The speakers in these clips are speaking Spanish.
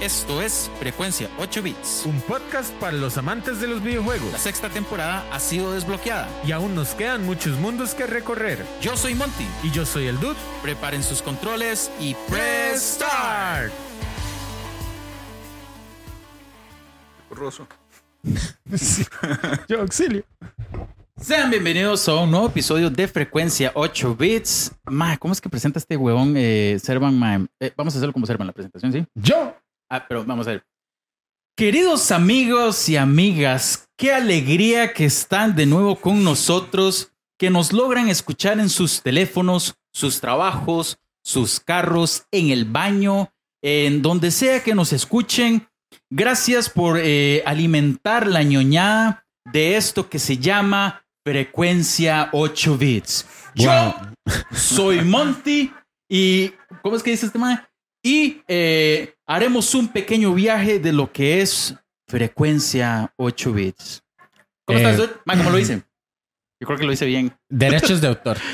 Esto es Frecuencia 8 Bits. Un podcast para los amantes de los videojuegos. La sexta temporada ha sido desbloqueada. Y aún nos quedan muchos mundos que recorrer. Yo soy Monty. Y yo soy el Dude. Preparen sus controles y press start. Roso. Sí. Yo auxilio. Sean bienvenidos a un nuevo episodio de Frecuencia 8 Bits. Ma, ¿cómo es que presenta este huevón eh, Servan? ma? Eh, vamos a hacerlo como Servan la presentación, ¿sí? Yo. Ah, pero vamos a ver. Queridos amigos y amigas, qué alegría que están de nuevo con nosotros, que nos logran escuchar en sus teléfonos, sus trabajos, sus carros, en el baño, en donde sea que nos escuchen. Gracias por eh, alimentar la ñoñada de esto que se llama frecuencia 8 bits. Yo Wow. soy Monty y ¿cómo es que dice este man? Y eh, haremos un pequeño viaje de lo que es frecuencia 8 bits. ¿Cómo Eh, estás, dude? Man, ¿cómo lo hice? Yo creo que lo hice bien. Derechos de autor.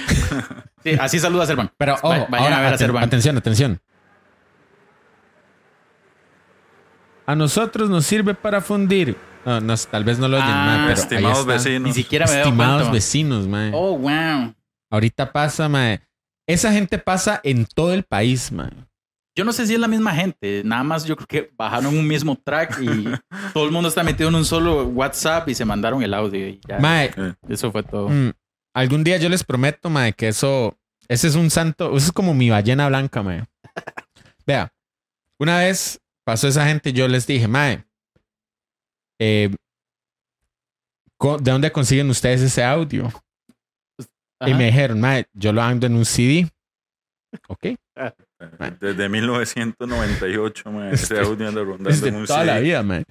Sí, así saluda Servan. Pero, oh, Va- vayan ahora, a ver a Servan. atención, atención. A nosotros nos sirve para fundir. No, no, tal vez no lo oyen, Ah, pero Estimados vecinos. Ni siquiera me Estimados vecinos, mae. Oh, wow. Ahorita pasa, mae. Esa gente pasa en todo el país, mae. Yo no sé si es la misma gente. Nada más yo creo que bajaron un mismo track y todo el mundo está metido en un solo WhatsApp y se mandaron el audio. Y ya. Mae, Eso fue todo. Mm, algún día yo les prometo, mae, que eso, ese es un santo, eso es como mi ballena blanca, mae. Vea, una vez pasó esa gente, yo les dije, mae, eh, ¿de dónde consiguen ustedes ese audio? Y Ajá. me dijeron, mae, yo lo ando en un CD. Ok. Desde 1998, mae, ese audio anda rondando Desde un toda la vida, mae.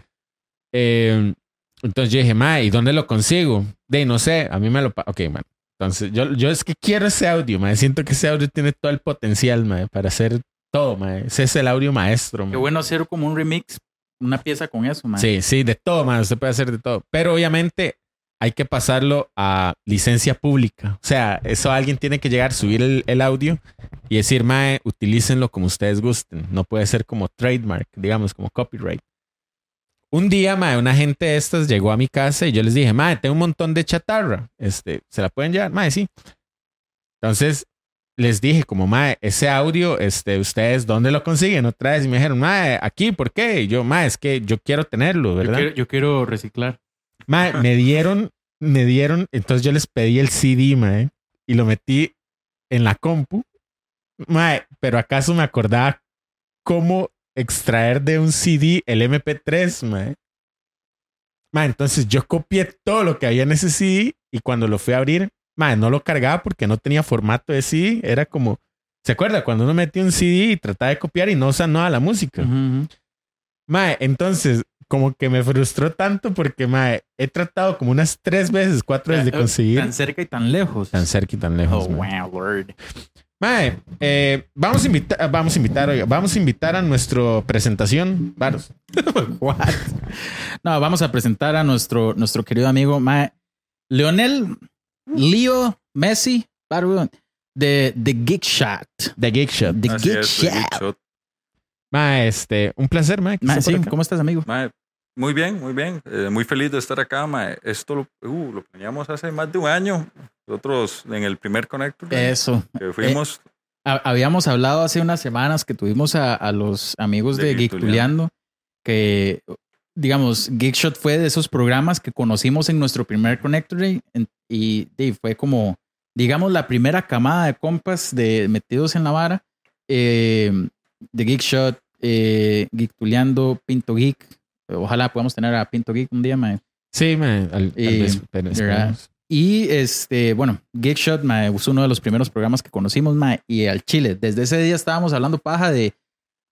Eh, entonces yo dije, mae, ¿y dónde lo consigo? De, no sé, a mí me lo... Ok, man. Entonces yo, yo es que quiero ese audio, mae. Siento que ese audio tiene todo el potencial, mae, para hacer todo, mae. Ese es el audio maestro, Qué mae. bueno hacer como un remix, una pieza con eso, man. Sí, sí, de todo, mae. Usted puede hacer de todo. Pero obviamente hay que pasarlo a licencia pública. O sea, eso alguien tiene que llegar, subir el, el audio y decir, mae, utilícenlo como ustedes gusten. No puede ser como trademark, digamos, como copyright. Un día, mae, una gente de estas llegó a mi casa y yo les dije, mae, tengo un montón de chatarra. Este, ¿se la pueden llevar? Mae, sí. Entonces les dije, como, mae, ese audio, este, ¿ustedes dónde lo consiguen? Otra vez y me dijeron, mae, aquí, ¿por qué? Y yo, mae, es que yo quiero tenerlo, yo, ¿verdad? quiero, yo quiero reciclar. Mae, me dieron, me dieron, entonces yo les pedí el CD, mae, y lo metí en la compu. Mae, pero acaso me acordaba cómo extraer de un CD el MP3, mae. Mae, entonces yo copié todo lo que había en ese CD y cuando lo fui a abrir, mae, no lo cargaba porque no tenía formato de CD. Era como, ¿se acuerda? Cuando uno metía un CD y trataba de copiar y no usa nada la música. Mae, entonces, como que me frustró tanto porque, mae, he tratado como unas tres veces, cuatro veces de conseguir Tan cerca y tan lejos. tan cerca y tan lejos. Oh, mae. wow, word. Mae, eh, vamos a invitar, vamos a invitar, oiga, vamos a invitar a nuestro presentación, Varos. No, vamos a presentar a nuestro, nuestro querido amigo ma, Leonel Leo Messi Barbu, de The Geek Shot. The Geek Shot. The Así Geek Shot. Mae, este, un placer, mae. que Ma, sí. ¿cómo estás, amigo? Mae, muy bien, muy bien. Eh, muy feliz de estar acá, mae. Esto lo, uh, lo planeamos hace más de un año. Nosotros en el primer Connector Eso. que fuimos. Ha- Habíamos hablado hace unas semanas que tuvimos a, a los amigos de, De Geek Geektuleando. que, digamos, Geekshot fue de esos programas que conocimos en nuestro primer Connector Day y fue como, digamos, la primera camada de compas de metidos en la vara eh, de Geekshot, eh, Geektuleando, Pinto Geek. Ojalá podamos tener a Pinto Geek un día, mae. Sí, mae, al- esperemos. Y este, bueno, Geekshot mae, fue uno de los primeros programas que conocimos, mae, y al Chile. Desde ese día estábamos hablando paja de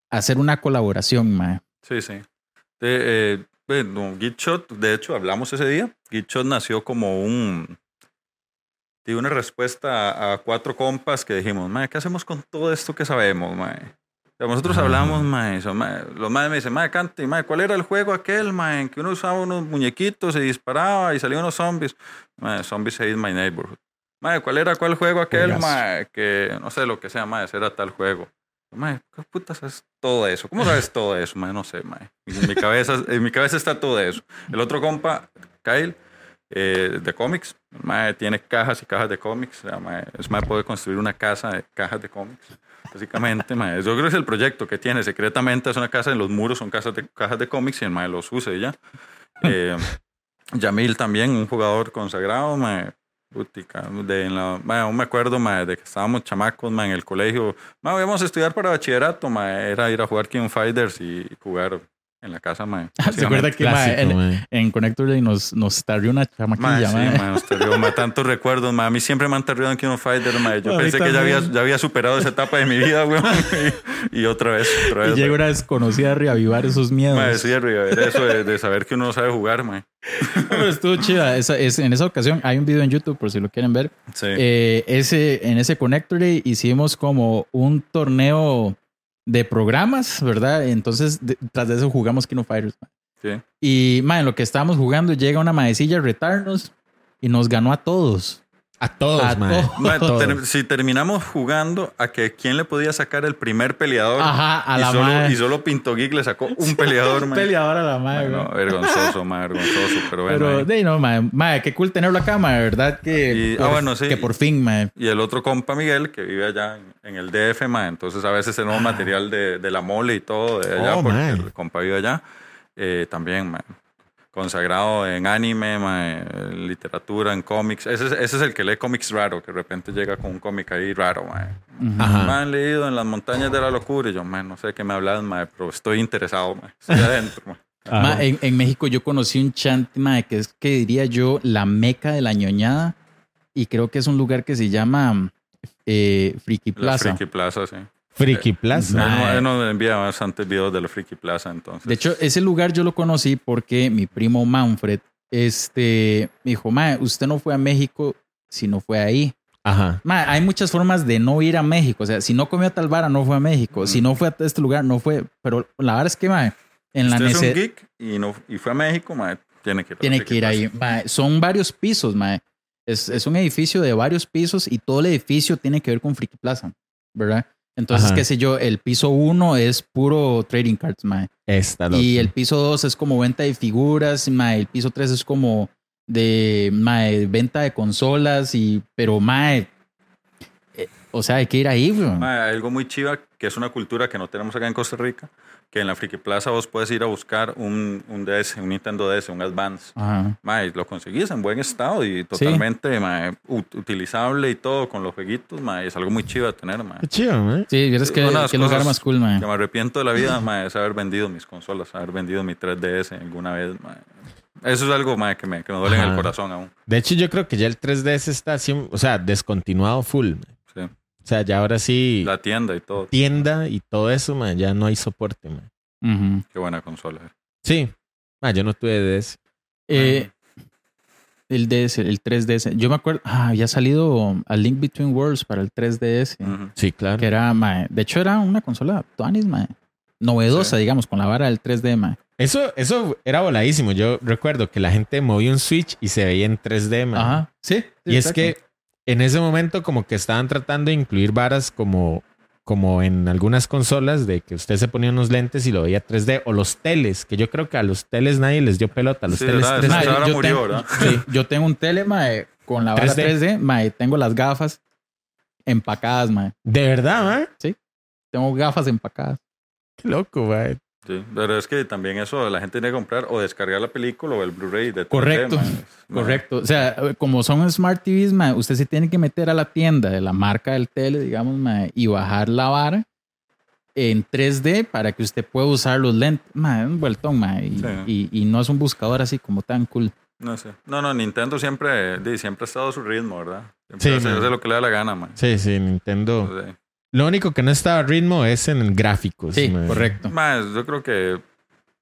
hacer una colaboración, mae. Sí, sí. De, eh, bueno, Gitshot, de hecho, hablamos ese día. Gitshot nació como un. de una respuesta a, a cuatro compas que dijimos, mae, ¿qué hacemos con todo esto que sabemos, mae? Nosotros Ah. hablamos, mae, eso, mae, los madres me dicen, mae, cante, mae, ¿cuál era el juego aquel, mae, en que uno usaba unos muñequitos y disparaba y salían unos zombies? Mae, Zombies Hate My Neighborhood. Mae, ¿cuál era cuál juego aquel, mae? Que no sé lo que sea, mae, era tal juego. Mae, ¿qué puta sabes todo eso? ¿Cómo sabes todo eso? Mae, no sé, mae. En mi cabeza, en mi cabeza está todo eso. El otro compa, Kyle, eh, de cómics, mae, tiene cajas y cajas de cómics. O sea, mae, es mae puede construir una casa de cajas de cómics. Básicamente, mae. Yo creo que es el proyecto que tiene. Secretamente es una casa en los muros, son casas de, cajas de cómics y el mae los usa y ya. Eh, Yamil también, un jugador consagrado, mae. Putica, de la, mae, aún me acuerdo mae, de que estábamos chamacos mae, en el colegio. Mae, íbamos a estudiar para bachillerato, mae, era ir a jugar King Fighters y jugar en la casa, mae. ¿Se acuerda que mae, en, mae. en Connector Day nos, nos tarrió una Mae, chamaquilla, sí, mae? nos tarrió, mae, tantos recuerdos, mae. A mí siempre me han tarrido en King of Fighters, mae. Yo pensé que ya había, ya había superado esa etapa de mi vida, weón. Y, y otra vez, otra Y vez. llega una desconocida a reavivar esos miedos. Mae, sí, eso de, de saber que uno no sabe jugar, mae. Pero estuvo chida. Esa, es, en esa ocasión hay un video en YouTube por si lo quieren ver. Sí. Eh, ese, en ese Connector Day hicimos como un torneo de programas, ¿verdad? Entonces, de- tras de eso jugamos Kino Fighters. ma. sí. Y, man, en lo que estábamos jugando, llega una maecilla a retarnos y nos ganó a todos. A todos, A mae. todos. Ter- si terminamos jugando a que quién le podía sacar el primer peleador. Ajá, a y, la solo, mae. y solo Pinto Geek le sacó un peleador, Un peleador a la mae, Mae, no, vergonzoso, mae, vergonzoso, pero bueno. Pero, no, mae, qué cool tenerlo acá, mae, ¿verdad? Que, Y- ah, por, bueno, sí. que por fin, mae. Y el otro compa Miguel, que vive allá en, en el DF, mae, entonces a veces tenemos material de, de la mole y todo de allá, Oh, porque el compa vive allá. Eh, también, mae, consagrado en anime, mae, en literatura, en cómics. Ese, es- ese es el que lee cómics raro, que de repente llega con un cómic ahí raro, mae. Ajá. Me han leído en las montañas de la locura y yo, mae, no sé de qué me hablas, mae, pero estoy interesado, mae. Estoy adentro, mae. Ma, en, en México yo conocí un chante, ma, que es que diría yo la meca de la ñoñada y creo que es un lugar que se llama eh, Friki La Plaza. Friki Plaza, sí. Friki Plaza. Mae. Él nos envía bastantes videos de la Friki Plaza, entonces. De hecho, ese lugar yo lo conocí porque mi primo Manfred este, me dijo, ma, usted no fue a México si no fue ahí. Ajá. Ma, hay muchas formas de no ir a México. O sea, si no comió a tal vara, no fue a México. Si no fue a este lugar, no fue. Pero la verdad es que, ma, en la usted es un geek y, no, y fue a México, mae, tiene que ir. a la Tiene que ir ahí. Mae, son varios pisos, mae. Es, es un edificio de varios pisos y todo el edificio tiene que ver con Friki Plaza, ¿verdad? Entonces, Ajá. qué sé yo, el piso uno es puro trading cards, mae. Esta loco. Y el piso dos es como venta de figuras, mae. El piso tres es como de mae, venta de consolas y pero mae eh, o sea, hay que ir ahí. Mae, hay algo muy chiva que es una cultura que no tenemos acá en Costa Rica, que en la Friki Plaza vos puedes ir a buscar un, un DS, un Nintendo DS, un Advance. Ajá. Mae, lo conseguís en buen estado y totalmente mae, ut- utilizable y todo con los jueguitos. Mae, es algo muy chiva de tener. Mae. Qué chido, ¿eh? Sí, vieras que, que lugar más cool, mae. Que me arrepiento de la vida, mae, es haber vendido mis consolas, haber vendido mi 3DS alguna vez. mae. Eso es algo mae, que, me, que me duele en Ajá. el corazón aún. De hecho, yo creo que ya el 3DS está así, o sea, descontinuado full. mae. Sí. O sea, ya ahora sí, La tienda y todo. tienda y todo eso, man, ya no hay soporte, man. Qué buena consola. Sí. Ah, yo no tuve DS. Eh, el DS, el 3DS. Yo me acuerdo, ah, había salido A Link Between Worlds para el 3DS. Ujú. Sí, claro. Que era, mae, de hecho era una consola Tuanis, mae. Novedosa, Sí. digamos, con la vara del 3D, mae. Eso, eso era voladísimo. Yo recuerdo que la gente movía un Switch y se veía en 3D, man. Ajá. Sí. Y es que en ese momento como que estaban tratando de incluir varas como, como en algunas consolas de que usted se ponía unos lentes y lo veía 3D o los teles, que yo creo que a los teles nadie les dio pelota, a los Sí, teles ¿verdad? 3D. Esa Mae, ahora yo, murió, tengo, ¿verdad? sí, yo tengo un tele, mae, con la vara 3D. 3D, mae. Tengo las gafas empacadas, mae. De verdad, man. Tengo gafas empacadas. Qué loco, man. Sí, pero es que también eso la gente tiene que comprar o descargar la película o el Blu-ray de 3D, Correcto. Correcto. O sea, como son Smart TVs, mae, usted se tiene que meter a la tienda de la marca del tele, digamos, mae, y bajar la vara en 3D para que usted pueda usar los lentes. Mae, un vueltón, mae. Y, Sí. y- y no es un buscador así como tan cool. No sé. No, no, Nintendo siempre, di, siempre ha estado a su ritmo, ¿verdad? Sí, Siempre hace, man. hace lo que le da la gana, man. Sí, sí, Nintendo. Entonces, Lo único que no estaba a ritmo es en el gráficos. Sí, man. correcto. Más, yo creo que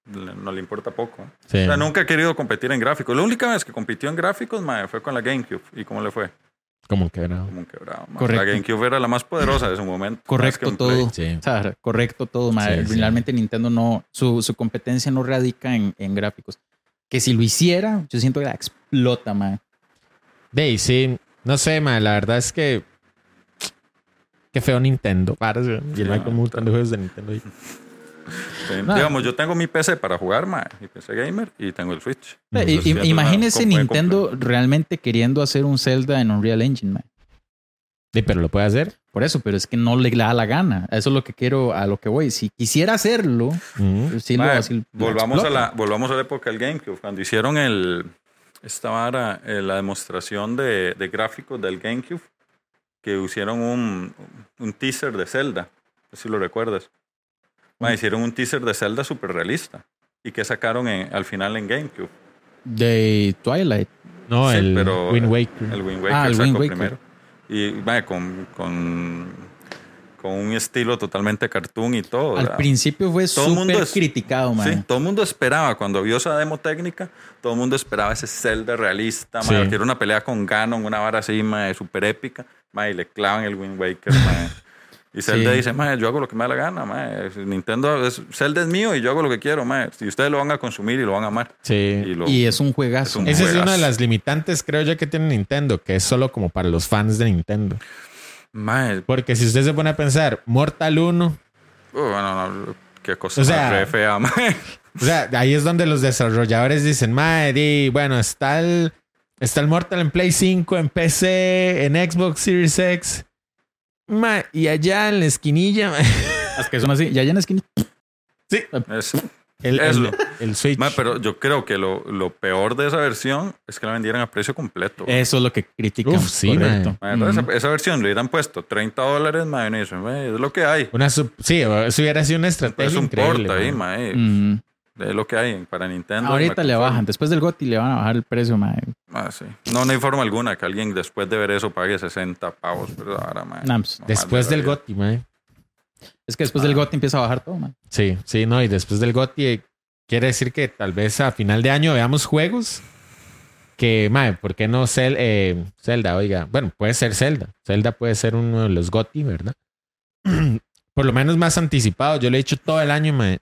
no le importa poco. Sí. O sea, nunca ha querido competir en gráficos. La única vez que compitió en gráficos, mae, fue con la GameCube. ¿Y cómo le fue? Como que era. Como un quebrado. Correcto. La GameCube era la más poderosa de su momento. Correcto un todo. Sí. O sea, correcto todo, mae. Sí, sí. Realmente Nintendo no, su, su competencia no radica en, en gráficos. Que si lo hiciera, yo siento que la explota, mae. De ahí, sí. No sé, man. La verdad es que. Qué feo Nintendo. Para, y el con un montón de juegos de Nintendo. ahí. Sí, No. Digamos, yo tengo mi PC para jugar, mae, mi PC gamer, y tengo el Switch. Imagínese no Nintendo realmente queriendo hacer un Zelda en Unreal Engine, mae. Sí, pero lo puede hacer. Por eso, pero es que no le da la gana. Eso es lo que quiero, a lo que voy. Si quisiera hacerlo, sí lo, Mae, sí lo volvamos, a la, volvamos a la época del GameCube. Cuando hicieron el, esta vara, eh, la demostración de, de gráficos del GameCube, que hicieron un, un teaser de Zelda. No sé si lo recuerdas. Mae, hicieron un teaser de Zelda súper realista. Y que sacaron en- al final en GameCube. De Twilight. No, Sí, el pero- Wind Waker. El Wind Waker Ah, el sacó Wind Waker. primero. Y mae, con, con, con un estilo totalmente cartoon y todo. Al ¿verdad? principio fue súper es- criticado, mae. Sí, todo el mundo esperaba, cuando vio esa demo técnica, todo el mundo esperaba ese Zelda realista, Sí. mae, que era una pelea con Ganon, una vara así, súper épica, mae, y le clavan el Wind Waker, mae. Y Zelda Sí. dice, mae, yo hago lo que me da la gana, mae. Nintendo, es, Zelda es mío y yo hago lo que quiero, mae. Y ustedes lo van a consumir y lo van a amar. Sí. Y lo, Y es un juegazo. Es un. Esa es juegazo. una de las limitantes, creo yo, que tiene Nintendo, que es solo como para los fans de Nintendo. Mae, Porque si usted se pone a pensar, Mortal 1, uh, bueno, no, qué cosa O sea- re fea, mae. o sea, ahí es donde los desarrolladores dicen, madre, di, bueno, está el, está el Mortal en Play 5, en PC, en Xbox Series X. Ma, y allá en la esquinilla, ma, Es que son así. Ya ya en la esquina. Es- el, el, el Switch. mae, pero yo creo que lo, lo peor de esa versión es que la vendieran a precio completo. Eso es lo que critican. Uf, sí, correcto. Mae, entonces, esa, esa versión le hubieran puesto 30 dólares, mae, y dicen, "Mae, es lo que hay. Una sub- sí, eso hubiera sido una estrategia Es un increíble. porta ahí, ma. mae. Ujú. Es lo que hay para Nintendo. Ahorita le bajan. Después del GOTY le van a bajar el precio, mae. Ah, sí. No, no hay forma alguna que alguien después de ver eso pague 60 pavos. Pero ahora, mae, Nah, pues, no Después del la vida. Es que después Ah. del GOTY empieza a bajar todo, mae. Sí, sí, no, y después del GOTY eh, quiere decir que tal vez a final de año veamos juegos que, mae, ¿por qué no Zel- eh, Zelda? Oiga, bueno, puede ser Zelda. Zelda puede ser uno de los GOTY, ¿verdad? Por lo menos más anticipado. Yo lo he hecho todo el año, mae.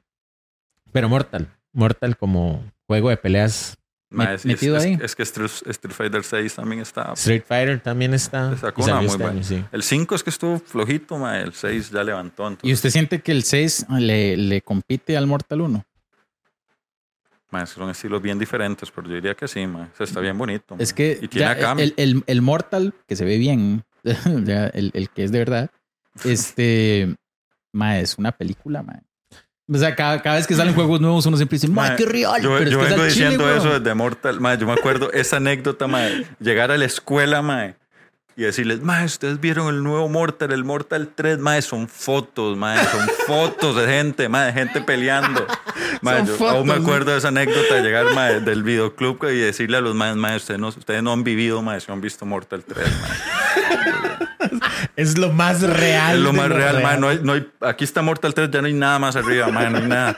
Pero Mortal. Mortal como juego de peleas. Es, metido es- ahí. es que Street, Street Fighter 6 también está. Street Fighter también está. Sacó una muy este buena. año, sí. El 5 es que estuvo flojito, mae. El 6 ya levantó. ¿Y usted siente que el 6 le, le compite al Mortal 1? mae, son estilos bien diferentes, pero yo diría que sí, mae. O sea, está bien bonito. Es que Y tiene ya el, el, el Mortal, que se ve bien, el, el que es de verdad, este, mae, es una película, mae. O sea, cada, cada vez que salen juegos nuevos uno siempre dice, Mae, qué real. Yo, pero yo vengo chile, diciendo eso desde Mortal. Yo me acuerdo esa anécdota, mae. Llegar a la escuela, mae. Y decirles, mae, ustedes vieron el nuevo Mortal, el Mortal 3, mae, son fotos, mae, son fotos de gente, mae, de gente peleando. Son yo aún me acuerdo de esa anécdota de llegar, mae, del videoclub y decirle a los maes, mae, ustedes no, ustedes no han vivido, mae, si han visto Mortal 3, mae. Es lo más real. Es lo más real, mae. No hay, no hay, aquí está Mortal 3, ya no hay nada más arriba, mae, no hay nada.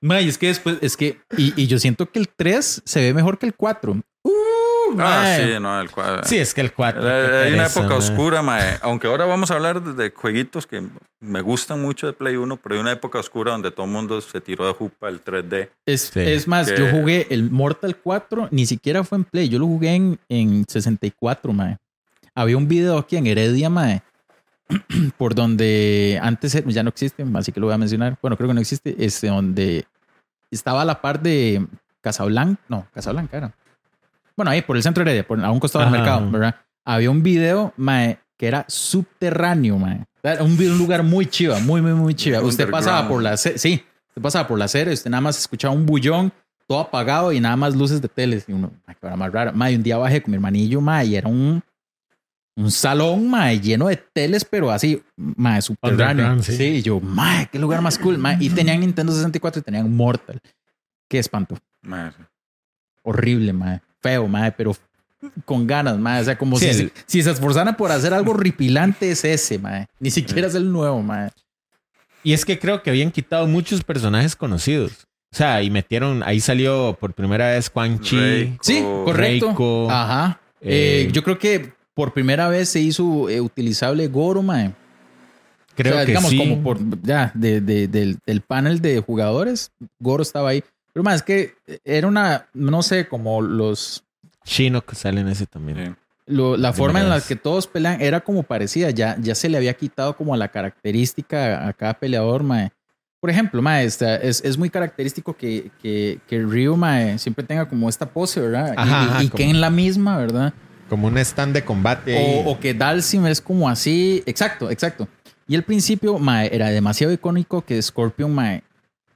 Mae, y es que después, es que, y, y yo siento que el 3 se ve mejor que el 4. Uh, Ah, sí, no, el cuadro. Sí, es que el 4. Eh, Hay una época oscura, mae. Aunque ahora vamos a hablar de, de jueguitos que me gustan mucho de Play 1, pero hay una época oscura donde todo el mundo se tiró de jupa el 3D. Es, Sí. es más, Que- yo jugué el Mortal 4, ni siquiera fue en Play, yo lo jugué en, en 64, mae. Había un video aquí en Heredia, mae, por donde antes era- ya no existe, así que lo voy a mencionar. Bueno, creo que no existe, este, donde estaba a la par de Casablanca, no, Casablanca era. Bueno, ahí por el centro de Heredia, por, a un costado del Ajá. mercado, ¿verdad? Había un video, mae, que era subterráneo, mae. Era un, un lugar muy chiva, muy, muy, muy chiva. Usted pasaba por la, sí, usted pasaba por la acera y usted nada más escuchaba un bullón, todo apagado y nada más luces de teles. Y uno, ay, qué hora más rara. Mae, un día bajé con mi hermanillo, mae, y era un, un salón, mae, lleno de teles, pero así, mae, subterráneo. Sí. sí. y yo, mae, qué lugar más cool, mae. Y tenían Nintendo 64 y tenían Mortal. Qué espanto. Mae. Horrible, mae. Feo, mae, pero con ganas, mae. O sea, como Sí, si, el- si se esforzaran por hacer algo ripilante es ese, mae. Ni siquiera es el nuevo, mae. Y es que creo que habían quitado muchos personajes conocidos. O sea, y metieron, ahí salió por primera vez Quan Chi. Reiko. Sí, correcto. Reiko. Ajá. Eh, Eh, yo creo que por primera vez se hizo eh, utilizable Goro, mae. Creo O sea, que digamos, sí. como por ya, de, de- del, del panel de jugadores, Goro estaba ahí. Pero más es que era una, no sé, como los Shinnok sale en ese también. Sí. Lo- la forma en la que todos pelean era como parecida. Ya, ya se le había quitado como la característica a cada peleador, mae. Por ejemplo, mae, esta- es, es muy característico que, que, que Ryu, mae, siempre tenga como esta pose, ¿verdad? Y- Ajá, y, ajá, y como- Ken la misma, ¿verdad? Como un stand de combate. O, o que Dalsim es como así. Exacto, exacto. Y al principio, mae, era demasiado icónico que Scorpion, mae,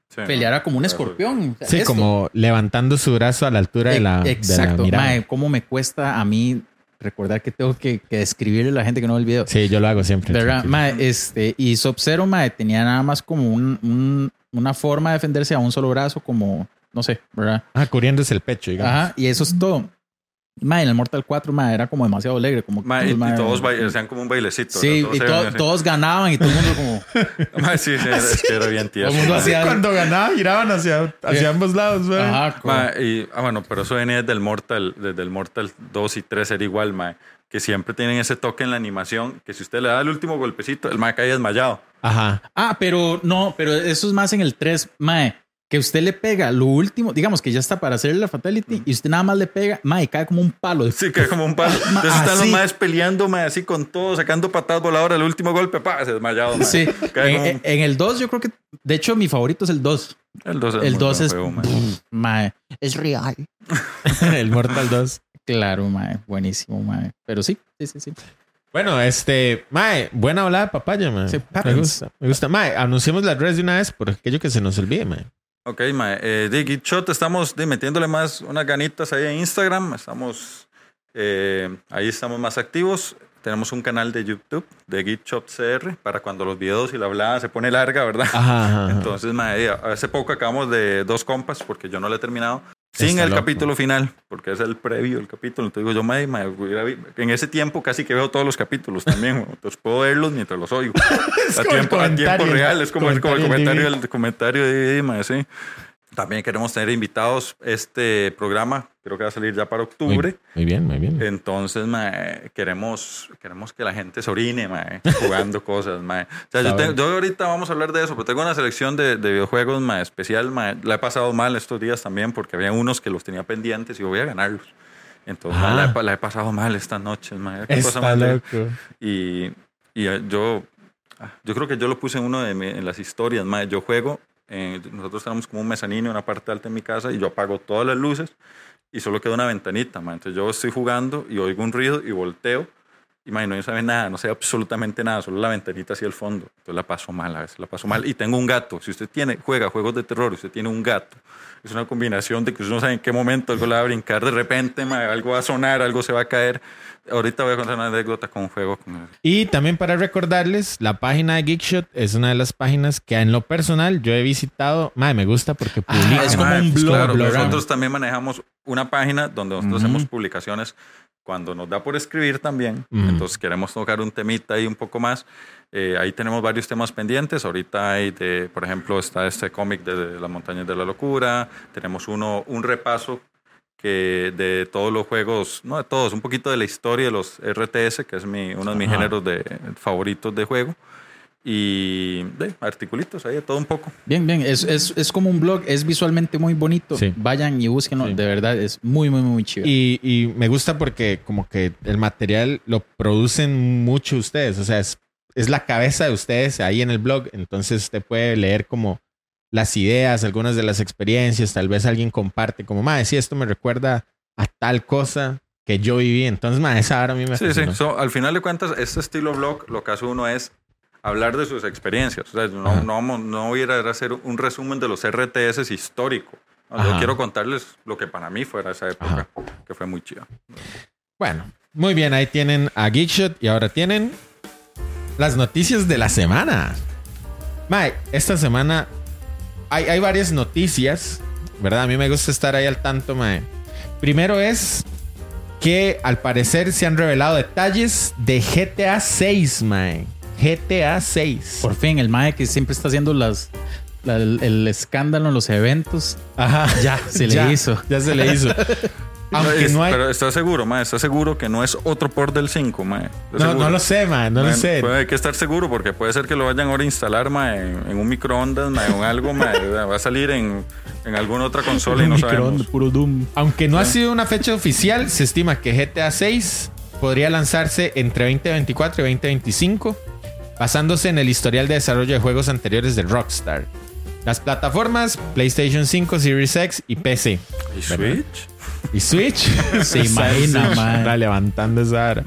Sí, peleara como un escorpión. O sea, sí, esto. como levantando su brazo a la altura de la, de la Exacto, mirada. mae, cómo me cuesta a mí recordar que tengo que, que describirle a la gente que no ve el video. Sí, yo lo hago siempre. ¿Verdad? Mae, este, y Sub-Zero, mae, tenía nada más como un, un- una forma de defenderse a un solo brazo, como, no sé, ¿verdad? Ah, cubriéndose el pecho, digamos. Ajá, y eso es todo. Mae, en el Mortal 4, mae, era como demasiado alegre. Como y, y mae, todos ba- hacían como un bailecito. Sí, y to- así. todos ganaban y todo el mundo como... Ma, sí, sí, es que era bien Todo el tieso. mundo ma. hacía... Cuando ganaba, giraban hacia, hacia ambos lados, ¿verdad? Ajá, como- Ma, y, ah, bueno, pero eso venía desde el Mortal, desde el Mortal 2 y 3 era igual, ma, que siempre tienen ese toque en la animación, que si usted le da el último golpecito, el ma cae desmayado. Ajá. Ah, pero no, pero eso es más en el 3, mae. Que usted le pega lo último, digamos que ya está para hacerle la fatality y usted nada más le pega, mae, cae como un palo. Sí, que como un palo. Ma, Entonces están los maes peleando, ma, así con todo, sacando patadas voladoras, el último golpe, pa, se desmayado. ma. Sí, Cae en, en- el 2 yo creo que, de hecho mi favorito es el 2. el 2 es, El muy 2 buen es, juego, mae, es real. el Mortal 2. Claro, mae, buenísimo, mae. Pero sí, sí, sí, sí. Bueno, este, Mae, buena hablada de papaya, mae. Sí, me gusta, me gusta. Mae, anunciemos las redes de una vez por aquello que se nos olvide, mae. Ok, ma, eh, de Gitshot estamos de, metiéndole más unas ganitas ahí en Instagram. Estamos eh, ahí estamos más activos. Tenemos un canal de YouTube de Gitshot CR para cuando los videos y la hablada se pone larga, ¿verdad? Ajá, ajá, ajá. Entonces, ma, eh, hace poco acabamos de dos compas porque yo no lo he terminado. Sin Está el loco. capítulo final, porque es el previo del capítulo. Entonces digo yo, vi- en ese tiempo casi que veo todos los capítulos también. Entonces puedo verlos mientras los oigo. a, el tiempo, a tiempo comentario. real, es como, es como el Comentario comentario en del comentario de DVD, sí. También queremos tener invitados. Este programa creo que va a salir ya para octubre. Muy, muy bien, muy bien. Entonces, mae, queremos, queremos que la gente se orine, mae, jugando cosas, mae. O sea, yo, te- yo ahorita vamos a hablar de eso, pero tengo una selección de, de videojuegos, mae, especial, mae. La he pasado mal estos días también porque había unos que los tenía pendientes y yo voy a ganarlos. Entonces, mae, la, Ah. he, pa- la he pasado mal estas noches, mae. Qué cosa Está de- loco. y, y eh, yo, yo creo que yo lo puse en uno de mi- en las historias, mae. Yo juego, eh, nosotros tenemos como un mezanino, una parte alta en mi casa y yo apago todas las luces y solo queda una ventanita, mae. Entonces yo estoy jugando y oigo un ruido y volteo y mae, no se ve nada, no sé absolutamente nada, solo la ventanita hacia el fondo. Entonces la paso mal a veces, la paso mal. Y tengo un gato. Si usted tiene, juega juegos de terror usted tiene un gato, es una combinación de que usted no sabe en qué momento algo le va a brincar de repente, mae, algo va a sonar, algo se va a caer. Ahorita voy a contar una anécdota con un juego con. Y también para recordarles, la página de Geekshot es una de las páginas que en lo personal yo he visitado. Mae, me gusta porque Ah, publican. es como Mae, un pues blog, claro, blog. nosotros también manejamos una página donde nosotros Ujú. hacemos publicaciones cuando nos da por escribir también. Ujú. Entonces queremos tocar un temita ahí un poco más. Eh, ahí tenemos varios temas pendientes. Ahorita hay, de, por ejemplo, está este cómic de Las Montañas de la Locura. Tenemos uno, un repaso que de todos los juegos, no de todos, un poquito de la historia de los RTS, que es mi, uno de mis Ajá. géneros de, favoritos de juego. Y de articulitos ahí, de todo un poco. Bien, bien. Es, es, es como un blog, es visualmente muy bonito. Sí. Vayan y búsquenlo. Sí. De verdad, es muy, muy, muy chido. Y, y me gusta porque como que el material lo producen mucho ustedes. O sea, es, es la cabeza de ustedes ahí en el blog. Entonces usted puede leer como las ideas, algunas de las experiencias. Tal vez alguien comparte como, madre, sí, esto me recuerda a tal cosa que yo viví. Entonces, madre, esa ahora a mí me Sí, sí. fascinó. So, al final de cuentas, este estilo blog, lo que hace uno es hablar de sus experiencias. O sea, no, no, vamos- no voy a ir a hacer un resumen de los RTS histórico. Yo quiero contarles lo que para mí fuera esa época, que fue muy chido. Bueno, muy bien, ahí tienen a Geekshot y ahora tienen las noticias de la semana. Mike, esta semana hay, hay varias noticias, ¿verdad? A mí me gusta estar ahí al tanto, Mae. Primero es que al parecer se han revelado detalles de GTA 6, Mae. GTA 6. Por fin, el Mae que siempre está haciendo las, la- el, el escándalo en los eventos. Ajá, Ya, se le ya, hizo. Ya se le hizo. Aunque Es- no hay. Pero ¿estás seguro, mae? ¿Estás seguro que no es otro port del 5, mae? ¿Estás No, seguro? no lo sé, Mae, no lo Mae, sé. puede- hay que estar seguro porque puede ser que lo vayan ahora a instalar mae, en, en un microondas, mae, o en algo, mae, va a salir en, en alguna otra consola y no sabemos. puro Doom. Aunque no ha sido una fecha oficial, se estima que GTA 6 podría lanzarse entre 2024 y 2025, basándose en el historial de desarrollo de juegos anteriores de Rockstar. Las plataformas PlayStation 5, Series X y PC. ¿Y Switch? ¿Y Switch? Se imagina, man. Está levantando esa hora.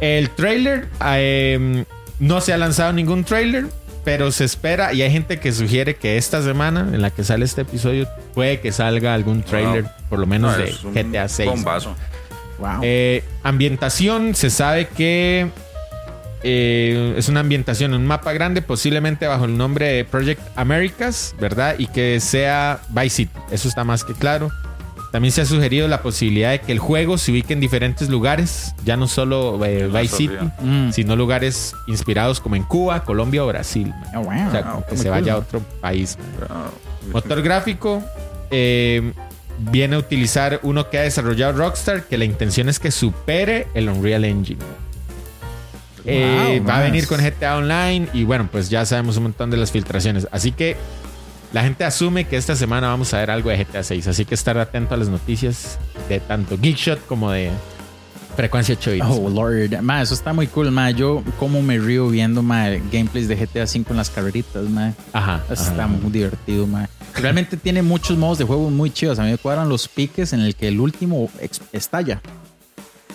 El trailer, eh, no se ha lanzado ningún trailer, pero se espera y hay gente que sugiere que esta semana en la que sale este episodio puede que salga algún trailer, Wow. por lo menos No, de es un GTA 6. Bombazo. Wow. Eh, ambientación, se sabe que eh, es una ambientación en un mapa grande, posiblemente bajo el nombre de Project Americas, ¿verdad? Y que sea Vice City. Eso está más que claro. También se ha sugerido la posibilidad de que el juego se ubique en diferentes lugares, ya no solo eh, Vice City. Mm. sino lugares inspirados como en Cuba, Colombia o Brasil. Oh, wow. O sea, como que se cool, vaya a otro país. Ah, Motor gráfico eh, viene a utilizar uno que ha desarrollado Rockstar, que la intención es que supere el Unreal Engine. Eh, Wow, va a venir con GTA Online y bueno, pues ya sabemos un montón de las filtraciones. Así que la gente asume que esta semana vamos a ver algo de GTA 6. Así que estar atento a las noticias de tanto Geekshot como de Frecuencia 8 bits. Oh, Lord. Ma, eso está muy cool, ma. Yo como me río viendo, ma, gameplays de GTA V en las carreritas, ma. Ajá. Está muy divertido, ma. Realmente tiene muchos modos de juego muy chidos. A mí me cuadran los piques en el que el último estalla.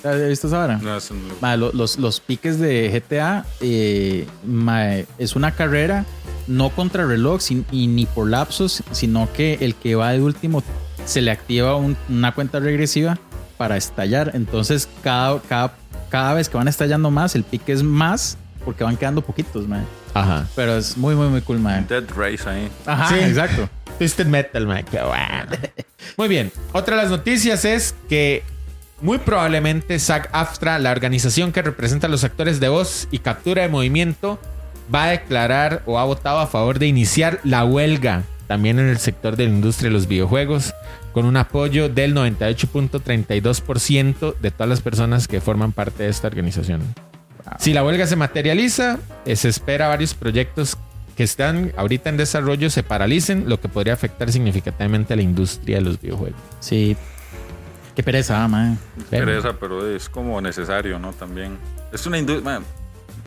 ¿Has visto esa vara? no, eso no- Ma, los, los piques de GTA eh, ma, es una carrera no contra reloj sin- y ni por lapsos, sino que el que va de último se le activa un- una cuenta regresiva para estallar. Entonces, cada, cada, cada vez que van estallando más, el pique es más porque van quedando poquitos, ma. Ajá. Pero es muy, muy, muy cool, man. Dead Race ahí. Ajá, Sí. exacto. Twisted Metal, man. Qué bueno. Muy bien. Otra de las noticias es que muy probablemente SAG-AFTRA, la organización que representa a los actores de voz y captura de movimiento, va a declarar o ha votado a favor de iniciar la huelga también en el sector de la industria de los videojuegos, con un apoyo del 98.32% de todas las personas que forman parte de esta organización. Si la huelga se materializa, eh, se espera varios proyectos que están ahorita en desarrollo se paralicen, lo que podría afectar significativamente a la industria de los videojuegos. Sí. Qué pereza, ah, man. Pereza, pero es como necesario, ¿no? También. Es una industria.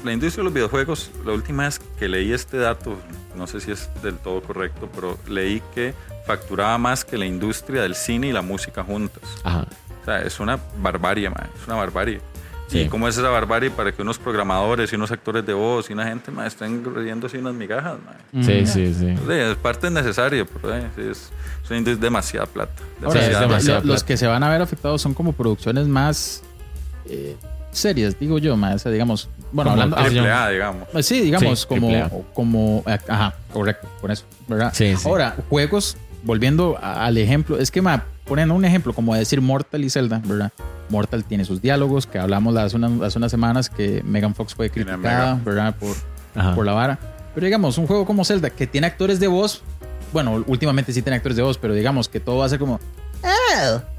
La industria de los videojuegos, la última vez que leí este dato, no sé si es del todo correcto, pero leí que facturaba más que la industria del cine y la música juntas. Ajá. O sea, es una barbarie, man. Es una barbarie. Sí. ¿Y cómo es esa barbarie para que unos programadores y unos actores de voz y una gente man, estén riendo así unas migajas? Sí, sí, sí. Sí, es parte necesaria, pero eh, es, demasiada plata. Es lo- los que se van a ver afectados son como producciones más eh, serias, digo yo, más, o sea, digamos, bueno, Como hablando, triple A, digamos. Ah, Sí, digamos, Sí, como, triple A. como, eh, ajá, correcto, con eso, ¿verdad? Sí, sí. Ahora, juegos, volviendo a- al ejemplo, es que, ma, poniendo un ejemplo, como decir Mortal y Zelda, ¿verdad? Mortal tiene sus diálogos, que hablamos las- hace unas, hace unas semanas que Megan Fox fue criticada. ¿verdad? Por, Ajá. por la vara. Pero digamos, un juego como Zelda, que tiene actores de voz, bueno, últimamente sí tiene actores de voz, pero digamos que todo va a ser como... "Oh".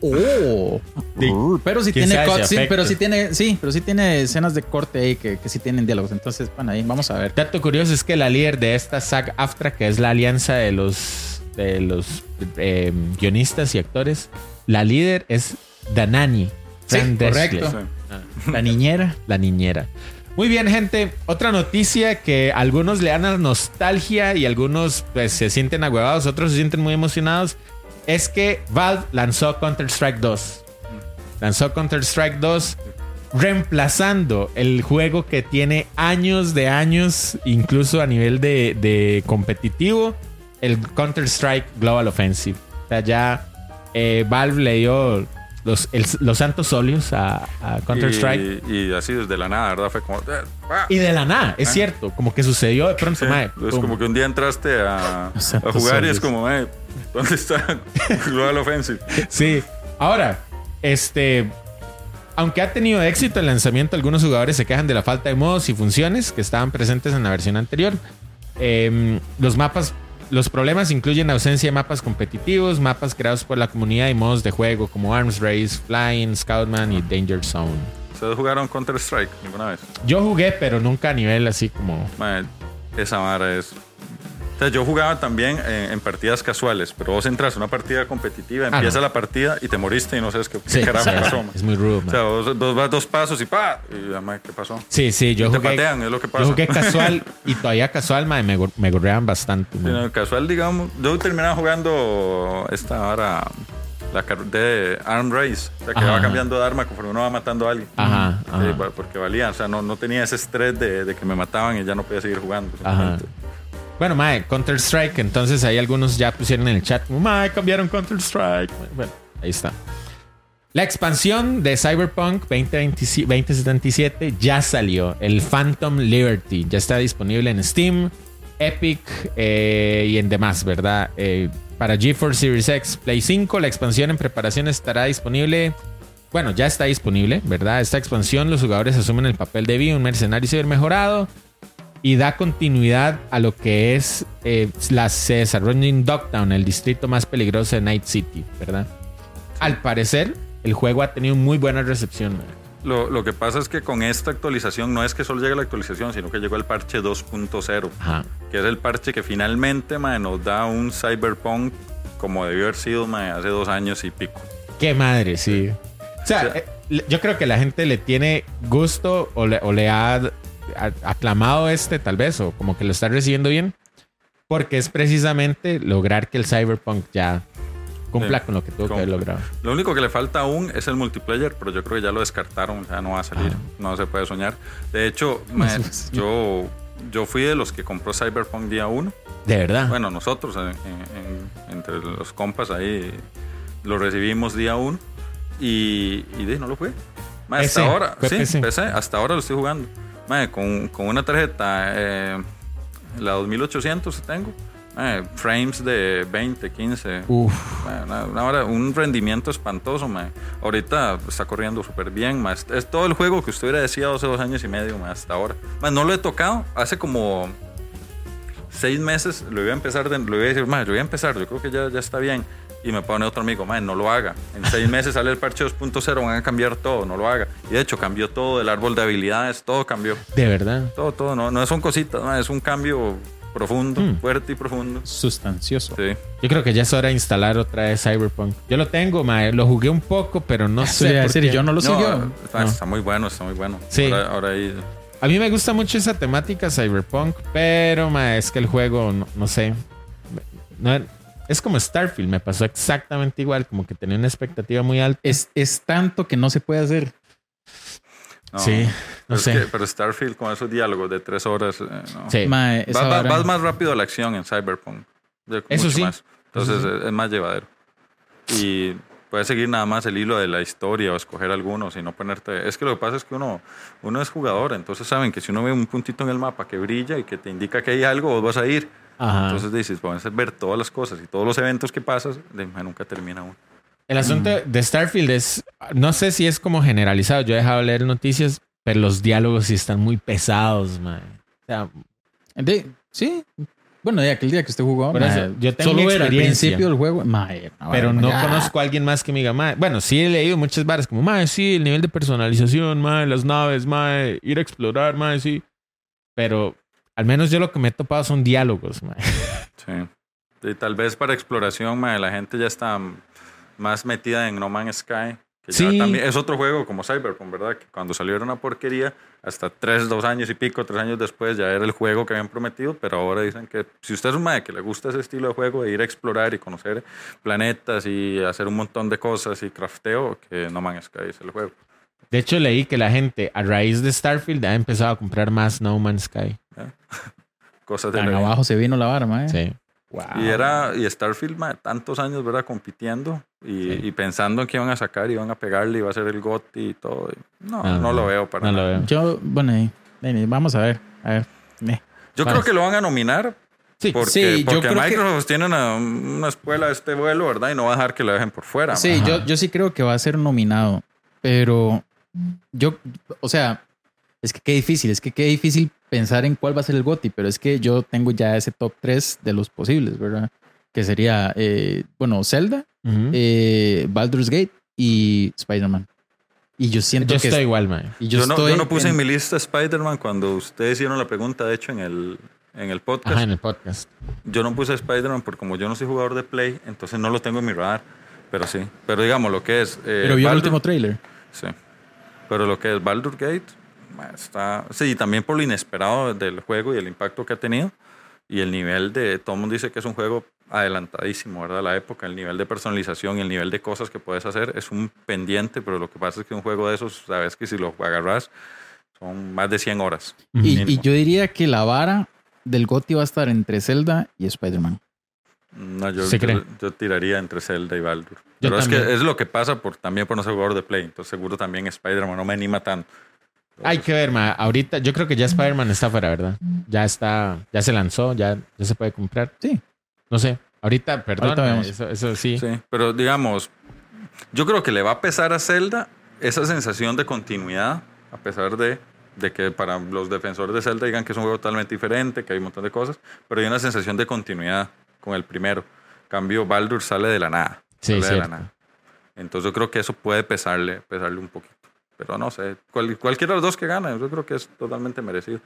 Oh. Sí. Pero sí ¿Quién tiene si cutscene, pero sí tiene, sí, pero sí tiene escenas de corte ahí que, que sí tienen diálogos. Entonces, bueno, ahí vamos a ver. Dato curioso es que la líder de esta SAG-AFTRA, que es la alianza de los, de los eh, guionistas y actores, la líder es Danani. Sí, correcto. Sí. La niñera. La niñera. Muy bien, gente. Otra noticia que algunos le dan a nostalgia y algunos pues, se sienten agüevados, otros se sienten muy emocionados, es que Valve lanzó Counter-Strike 2. Lanzó Counter-Strike 2 reemplazando el juego que tiene años de años, incluso a nivel de, de competitivo, el Counter-Strike Global Offensive. O sea, ya eh, Valve le dio los, el- los santos óleos a, a Counter-Strike. Y, y así desde la nada, ¿verdad? Fue como. eh, ah. Y de la nada, es Ah. cierto, como que sucedió de pronto, Sí, mae, es como que un día entraste a, jugar y es como, eh, ¿dónde está Global Offensive? Sí. Ahora, este. Aunque ha tenido éxito el lanzamiento, algunos jugadores se quejan de la falta de modos y funciones que estaban presentes en la versión anterior. Em, los mapas, los problemas incluyen ausencia de mapas competitivos, mapas creados por la comunidad y modos de juego como Arms Race, Flying, Scoutman y Danger Zone. ¿Ustedes jugaron Counter-Strike alguna vez? Yo jugué, pero nunca a nivel así como. Mae, esa vara es O sea, yo jugaba también en, en partidas casuales, pero vos entras a una partida competitiva, Ah, empieza no. la partida y te moriste y no sabes qué, qué Sí, carajo pasó. es muy rudo, O man. sea, vos, vos vas dos pasos y pa, y man, ¿qué pasó? Sí, sí, yo te jugué. patean, es lo que pasa. Yo jugué casual y todavía casual, me, me gorreaban bastante. Sí, mae. no, casual, digamos. Yo terminaba jugando esta hora, la de Arm Race. O sea, que Ajá, va cambiando de arma conforme uno va matando a alguien. Ajá, porque valía. O sea, no, no tenía ese estrés de, de que me mataban y ya no podía seguir jugando. Ajá. Bueno, mae, Counter Strike, entonces ahí algunos ya pusieron en el chat, mae, cambiaron Counter Strike. Bueno, ahí está. La expansión de Cyberpunk 2027 2077 ya salió. El Phantom Liberty ya está disponible en Steam, Epic eh, y en demás, ¿verdad? Eh, para GeForce Series X, Play 5, la expansión en preparación estará disponible. Bueno, ya está disponible, ¿verdad? Esta expansión, los jugadores asumen el papel de V, un mercenario ciber mejorado y da continuidad a lo que es eh, la se desarrolla en Dogtown, el distrito más peligroso de Night City, ¿verdad? Al parecer, el juego ha tenido muy buena recepción. Lo, lo que pasa es que con esta actualización no es que solo llegue la actualización, sino que llegó el parche 2.0, Ajá. que es el parche que finalmente nos da un Cyberpunk como debió haber sido hace dos años y pico. Qué madre, sí. O sea, O sea- eh, yo creo que la gente le tiene gusto o le, o le ha aclamado este, tal vez, o como que lo está recibiendo bien, porque es precisamente lograr que el Cyberpunk ya cumpla Sí, con lo que tuvo que haber logrado. Lo único que le falta aún es el multiplayer, pero yo creo que ya lo descartaron, ya no va a salir, Ah. no se puede soñar. De hecho, mae, yo, yo fui de los que compró Cyberpunk día 1. De verdad. Bueno, nosotros, en- en- en- entre los compas ahí, lo recibimos día 1 y, y de, no lo fue. Hasta ahora, sí. PC, hasta ahora lo estoy jugando. Mae, con, con una tarjeta, eh, la 2800 que tengo, mae, frames de 20, 15. Uf. Mae, una- una hora- un rendimiento espantoso, mae. Ahorita está corriendo súper bien, mae. Es, todo el juego que usted hubiera deseado hace dos años y medio, mae, hasta ahora. Mae, no lo he tocado. Hace como seis meses lo iba a empezar, de- lo iba a decir, mae, lo voy a empezar, yo creo que ya, ya está bien. Y me pone otro amigo, mae, no lo haga. En seis meses sale el parche 2.0, van a cambiar todo, no lo haga. Y de hecho cambió todo, el árbol de habilidades, todo cambió. De verdad. Todo, todo, no, no son cositas, mae, es un cambio profundo, Hmm. fuerte y profundo. Sustancioso. Sí. Yo creo que ya es hora de instalar otra vez Cyberpunk. Yo lo tengo, mae. Lo jugué un poco, pero no sé. por decir, qué. yo no lo No, está, No. está muy bueno, está muy bueno. Sí. Ahora, ahora ahí. A mí me gusta mucho esa temática Cyberpunk, pero mae, es que el juego, no, no sé. No, es como Starfield, me pasó exactamente igual, como que tenía una expectativa muy alta. Es, es tanto que no se puede hacer. no. Sí, no Pero es sé. que- pero Starfield con esos diálogos de tres horas. eh, no. Sí. Vas, vas- más rápido a la acción en Cyberpunk. Eso sí. más. Entonces Eso sí. es, es más llevadero. Y puedes seguir nada más el hilo de la historia o escoger algunos y no ponerte. Es que lo que pasa es que uno, uno es jugador, entonces saben que si uno ve un puntito en el mapa que brilla y que te indica que hay algo, vos vas a ir. Ajá. Entonces dices, puedes ver todas las cosas y todos los eventos que pasas, de- nunca termina uno. El asunto de Starfield es, no sé si es como generalizado, yo he dejado de leer noticias, pero los diálogos sí están muy pesados, mae. O sea, De- sí. Bueno, de aquel día que usted jugó, Por eso, yo tengo solo era al principio del juego. Mae, una pero no ya. conozco a alguien más que me diga, mae. Bueno, sí he leído muchas varas como, mae, sí, el nivel de personalización, mae, las naves, mae, ir a explorar, mae, sí. Pero al menos yo lo que me he topado son diálogos, mae. Sí. Y tal vez para exploración, mae, la gente ya está más metida en No Man's Sky. Que ya Sí. también es otro juego como Cyberpunk, ¿verdad? Que cuando salió era una porquería, hasta tres, dos años y pico, tres años después ya era el juego que habían prometido, pero ahora dicen que si usted es un mae que le gusta ese estilo de juego, de ir a explorar y conocer planetas y hacer un montón de cosas y crafteo, que No Man's Sky es el juego. De hecho, leí que la gente, a raíz de Starfield, ha empezado a comprar más No Man's Sky. Cosas de Tan la vida. abajo se vino la vara, mae. Sí. Y era y Starfield, tantos años, ¿verdad? Compitiendo y, Sí. y pensando en que iban a sacar, iban a pegarle, iba a ser el GOTY y todo. y no, Ah, no lo veo para No lo nada. veo. Yo, bueno, vamos a ver. A ver. Eh. Yo creo que lo van a nominar Sí, porque, Sí, yo porque que- Microsoft tiene una, una escuela de este vuelo, ¿verdad? Y no va a dejar que lo dejen por fuera. Sí, yo, yo sí creo que va a ser nominado, pero yo, o sea, es que qué difícil, es que qué difícil pensar en cuál va a ser el GOTY, pero es que yo tengo ya ese top 3 de los posibles, ¿verdad? Que sería, eh, bueno, Zelda, eh, Baldur's Gate y Spider-Man. Y yo siento yo que... estoy igual, mae. y yo, Yo, no, estoy yo no puse en en- mi lista Spider-Man cuando ustedes hicieron la pregunta, de hecho, en el, en el podcast. Ajá, en el podcast. Yo no puse Spider-Man porque como yo no soy jugador de Play, entonces no lo tengo en mi radar. Pero sí. Pero digamos lo que es... eh, Pero vio el último trailer. Sí. Pero lo que es Baldur Gate, está... Sí, también por lo inesperado del juego y el impacto que ha tenido. Y el nivel de... Todo el mundo dice que es un juego adelantadísimo, ¿verdad? La época, el nivel de personalización y el nivel de cosas que puedes hacer es un pendiente, pero lo que pasa es que un juego de esos, sabes que si lo agarras, son más de 100 horas. Y, y yo diría que la vara del GOTY va a estar entre Zelda y Spider-Man. No, yo, ¿Se yo, cree? yo tiraría entre Zelda y Baldur. Yo Pero es que es lo que pasa por, también por no ser jugador de Play. Entonces seguro también Spider-Man no me anima tanto. Hay que ver, ma. Ahorita yo creo que ya Spider-Man está fuera, ¿verdad? Ya está, ya se lanzó, ya, ya se puede comprar. Sí. No sé. Ahorita, perdón, Ahorita ma, vemos. eso, eso sí. Sí, pero digamos, yo creo que le va a pesar a Zelda esa sensación de continuidad, a pesar de, de que para los defensores de Zelda digan que es un juego totalmente diferente, que hay un montón de cosas, pero hay una sensación de continuidad con el primero. Cambio, Baldur sale de la nada. Sí, sale de la nada. Entonces yo creo que eso puede pesarle, pesarle un poquito. Pero no sé, cual- cualquiera de los dos que gana, yo creo que es totalmente merecido.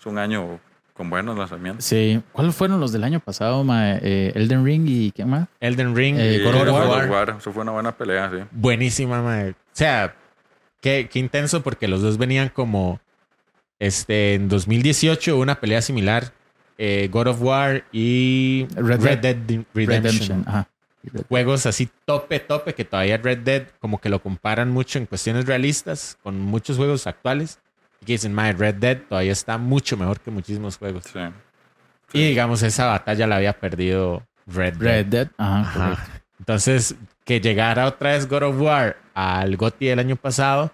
Es un año con buenos lanzamientos. Sí. ¿Cuáles fueron los del año pasado, ma? Eh, Elden Ring y qué más? Elden Ring, Eh, Y God of God War. of War, Eso fue una buena pelea, sí. buenísima, ma. O sea, qué, qué intenso porque los dos venían como este en 2018 una pelea similar. Eh, God of War y Red Red, Dead. Dead Redemption. Redemption. Ajá. Juegos así tope, tope, que todavía Red Dead como que lo comparan mucho en cuestiones realistas con muchos juegos actuales. Y que dicen, madre, Red Dead todavía está mucho mejor que muchísimos juegos. sí. Y digamos, esa batalla la había perdido Red Dead. Red Dead. Ajá. Entonces, que llegara otra vez God of War al GOTY del año pasado,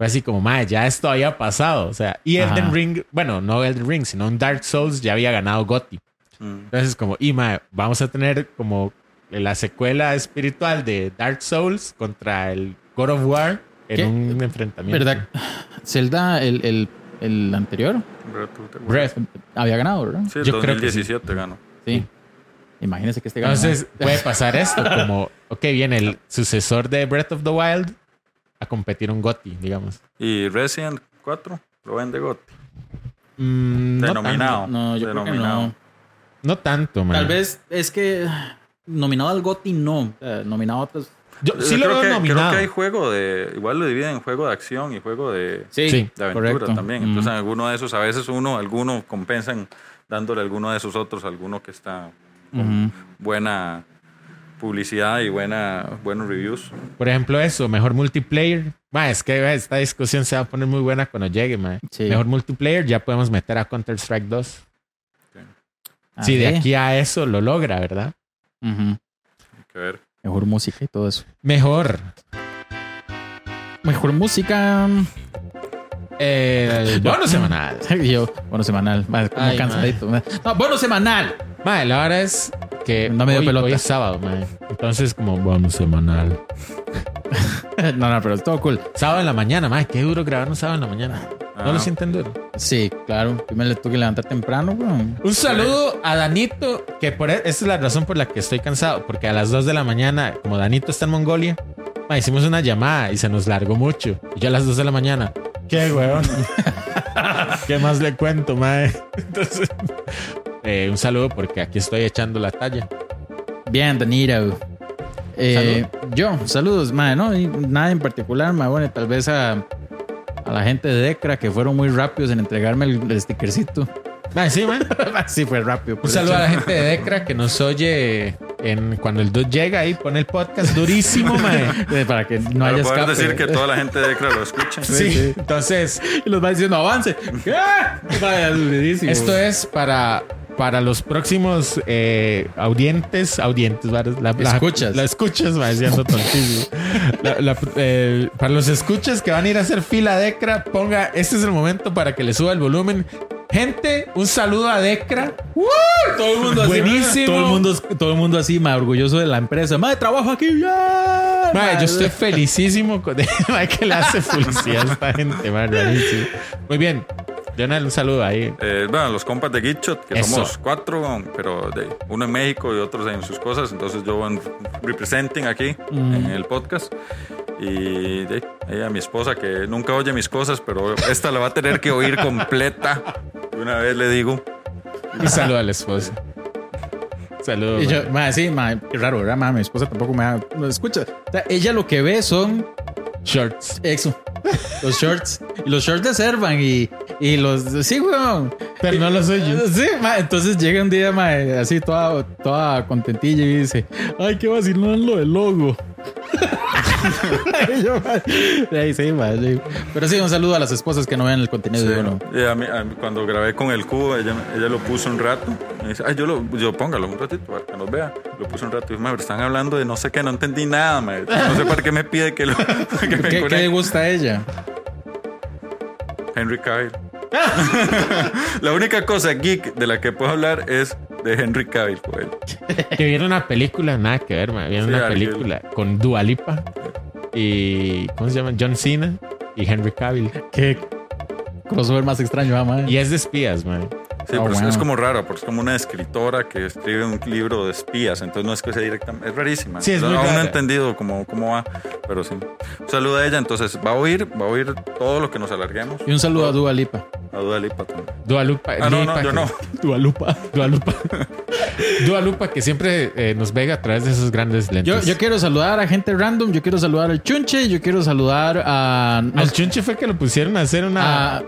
fue así como, madre, ya esto había pasado. O sea, y Ajá. Elden Ring, bueno, no Elden Ring, sino en Dark Souls ya había ganado GOTY. Mm. Entonces, como, y madre, vamos a tener como la secuela espiritual de Dark Souls contra el God of War en ¿Qué? un enfrentamiento. ¿Verdad? Zelda, el, el, el anterior, Breath of the Wild. Breath. había ganado, ¿verdad? Sí, Yo creo que sí. 2017 ganó. Sí. Imagínese que este gana. Entonces, puede pasar esto, como, ok, viene el sucesor de Breath of the Wild a competir un GOTY, digamos. Y Resident 4 lo vende GOTY. Mm, no Denominado. No, yo creo que Denominado. no. No tanto, man. Tal vez es que nominado al GOTY no. Eh, nominado a otros. Yo Yo sí lo creo, veo que, creo nominado. que hay juego de. Igual lo dividen en juego de acción y juego de, Sí, Sí, de aventura correcto. también. Mm. Entonces, en alguno de esos, a veces uno, alguno compensan dándole a alguno de esos otros, alguno que está con buena publicidad y buena, buenos reviews. Por ejemplo, eso, mejor multiplayer. Ma, es que esta discusión se va a poner muy buena cuando llegue, ma. Sí. Mejor multiplayer, ya podemos meter a Counter-Strike 2. Ah, Si de sí. aquí a eso lo logra, ¿verdad? Ujú. Hay que ver. Mejor música y todo eso. Mejor. Mejor música. Eh, el bono semanal. Yo, bueno, semanal. Más como Ay, cansadito. No, bueno, semanal. Ma, la hora es No me dio hoy, pelota. hoy es sábado, ma. Entonces, como bono semanal. no, no, pero es todo cool. Sábado en la mañana, ma. Qué duro grabar un sábado en la mañana. ¿No Ah. lo sienten duro? Sí, claro. Primero le tuve que levantar temprano, bro. Un saludo a Danito, que por e- esa es la razón por la que estoy cansado, porque a las 2 de la mañana, como Danito está en Mongolia, ma, hicimos una llamada y se nos largó mucho. Y yo a las 2 de la mañana, ¿qué, weón? ¿Qué más le cuento, mae? Entonces, eh, un saludo porque aquí estoy echando la talla. Bien, Danilo. Eh, yo, saludos, madre, no, nada en particular, madre, bueno, tal vez a, a la gente de Decra que fueron muy rápidos en entregarme el, el stickercito. Mae, sí, mae. sí, fue rápido. Un saludo a la hecho. gente de Decra que nos oye en, cuando el dude llega ahí, pone el podcast durísimo. Eh, Para que no Para haya escape. decir que toda la gente de ECRA lo escucha. Sí, sí. entonces Y los va diciendo, avance. ¿Qué? Vaya, durísimo. Esto es para, para los próximos eh, audientes, audientes, la, la- Escuchas. La, escuchas, va diciendo tontísimo. La- eh, para los escuchas que van a ir a hacer fila a Decra, ponga, este es el momento para que le suba el volumen. Gente, un saludo a Decra. todo el mundo así. Buenísimo. Todo el mundo, todo el mundo así, ma, orgulloso de la empresa. Madre, trabajo aquí. Yeah. Yo estoy felicísimo con que le hace publicidad a esta gente, rarísimo. Muy bien. Jonal, un saludo ahí. Eh, bueno, los compas de Gitshot, que Eso. somos cuatro, pero de, uno en México y otros en sus cosas. Entonces yo en representing aquí Mm. en el podcast. Y de ahí a mi esposa, que nunca oye mis cosas, pero esta la va a tener que oír completa. Una vez le digo. Y saludo a la esposa. Saludos. Y yo, ma, sí, ma, qué raro, ¿verdad? Ma, mi esposa tampoco me da. No escucha. O sea, ella lo que ve son Shorts. eso. Los shorts. Y los shorts de Servan y, y los. Sí, weón. Pero no lo soy yo. Sí, ma, entonces llega un día, ma, así toda, toda contentilla y dice: Ay, qué vacilón lo del logo. Sí, sí, sí. Pero sí, un saludo a las esposas que no vean el contenido de uno. y a mí- a mí cuando grabé con el cubo, ella, ella lo puso un rato. Me dice, ay, yo, lo, yo póngalo un ratito para que nos vea. Lo puso un rato y dice, madre, están hablando de no sé qué, no entendí nada, madre. No sé para qué me pide que, lo, que me ¿Qué, qué le conecte". gusta a ella? Henry Cavill. la única cosa geek de la que puedo hablar es de Henry Cavill, pues. Que vieron una película, nada que ver, man. Vieron Sí, una película con Dua Lipa y. ¿Cómo se llama? John Cena y Henry Cavill. Qué crossover más extraño, ah, ma. Y es de espías, man. Sí, Oh, pero es- wow. es como raro, porque es como una escritora que escribe un libro de espías, entonces no es que sea directamente, es rarísima. Sí, es muy Aún no he entendido cómo, cómo va, pero sí. Un saludo a ella, entonces va a oír, va a oír todo lo que nos alarguemos. Y un saludo a Dua Lipa. A Dua Lipa también. Dua Lipa. Ah, no, Lipa no, yo no. Dua Lupa. Dua Lipa. Dua Lipa que siempre eh, nos vega a través de esos grandes lentes. Yo, yo quiero saludar a gente random, yo quiero saludar al Chunche, yo quiero saludar a... Al chunche fue que lo pusieron a hacer una. a-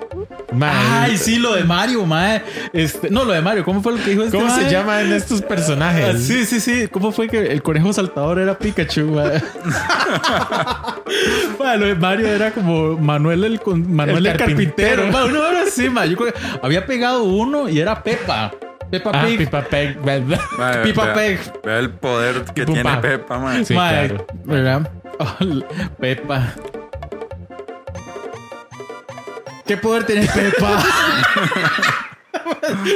Ma, Ay, sí, lo de Mario, mae. Este, no, lo de Mario, ¿cómo fue lo que dijo este ¿Cómo se mae? llaman estos personajes? Ah, sí, sí, sí. ¿Cómo fue que el conejo saltador era Pikachu? de Mario era como Manuel el, Manuel El el, carpintero. carpintero. Mae, Una hora sí, mae. Yo creo que había pegado uno y era Pepa. Peppa Ah, Pig. Pipa Peg. ¿verdad? Mae, Pipa vea- Peg. Vea el poder que tiene Pepa, man. Sí, claro. ¿Verdad? Oh, Pepa. ¿Qué poder tiene Pepa?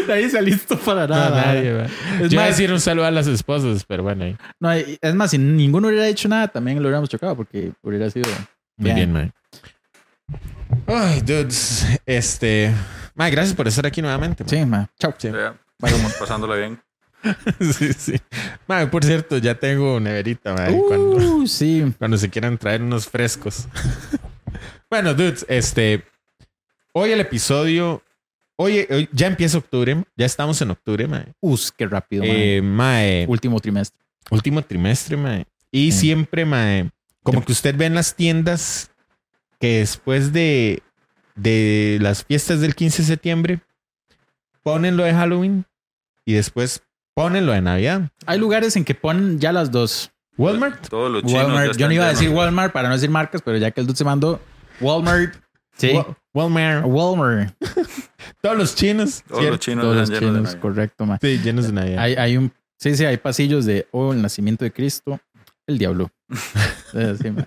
De ahí está listo para No, nada. nadie, va. Es Yo iba a más- decir un saludo a las esposas, pero bueno, ahí. No, es más, si ninguno hubiera hecho nada, también lo hubiéramos chocado porque hubiera sido. Muy Bien. bien, man. Ay, dudes. Este. Man, gracias por estar aquí nuevamente. man. Sí, ma. Chao. Sí. Vea, Vamos pasándola bien. sí, sí. Man, por cierto, ya tengo neverita, man, cuando, Uh, sí. cuando se quieran traer unos frescos. bueno, dudes, este. Hoy el episodio. Hoy ya empieza octubre. Ya estamos en octubre, man. Us, qué rápido. Eh, mae, Último trimestre. último trimestre, mae. Y Sí. siempre, mae, como que usted ve en las tiendas que después de, de las fiestas del 15 de septiembre ponen lo de Halloween y después ponen lo de Navidad. Hay lugares en que ponen ya las dos. Walmart. Todos los chinos. Walmart. Yo no iba a decir Walmart para no decir marcas, pero ya que el dude se mandó Walmart. Sí. Wa- Walmart. Walmart. Todos los chinos. Todos ¿cierto? los chinos Todos los llenos chinos, correcto, ma. Sí, llenos de Navidad. Hay, hay un. Sí, sí, hay pasillos de oh, el nacimiento de Cristo, el diablo. Sí, ma.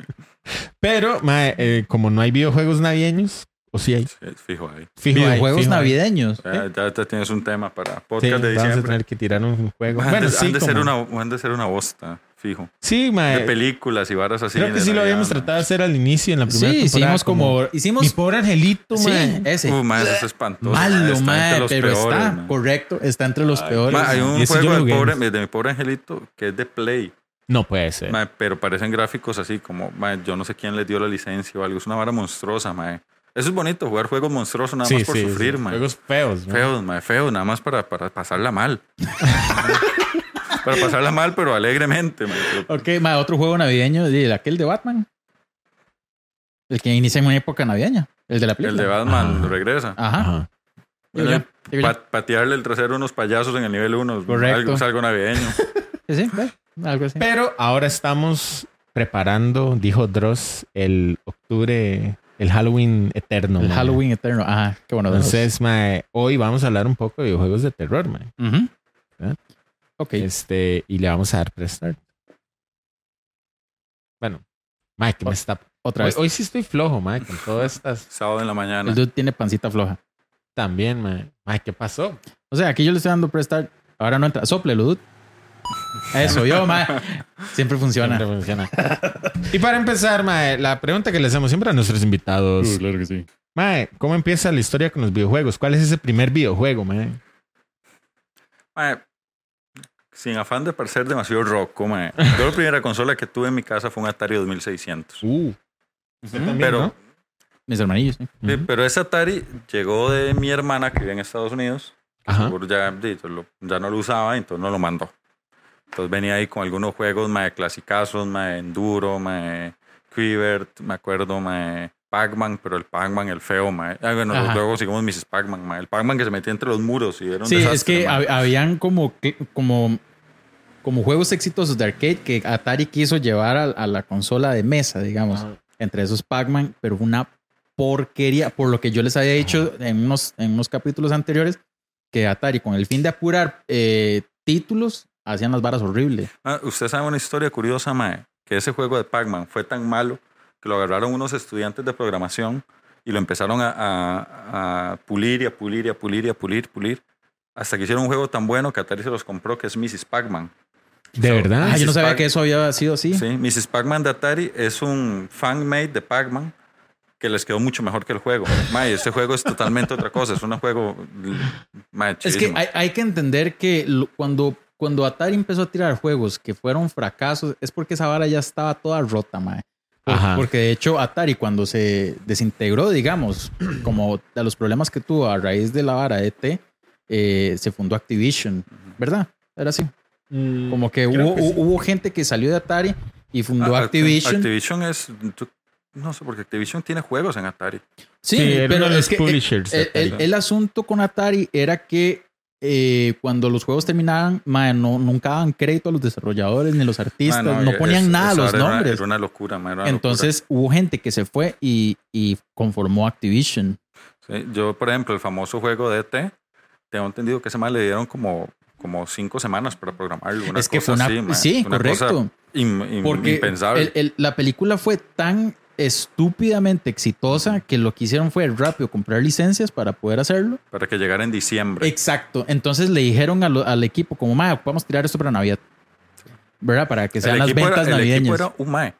Pero, eh, como no hay videojuegos navideños, o sí hay. Sí, fijo ahí. Fijo hay, Videojuegos fijo navideños. Ya, ya te tienes un tema para Sí, podcast de vamos a diciembre. tener que tirar un juego. Han Bueno, de, sí, han de ser una, han de ser una bosta, fijo. Sí, mae. De películas y varas así. Creo que sí lo habíamos man. tratado de hacer al inicio, en la primera Sí, temporada. hicimos como. Mi Hicimos. pobre angelito, Sí, mae. ese. Uh, man, eso es espantoso. Malo, Está ma, entre los pero peores, está man. correcto, está entre los Ay, peores. hay Y un juego de, pobre, de mi pobre angelito que es de Play, No puede ser. ma, pero parecen gráficos así como, ma, yo no sé quién les dio la licencia o algo. Es una vara monstruosa, ma. Eso es bonito, jugar juegos monstruosos nada sí, más por sí, sufrir, sí. ma. Juegos feos. mae. Feos, ma, feos, nada más para, para pasarla mal. para pasarla mal, pero alegremente, ma. Pero- Ok, ma, otro juego navideño, de aquel de Batman. El que inicia en una época navideña. El de la El película. de Batman Ajá. regresa. Ajá. Ajá. Pa- patearle el trasero a unos payasos en el nivel 1. Correcto. Algo, es algo navideño. Sí, sí, algo así. Pero ahora estamos preparando, dijo Dross, el octubre, el Halloween eterno. el. Halloween eterno. Ajá, qué bueno. Entonces, hoy vamos a hablar un poco de videojuegos de terror. Ujú. ¿verdad? Ok. Este, y le vamos a dar prestart. Bueno, mae, que me está. Otra Hoy, vez. hoy sí estoy flojo, mae, con todas estas Sábado en la mañana. El dude tiene pancita floja. también, mae. Mae, ¿qué pasó? O sea, aquí yo le estoy dando prestar. Ahora no entra. Sople, dude. Eso, yo, ma. Siempre funciona. Siempre funciona. y para empezar, mae, la pregunta que le hacemos siempre a nuestros invitados. claro que sí. Mae, ¿cómo empieza la historia con los videojuegos? ¿Cuál es ese primer videojuego, mae? Mae, sin afán de parecer demasiado roco, mae. Yo la primera consola que tuve en mi casa fue un Atari 2600. Uh. Usted también, Pero, ¿no? Mis hermanillos, sí. sí, Ujú. pero ese Atari llegó de mi hermana que vive en Estados Unidos. Ajá. Seguro ya, ya no lo usaba, entonces no lo mandó. Entonces venía ahí con algunos juegos, mae, clasicazos, mae, Enduro, mae, Quivert, me acuerdo, mae, Pac-Man, pero el Pac-Man, el feo, mae. Ah, bueno, Ajá. luego seguimos Mrs. Pac-Man, mae. El Pac-Man que se metía entre los muros y era un Sí, es desastre, que mae. hab- habían como, que- como, como juegos exitosos de arcade que Atari quiso llevar a, a la consola de mesa, digamos. Entre esos Pac-Man, pero una porquería, por lo que yo les había dicho en unos, en unos capítulos anteriores, que Atari, con el fin de apurar eh, títulos, hacían las varas horribles. Ah, Usted sabe una historia curiosa, mae, que ese juego de Pac-Man fue tan malo que lo agarraron unos estudiantes de programación y lo empezaron a, a- a pulir y a pulir y a pulir y a pulir, pulir, hasta que hicieron un juego tan bueno que Atari se los compró, que es Mrs. Pac-Man. De So, verdad. Ah, yo no sabía Pac- que eso había sido así. Sí, Mrs. Pac-Man de Atari es un fan-made de Pac-Man que les quedó mucho mejor que el juego. Mae, este juego es totalmente otra cosa, es un juego... mae, Es que hay, hay que entender que lo- cuando, cuando Atari empezó a tirar juegos que fueron fracasos, es porque esa vara ya estaba toda rota, mae. Por- Ajá. Porque de hecho Atari cuando se desintegró, digamos, como de los problemas que tuvo a raíz de la vara ET, eh, se fundó Activision, ¿verdad? Era así. Como que, hubo, que sí. hubo gente que salió de Atari y fundó Ah, Acti- Activision. Activision es... No sé, porque Activision tiene juegos en Atari. Sí, pero es que publishers el, el- Atari. el asunto con Atari era que eh, cuando los juegos terminaban, no, nunca daban crédito a los desarrolladores ni a los artistas, no, ponían nada a los era una- nombres. Era una locura, mae, era una Entonces hubo gente que se fue y, y conformó Activision. Sí, yo, por ejemplo, el famoso juego de ET, tengo entendido que ese mal le dieron como, como cinco semanas para programarlo. Una es que cosa fue una... así, mae, sí, una cosa correcto. Porque impensable. el- el- la película fue tan estúpidamente exitosa que lo que hicieron fue rápido comprar licencias para poder hacerlo. para que llegara en diciembre. Exacto. Entonces le dijeron a lo- al equipo como, mae, podemos tirar esto para Navidad. ¿Verdad? Para que sean el, las ventas era, el equipo navideñas. era un mae.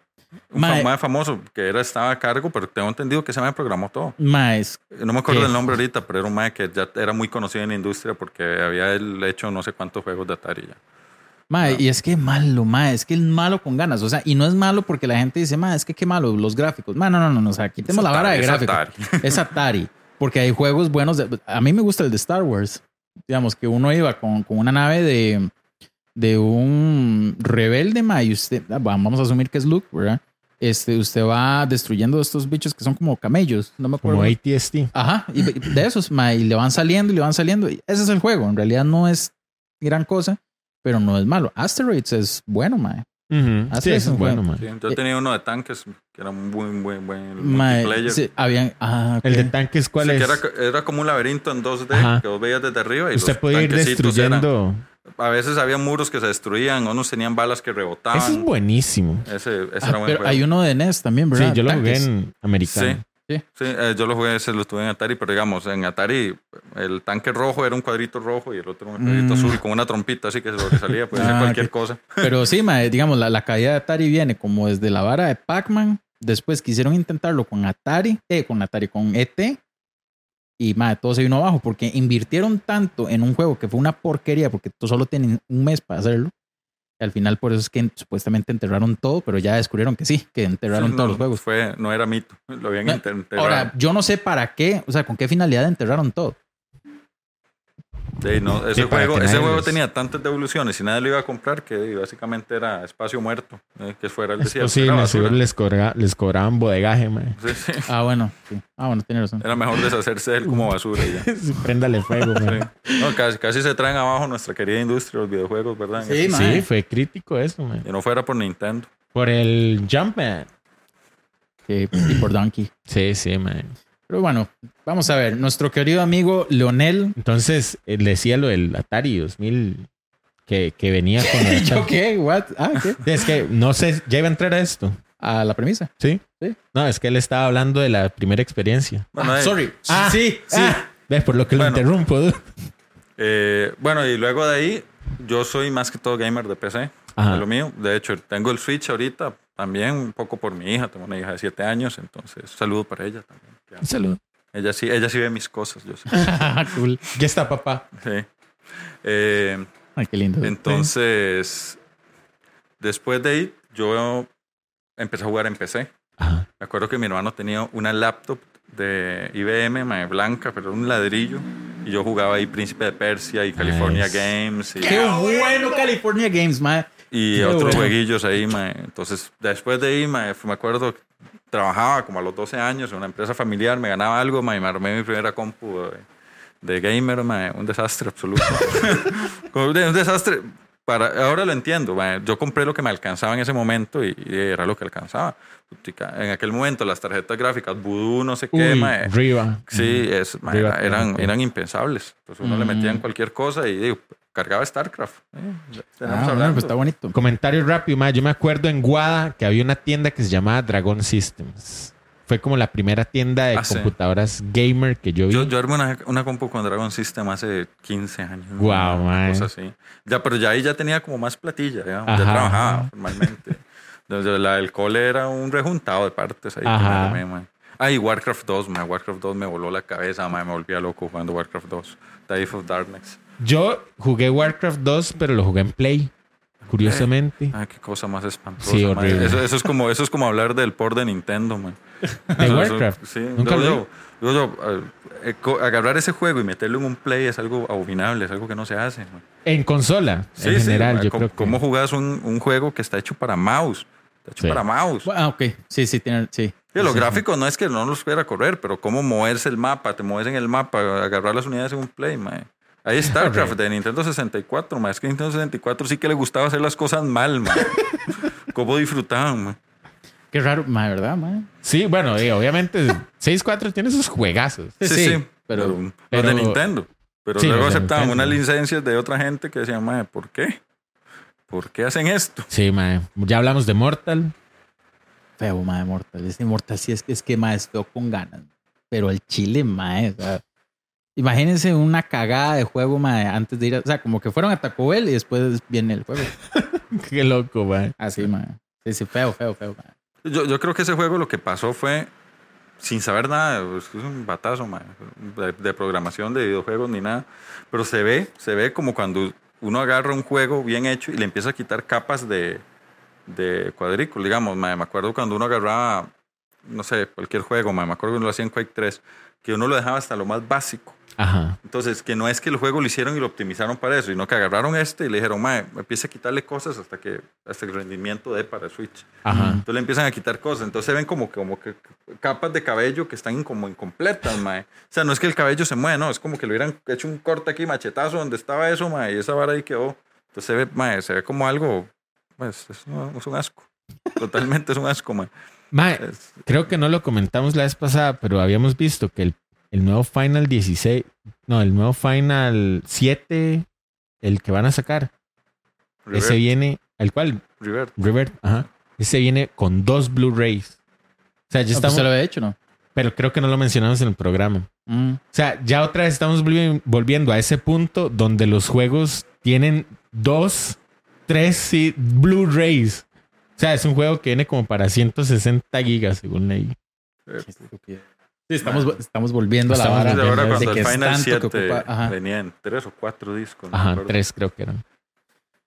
Un Mae. fa- mae famoso que era, estaba a cargo, pero tengo entendido que ese mae programó todo. Mae, es- No me acuerdo del nombre ahorita, pero era un mae que ya era muy conocido en la industria porque había él hecho no sé cuántos juegos de Atari ya. mae, No. y es que malo, mae, es que es malo con ganas. O sea, y no es malo porque la gente dice, mae, es que qué malo, los gráficos. Mae, no, no, no, no, o sea, quitemos Es la vara de Atari, es gráficos. Atari. Es Atari. Porque hay juegos buenos. de- a mí me gusta el de Star Wars. Digamos que uno iba con, con una nave de, de un rebelde, mae, y usted, ah, vamos a asumir que es Luke, ¿verdad? Este, usted va destruyendo estos bichos que son como camellos. No me acuerdo. Como ATST. Ajá, y de esos, mae, y le van saliendo y le van saliendo. Y ese es el juego. En realidad no es gran cosa, pero no es malo. Asteroids es bueno, mae. Ujú. Así Sí, es, eso es un bueno, man. Sí, yo tenía uno de tanques que era un buen, buen, buen multiplayer. sí, habían, ah, ok. El de tanques, ¿cuál Sí, es? que era, era como un laberinto en 2D Ajá. que vos veías desde arriba y Usted los puede ir eran- destruyendo. A veces había muros que se destruían, unos tenían balas que rebotaban. Ese es buenísimo. Ese, ese Ah, era buen pero juego. hay uno de NES también, ¿verdad? Sí, yo lo jugué Tanques. en americano. Sí. Sí, eh, yo lo jugué, ese lo tuve en Atari, pero digamos, en Atari el tanque rojo era un cuadrito rojo y el otro un cuadrito Mm. azul con una trompita, así que lo que salía puede ser Ah, cualquier cosa. Pero sí, digamos, la, la caída de Atari viene como desde la vara de Pac-Man. Después quisieron intentarlo con Atari, eh, con Atari, con ET. Y mae, todo se vino abajo porque invirtieron tanto en un juego que fue una porquería porque tú solo tienen un mes para hacerlo. Y al final, por eso es que supuestamente enterraron todo, pero ya descubrieron que sí, que enterraron todos los juegos. Fue, no era mito, lo habían No, enterrado. Ahora, yo no sé para qué, o sea, con qué finalidad enterraron todo. Sí, no, ese Sí, juego, que ese juego les- tenía tantas devoluciones y nadie lo iba a comprar que básicamente era espacio muerto, eh, que fuera el Es desierto. seguro les, cobra- les cobraban bodegaje, man. Sí, sí. Ah, bueno, sí. Ah, bueno, tiene razón. Era mejor deshacerse de él como basura ya. Préndale fuego, man. No, casi, casi se traen abajo nuestra querida industria de los videojuegos, ¿verdad? Sí. Sí, fue crítico eso, man. no fuera por Nintendo. Por el Jumpman. Sí, y por Donkey. Sí, sí, man. Pero bueno, vamos a ver. Nuestro querido amigo Leonel. Entonces, eh, le decía lo del Atari 2000 que, que venía con el ¿Yo qué? ¿What? Ah, ¿qué? Es que no sé, ya iba a entrar a esto. A la premisa. ¿Sí? Sí. No, es que él estaba hablando de la primera experiencia. Bueno, Ah, eh, sorry. Ah, sí, sí. Ah, ¿Ves? Por lo que Bueno. lo interrumpo. eh, bueno, y luego de ahí, yo soy más que todo gamer de PC. Ajá. Es lo mío. De hecho, tengo el Switch ahorita también, un poco por mi hija. Tengo una hija de 7 años, entonces saludo para ella también. Un saludo. Ella sí, ella sí ve mis cosas, yo sé. cool. Ya está, papá. Sí. Eh, Ay, qué lindo. entonces, después de ahí, yo empecé a jugar en PC. Ajá. Me acuerdo que mi hermano tenía una laptop de IBM, mae, blanca, pero un ladrillo. Y yo jugaba ahí Príncipe de Persia y California Nice. Games. Y, Qué bueno California Games, mae. y Qué otros bueno. jueguillos ahí, mae. Entonces, después de ahí, mae, me acuerdo, trabajaba como a los 12 años en una empresa familiar, me ganaba algo, me armé mi primera compu de, de gamer, un desastre absoluto. Un desastre. Para, ahora lo entiendo, yo compré lo que me alcanzaba en ese momento y, y era lo que alcanzaba. En aquel momento las tarjetas gráficas, Voodoo, no sé qué, Uy, Riva. Sí, es, Riva era- eran, eran impensables. Entonces uno le metía en Mm. cualquier cosa y digo, cargaba StarCraft. Eh, ya Ah, bueno, pues está bonito. Comentario rápido, ma. Yo me acuerdo en Guada que había una tienda que se llamaba Dragon Systems. Fue como la primera tienda de Ah, sí. computadoras gamer que yo vi. Yo, yo armé una, una compu con Dragon System hace 15 años. Guau, una man. cosa así. Ya, pero ya ahí ya tenía como más platilla, Ajá, ya trabajaba ajá. formalmente. Desde la del cole era un rejuntado de partes ahí. Ajá. armé, man. Ah, y Warcraft 2, man. Warcraft 2 me voló la cabeza, man. me volvía loco jugando Warcraft 2. Dive of Darkness. Yo jugué Warcraft 2, pero lo jugué en Play. Curiosamente. Ay, qué cosa más espantosa. Sí, horrible. Eso, eso es como, eso es como hablar del port de Nintendo, man. De Eso- Warcraft. sí, Nunca yo, yo, eh, agarrar ese juego y meterlo en un play es algo abominable, es algo que no se hace. man. En consola, Sí, en sí, general, man, yo ¿cómo, creo que... cómo jugás un, un juego que está hecho para mouse? Está hecho Sí. para mouse. Ah, ok. Sí, sí, tiene, sí. Sí, los Sí, gráficos no es que no los pudiera correr, pero cómo moverse el mapa, te mueves en el mapa, agarrar las unidades en un play, man. Ahí StarCraft de Nintendo 64, man. Es que Nintendo 64 sí que le gustaba hacer las cosas mal, man. cómo disfrutaban, man. Qué raro, mae, ¿verdad, mae? Sí, bueno, eh, obviamente 6.4 tiene sus juegazos. Sí, sí, pero- pero- de Nintendo. Pero Sí, luego de aceptaban Nintendo. unas licencias de otra gente que decían, madre, ¿por qué? ¿Por qué hacen esto? Sí, mae. Ya hablamos de Mortal. Feo, mae, Mortal. Ese Mortal sí es que es que, mae, es feo con ganas. Pero el chile, mae, o sea, imagínense una cagada de juego, mae, antes de ir a, o sea, como que fueron a Taco Bell y después viene el juego. Qué loco, mae. Así, mae. Sí, sí, feo, feo, feo, mae. Yo, yo creo que ese juego lo que pasó fue, sin saber nada, es es un batazo, madre, de, de programación de videojuegos ni nada, pero se ve, se ve como cuando uno agarra un juego bien hecho y le empieza a quitar capas de, de cuadrícula, digamos, madre. me acuerdo cuando uno agarraba, no sé, cualquier juego, madre. me acuerdo cuando lo hacía en Quake 3, que uno lo dejaba hasta lo más básico. Ajá. Entonces, que no es que el juego lo hicieron y lo optimizaron para eso, sino que agarraron este y le dijeron, mae, empieza a quitarle cosas hasta que hasta el rendimiento dé para Switch. Ajá. Entonces le empiezan a quitar cosas. Entonces se ven como, como que capas de cabello que están como incompletas, mae. O sea, no es que el cabello se mueva, no, es como que le hubieran hecho un corte aquí, machetazo, donde estaba eso, mae, y esa vara ahí quedó. Entonces se ve, mae, se ve como algo, pues, es, un- es un asco. Totalmente es un asco, mae. Mae, creo que no lo comentamos la vez pasada, pero habíamos visto que el, el nuevo Final 16, no, el nuevo Final 7, el que van a sacar, ese viene, el cual, Revert. River, ajá, ese viene con dos Blu-rays. O sea, ya Ah, pues estamos, se lo había hecho, ¿no? pero creo que no lo mencionamos en el programa. Mm. O sea, ya otra vez estamos volvi- volviendo a ese punto donde los juegos tienen dos, tres sí, Blu-rays. O sea, es un juego que viene como para 160 gigas, según leí. Sí, estamos, estamos volviendo a la vara de ahora de cuando que el Final tanto 7 que ocupa. Ajá. venía en tres o cuatro discos. no Ajá, acuerdo. tres creo que eran.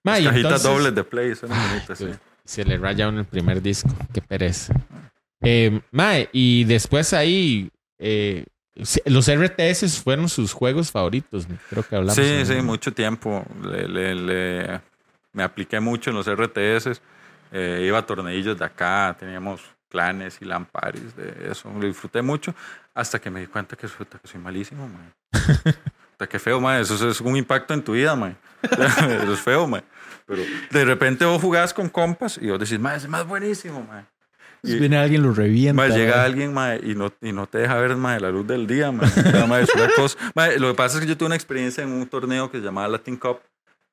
Las cajitas entonces- dobles de play, son Ay, bonitas, sí. Se le raya uno el primer disco. Qué pereza. Eh, mae, y después ahí, eh, los RTS fueron sus juegos favoritos. ¿no? Creo que hablamos. Sí, sí, mucho tiempo. Le, le- le- me apliqué mucho en los RTS. eh, iba a torneillos de acá, teníamos clanes y lamparis de eso. Lo disfruté mucho hasta que me di cuenta que, soy- que soy malísimo, man. Hasta que feo, man. Eso es un impacto en tu vida, man. Eso es feo, man. Pero de repente vos jugás con compas y vos decís, man, ese es más buenísimo, man. Y- Viene alguien, lo revienta. Llega mae. alguien y, no, y no te deja ver ma, la luz del día. Ma. Ya, ma, es una cosa. Ma, lo que pasa es que yo tuve una experiencia en un torneo que se llamaba Latin Cup,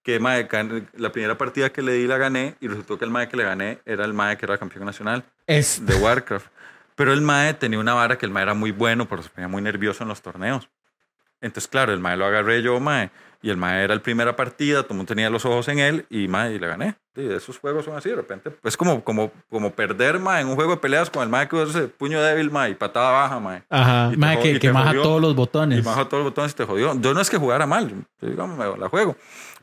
que ma, gan- la primera partida que le di la gané y resultó que el mae que le gané era el mae que era campeón nacional Es, de Warcraft. Pero el mae tenía una vara que el mae era muy bueno, pero se ponía muy nervioso en los torneos. Entonces, claro, el mae lo agarré yo, mae, y el mae era el primera partida, todo el mundo tenía los ojos en él y mae, y le gané. Sí, esos juegos son así, de repente. Es como, como, como perder, mae, en un juego de peleas con el mae que usa ese puño débil, mae, y patada baja, mae. ajá. Y Mae, que, y que maja jodió. todos los Y botones. bajo todos los botones y te jodió. Yo no es que jugara mal, yo, digamos, la juego.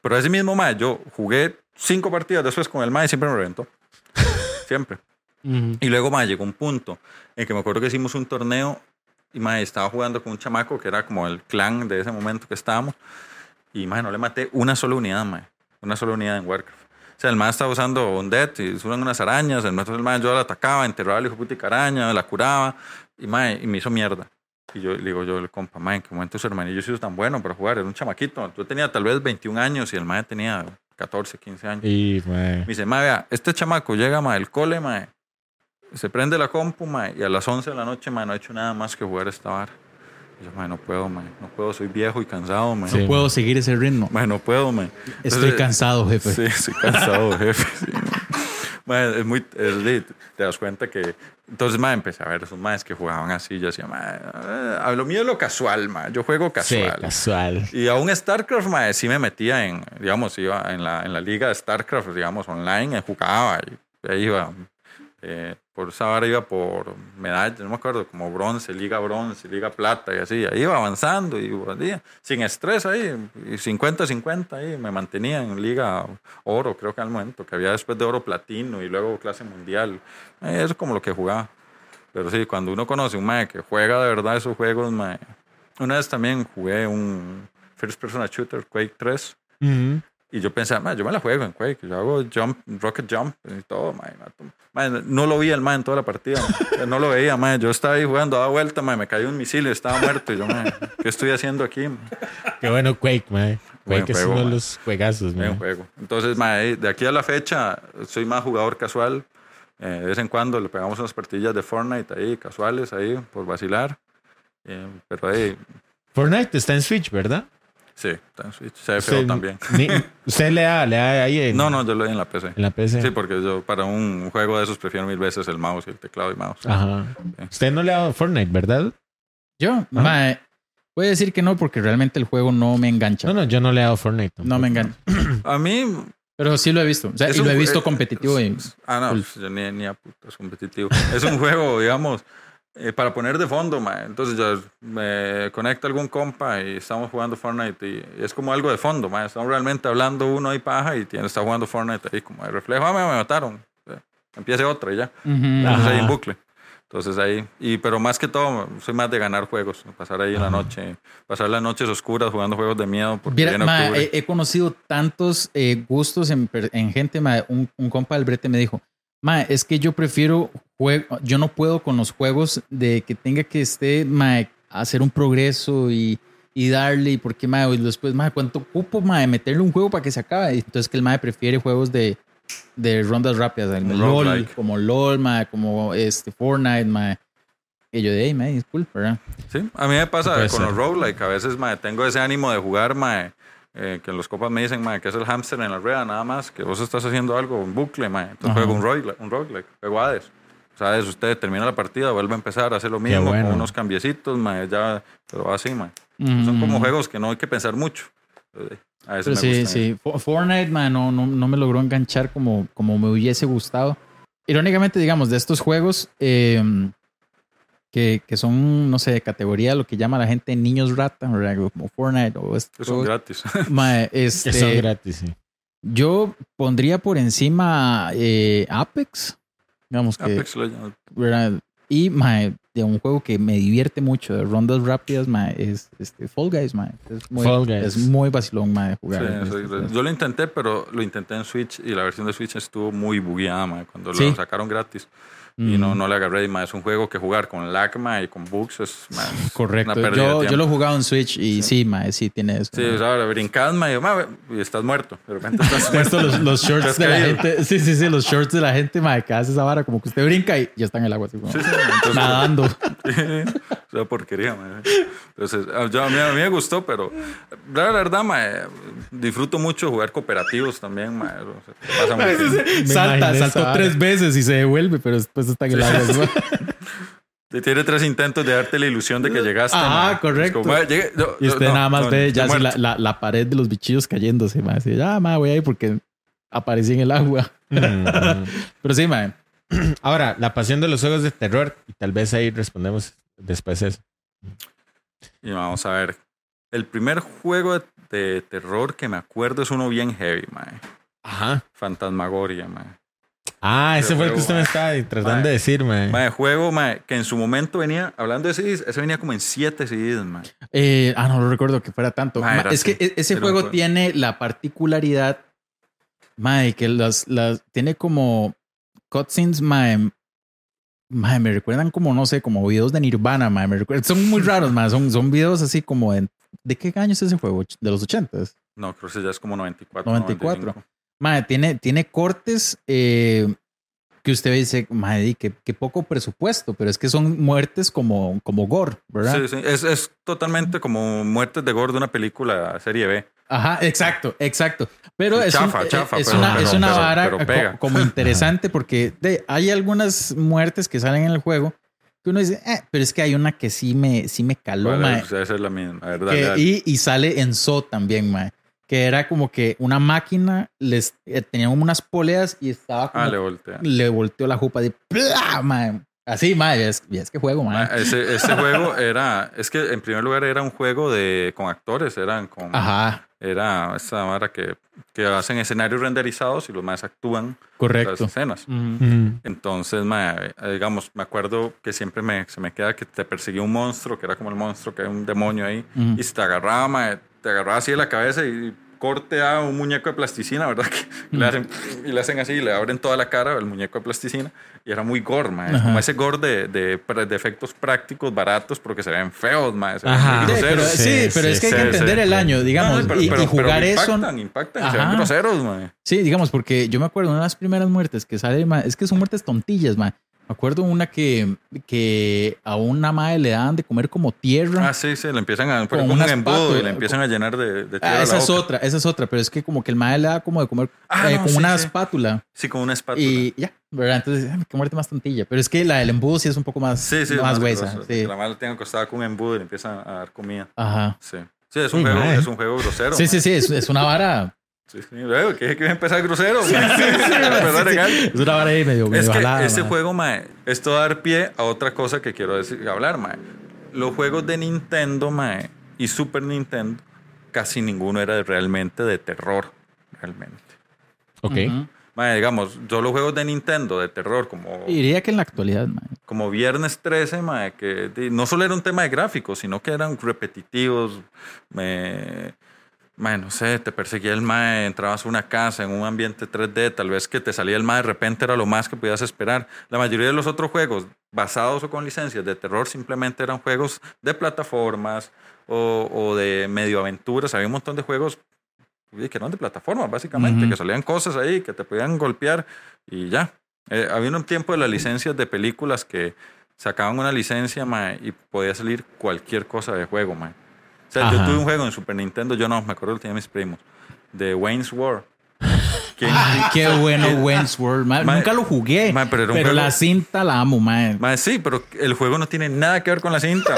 Pero ese mismo mae, yo jugué cinco partidas después con el mae y siempre me reventó. siempre. Ujú. Y luego, mae, llegó un punto en que me acuerdo que hicimos un torneo Y mae, estaba jugando con un chamaco que era como el clan de ese momento que estábamos. Y mae, no le maté una sola unidad, mae. Una sola unidad en Warcraft. O sea, el mae estaba usando Undead y suben unas arañas. El el mae yo la atacaba, enterraba al hijo puta araña, la curaba. Y mae, y me hizo mierda. Y yo le digo, yo le compa, mae, ¿en qué momento su hermanillo se hizo tan bueno para jugar? Era un chamaquito. Yo tenía tal vez 21 años y el mae tenía 14, 15 años. Y. Me dice, mae, vea, este chamaco llega, mae, el cole, mae, se prende la compu, mae, y a las 11 de la noche, mae, no ha hecho nada más que jugar esta vara. Y yo, mae, no puedo, mae, no puedo, soy viejo y cansado, mae. Sí. No puedo seguir ese ritmo. Mae, no puedo. Estoy Entonces, cansado, jefe. Sí, estoy cansado, jefe. sí, Mae, es muy, es te das cuenta que, entonces, mae, empecé a ver esos maes que jugaban así, yo decía, eh, a lo mío es lo casual, mae, yo juego Sí, casual. casual. Y aún StarCraft, mae, sí me metía en, digamos, iba en la, en la liga de StarCraft, digamos, online, jugaba y ahí iba. eh, por esa iba por medallas, no me acuerdo, como bronce, liga bronce, liga plata y así. Ahí iba avanzando y volvía, sin estrés ahí, y 50-50 ahí, me mantenía en liga oro, creo que al momento, que había después de oro platino y luego clase mundial. Eh, eso es como lo que jugaba. Pero sí, cuando uno conoce un mae que juega de verdad esos juegos, mae. Una vez también jugué un First Person Shooter, Quake 3. Ujú. Y yo pensaba, "Ma, yo me la juego en Quake. Yo hago jump, rocket jump y todo, mato". Mae, no lo vi el mae en toda la partida. No lo veía, mae. Yo estaba ahí jugando, daba vuelta, mae, me cayó un misil y estaba muerto. Y yo, mae, ¿qué estoy haciendo aquí? Qué bueno Quake. Buen Quake es juego, uno de los juegazos. Buen juego. Entonces, de aquí a la fecha, soy más jugador casual. Eh, de vez en cuando le pegamos unas partidas de Fortnite ahí, casuales, ahí, por vacilar. Eh, pero ahí, Fortnite está en Switch, ¿verdad? Sí, está en Switch. Se ve feo también. ni- usted le da, le da ahí en, No, no, yo lo doy en la PC. en la PC. Sí, porque yo para un juego de esos prefiero mil veces el mouse y el teclado y mouse. Ajá. Usted no le ha dado Fortnite, ¿verdad? Yo, mae, voy a decir que no porque realmente el juego no me engancha. No, no, yo no le he dado Fortnite. No me engancha. A mí... Pero sí lo he visto. O sea, y un lo he visto competitivo. y- Ah, no, pues, yo ni, ni a putas competitivo. Es un juego, digamos, eh, para poner de fondo, ma. Entonces yo me conecta algún compa y estamos jugando Fortnite y es como algo de fondo, ma. Estamos realmente hablando uno ahí paja y tiene, está jugando Fortnite ahí como de reflejo. Ah, me, me mataron. Eh, Empiece otra y ya. Ujú. Entonces Ajá. ahí en bucle. Entonces ahí, y, pero más que todo, soy más de ganar juegos, pasar ahí en la Ajá. noche, pasar las noches oscuras jugando juegos de miedo. Porque viene ma, he, he conocido tantos eh, gustos en, en gente. ma. Un, un compa del brete me dijo, ma, es que yo prefiero juego, yo no puedo con los juegos de que tenga que esté ma, hacer un progreso y, y darle, y porque ma, y después, ma, ¿cuánto ocupo ma, de meterle un juego para que se acabe? Entonces que el ma prefiere juegos de, de rondas rápidas, el Un LOL, roguelike. como LOL, ma, como este Fortnite, ma. Y yo de, hey, ma, es cool, ¿verdad? Sí, a mí me pasa con ser. los roguelike. A veces mae, tengo ese ánimo de jugar, mae, eh, que los copas me dicen mae, que es el hámster en la rueda, nada más, que vos estás haciendo algo en bucle, mae. Entonces Ajá. juego un roguelike, un roguelike, juego Hades. ¿Sabes? Usted termina la partida, vuelve a empezar, hace lo mismo, bueno. con unos cambiecitos, mae, ya, pero así, mae. Son como juegos que no hay que pensar mucho. Eh, A veces Pero me sí, sí. Fo- Fortnite, man, no, no, no me logró enganchar como, como me hubiese gustado. Irónicamente, digamos, de estos juegos eh, que, que son, no sé, de categoría, lo que llama la gente niños rata, ¿verdad? como Fortnite o Que son esto. gratis. mae, Que este, son gratis, sí. yo pondría por encima eh, Apex, digamos que, Apex Legends. ¿verdad? Y mae, de un juego que me divierte mucho, de rondas rápidas, mae, es este, Fall Guys, mae. Es muy, Fall Guys. es muy vacilón, mae, de Sí, jugar. sí, Este, yo lo intenté, pero lo intenté en Switch y la versión de Switch estuvo muy bugueada, mae, cuando Sí. lo sacaron gratis. Y no, mm. no le agarré. Ma, es un juego que jugar con lag ma, y con bugs es ma, Correcto. una pérdida de Yo, yo lo he jugado en Switch y sí, mae, sí tiene eso. Sí, o sea, brincas ma, y, yo, ma, y estás muerto. De repente estás muerto. los, los shorts de la gente. Sí, sí, sí, los shorts de la gente, mae, que hace esa vara, como que usted brinca y ya está en el agua, así como Sí, sí, entonces, nadando. o sea, porquería, ma. Entonces, a- yo- a, mí, a mí me gustó, pero la verdad, ma, eh, disfruto mucho jugar cooperativos también, ma. O sea, pasa mucho. Salta, esa saltó tres veces y se devuelve, pero después está en el agua. Tiene tres intentos de darte la ilusión de que llegaste. Ah, ma. correcto. Es como, ma, llegué- no, Y usted no, nada más no, ve ya la, la, la pared de los bichillos cayéndose, mae. Así, ya, mae, voy ahí porque aparecí en el agua. Pero sí, mae. Ahora, la pasión de los juegos de terror, y tal vez ahí respondemos después eso. Y vamos a ver. El primer juego de, de terror que me acuerdo es uno bien heavy, mae. Ajá. Fantasmagoria, mae. Ah, ese Pero fue el que usted me mae. estaba tratando Mae. de decir, mae. Mae, juego, mae, que en su momento venía, hablando de CDs, ese venía como en 7 CDs, mae. Eh, ah, no lo recuerdo que fuera tanto. Es que así. e- ese juego juego. tiene la particularidad, mae, que las, las tiene como cutscenes, mae, mae, me recuerdan como, no sé, como videos de Nirvana, mae, me recuerdan, son muy raros, mae, son, son videos así como de, ¿de qué año es ese juego? De los ochentas. No, creo que ya es como 94. 94. 95. Mae, tiene, tiene cortes eh, que usted dice, di, qué, qué poco presupuesto, pero es que son muertes como, como gore, ¿verdad? Sí, sí. Es, es totalmente como muertes de gore de una película serie B. Ajá, exacto, exacto. Pero es, chafa, un- chafa, es pero- una, pero- es una pero- vara co- como interesante porque de- hay algunas muertes que salen en el juego que uno dice, eh, pero es que hay una que sí me, sí me caló, Vale, mae, Esa es la misma, a ver, que- dale, dale. y, y sale en So también, mae, que era como que una máquina les eh, unas poleas y estaba como, Ah, le voltea. le volteó la jupa de ¡plá! Así, mae, es, es que juego. Ah, Ese, ese juego era, es que en primer lugar era un juego de con actores, eran con, Ajá, era esa vara que, que hacen escenarios renderizados y los más actúan las correcto. escenas. Ujú. Mm. Entonces, ma, eh, digamos, me acuerdo que siempre me, se me queda que te perseguía un monstruo, que era como el monstruo, que era un demonio ahí, y se te agarraba, ma, te agarraba así de la cabeza y corte a un muñeco de plasticina, ¿verdad? Que le hacen, y le hacen así, y le abren toda la cara al muñeco de plasticina, y era muy gore, ma, es Ajá. como ese gore de, de, de efectos prácticos baratos, porque se ven feos, ma, se ven Ajá. muy Sí, pero, groseros. sí, Sí, pero es que hay sí, que sí, entender sí. el año, digamos, No, pero- y, pero- y jugar pero eso. Impactan, impactan, se ven Ajá. groseros, ma. Sí, digamos, porque yo me acuerdo una de las primeras muertes que sale, ma, es que son muertes tontillas, ma. Me acuerdo una que, que a una madre le daban de comer como tierra. Ah, sí, sí, le empiezan a poner un unas embudo y le empiezan a llenar de, de Ah, tierra la esa es boca. otra, esa es otra, pero es que como que el madre le da como de comer Ah, eh, no, con sí, una sí. espátula Sí, con una espátula. y ya, ¿verdad? Entonces, ay, qué muerte más tontilla. Pero es que la del embudo sí es un poco más, Sí, sí, más gruesa. Sí. Que la madre la tenga acostada con un embudo y le empiezan a dar comida. Ajá. Sí. Sí, es un, Uy, juego, es un juego grosero. Sí, sí, sí, es, es una vara. Sí, sí. Luego, que dije que iba a empezar grosero. mae. Legal. Es una vara ahí medio, medio Es que jalada, este ma. juego, mae, esto va a dar pie a otra cosa que quiero decir, hablar, mae. Los juegos de Nintendo, mae, y Super Nintendo, casi ninguno era realmente de terror, realmente. Ok. Ujú. Mae, digamos, yo los juegos de Nintendo de terror, como, diría que en la actualidad, ma. como Viernes 13, mae, que no solo era un tema de gráficos, sino que eran repetitivos. Me, mae, no sé, te perseguía el mae, entrabas a una casa en un ambiente 3D, tal vez que te salía el mae de repente era lo más que podías esperar. La mayoría de los otros juegos, basados o con licencias de terror, simplemente eran juegos de plataformas o, o de medio aventuras. Había un montón de juegos que eran de plataformas, básicamente, que salían cosas ahí que te podían golpear y ya. Eh, había un tiempo de las licencias de películas que sacaban una licencia mae, y podía salir cualquier cosa de juego. mae. Yo tuve un juego en Super Nintendo, yo no, me acuerdo que tenía mis primos, de Wayne's War. Ay, qué bueno Wayne's World, ma. Ma- Nunca lo jugué. ma, pero juego- la cinta la amo, man. sí, pero el juego no tiene nada que ver con la cinta.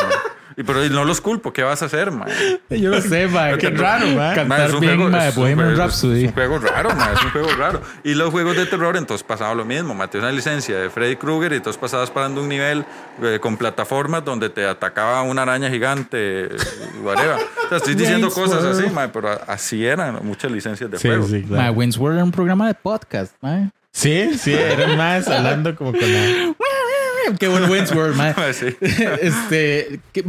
Y pero no los culpo, ¿qué vas a hacer, mae? Yo lo sé, ma. Qué raro, ma. Ma, Cantar es un bien, juego- ma, es un Bohemian juego- Rhapsody. Es un juego raro, ma, es un juego raro. Y los juegos de terror, entonces pasaba lo mismo. Mate una licencia de Freddy Krueger y entonces pasabas parando un nivel eh, con plataformas donde te atacaba una araña gigante. whatever. O sea, estoy diciendo cosas así, World. ma, pero así eran muchas licencias de Sí, juego. sí, Ma, claro. Wayne's World era un programa de podcast, ma. Sí, sí, eran más hablando como con la... Qué bueno Wayne's World, ma. Ma, sí. este, que,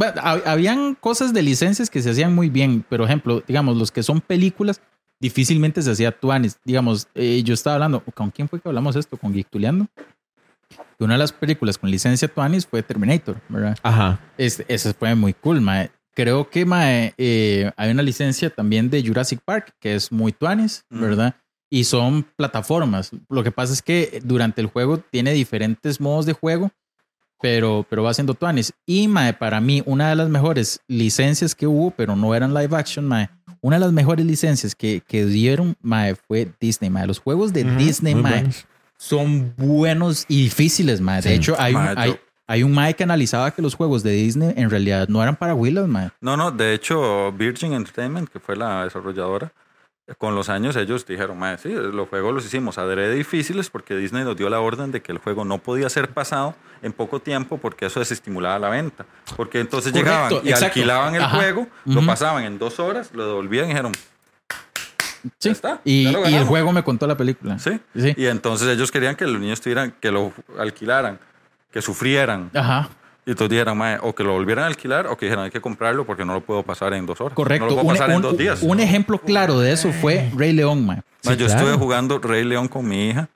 habían cosas de licencias que se hacían muy bien. Por ejemplo, digamos, los que son películas, difícilmente se hacía tuanis. Digamos, eh, yo estaba hablando, ¿con quién fue que hablamos esto? ¿Con Geektuleando? Que Una de las películas con licencia tuanis fue Terminator, ¿verdad? Ajá. Es, eso fue muy cool, mae. Creo que mae, eh, hay una licencia también de Jurassic Park que es muy tuanis, Mm. ¿verdad? Y son plataformas. Lo que pasa es que durante el juego tiene diferentes modos de juego, pero, pero va siendo tuanis. Y mae, para mí, una de las mejores licencias que hubo, pero no eran live action, mae. Una de las mejores licencias que, que dieron, mae, fue Disney, mae. Los juegos de Disney, mae, buenos. son buenos y difíciles, mae. De Sí. hecho, hay, un, yo- hay, hay un mae que analizaba que los juegos de Disney en realidad no eran para Willows, mae. No, no, de hecho, Virgin Entertainment, que fue la desarrolladora, con los años ellos dijeron, "Mae, sí, los juegos los hicimos adrede difíciles porque Disney nos dio la orden de que el juego no podía ser pasado en poco tiempo porque eso desestimulaba la venta. Porque entonces Correcto, llegaban y exacto. alquilaban el Ajá. juego, lo Ujú. pasaban en dos horas, lo devolvían y dijeron, Sí. Está, y, lo y el juego me contó la película. Sí. Sí. Y entonces ellos querían que los niños tuvieran, que lo alquilaran, que sufrieran. Ajá. Y entonces dijeran, "Mae, o que lo volvieran a alquilar o que dijeran, hay que comprarlo porque no lo puedo pasar en dos horas. Correcto. No lo puedo un, pasar en un- dos días. un ejemplo claro de eso fue Rey León, mae. Mae, Sí, yo claro. estuve jugando Rey León con mi hija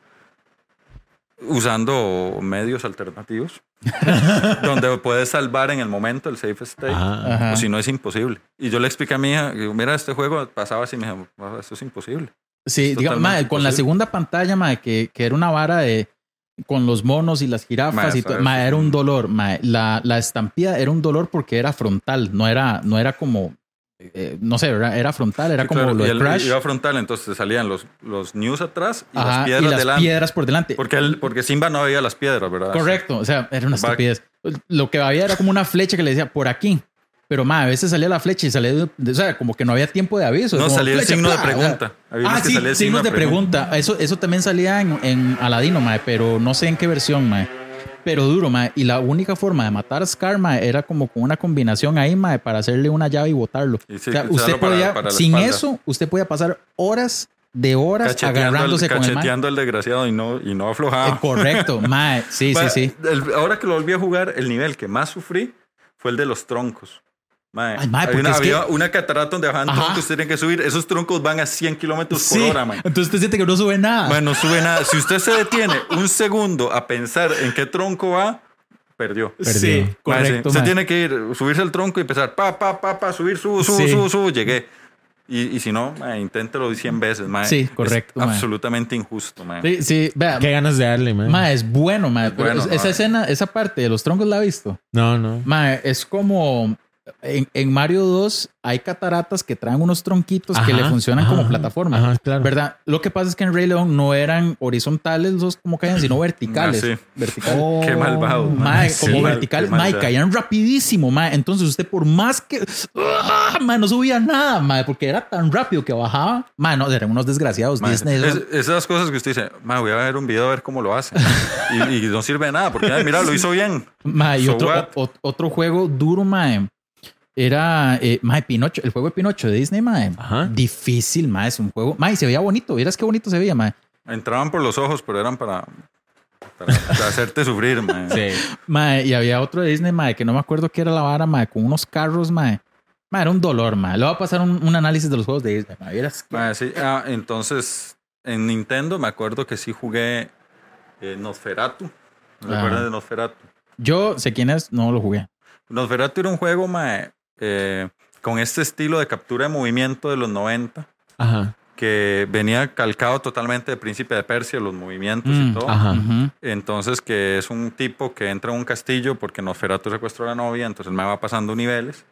usando medios alternativos donde puedes salvar en el momento el safe state. Ajá. Ajá. O si no es imposible. Y yo le expliqué a mi hija, mira, este juego pasaba así, me dijo, "Ah, esto es imposible. Sí, Es digamos, con la segunda pantalla, mae, que, que era una vara de con los monos y las jirafas y todo, era un dolor. La, la estampida era un dolor porque era frontal, no era, no era como, eh, no sé, era, era frontal, era Sí, como claro, lo de Crash. iba frontal, entonces te salían los, los news atrás y Ajá, las piedras y las delante. piedras por delante. Porque, él, porque Simba no veía las piedras, ¿verdad? Correcto, o sea, era una Back. estupidez. Lo que había era como una flecha que le decía por aquí. Pero ma, a veces salía la flecha y salía, de- o sea, como que no había tiempo de aviso. No, salía el signo de pregunta. Ah, sí, el signos de pregunta. Eso, eso también salía en, en Aladino, mae, pero no sé en qué versión, mae. Pero duro, mae. Y la única forma de matar a Scar, mae, era como con una combinación ahí, mae, para hacerle una llave y botarlo. Y sí, o sea, usted para- podía, para la sin eso, usted podía pasar horas de horas Cacheteando, agarrándose al, con el cacheteando al desgraciado y no, y no Eh, aflojaba. correcto, mae. Sí, sí, sí. el- ahora que lo volví a jugar, el nivel que más sufrí fue el de los troncos. Mae, Ay, mae, había porque una, es que- había una catarata donde bajaban Ajá. troncos, tienen que subir. Esos troncos van a 100 kilómetros por Sí. hora, mae. Entonces usted siente que no sube nada. Mae, no sube nada. Si usted se detiene un segundo a pensar en qué tronco va, perdió. sí, Perdió. Mae, sí. correcto. Usted mae. tiene que ir, subirse al tronco y empezar, pa, pa, pa, pa, subir, subo, subo, Sí. subo, subo, llegué. Y, y si no, mae, inténtelo 100 veces, mae. Sí, Es correcto, mae. absolutamente injusto, mae. Sí, sí, vea. Qué ganas de darle, man. Ma, es bueno, ma. pero bueno, es- esa escena, esa parte de los troncos la ha visto. No, no. Ma, es como en, en Mario 2 hay cataratas que traen unos tronquitos que le funcionan ajá, como plataforma. Ajá, claro. ¿Verdad? Lo que pasa es que en Rey León no eran horizontales los como caían, sino verticales. Ah, sí. Verticales. Qué malvado. Sí, como verticales, caían rapidísimo, ma. Entonces usted por más que ¡Ah! ma, no subía nada, ma, porque era tan rápido que bajaba. Ma, no, eran unos desgraciados. Mae, Disney, es- esas cosas que usted dice, "Ma, voy a ver un video a ver cómo lo hace. y, y no sirve de nada, porque mira, lo hizo bien. Ma, y So otro, o- otro juego duro, mae. Era eh, mae, Pinocho, el juego de Pinocho de Disney, mae. Ajá. Difícil, mae, es un juego. Mae, y se veía bonito. Vieras qué bonito se veía, mae. Entraban por los ojos, pero eran para, para, para hacerte sufrir, mae. Sí. Mae, y había otro de Disney, mae, que no me acuerdo qué era la vara, mae, con unos carros, mae. Mae, era un dolor, mae. Le voy a pasar un, un análisis de los juegos de Disney, mae. Vieras que- Mae, sí. Ah, entonces, en Nintendo me acuerdo que sí jugué eh, Nosferatu. ¿No Ah. de Nosferatu? Yo sé quién es, no lo jugué. Nosferatu era un juego, mae, eh, con este estilo de captura de movimiento de los 90, Ajá. que venía calcado totalmente de Príncipe de Persia, los movimientos Mm, y todo. Ajá. Entonces, que es un tipo que entra a un castillo porque Nosferatu secuestró a la novia, entonces me va pasando niveles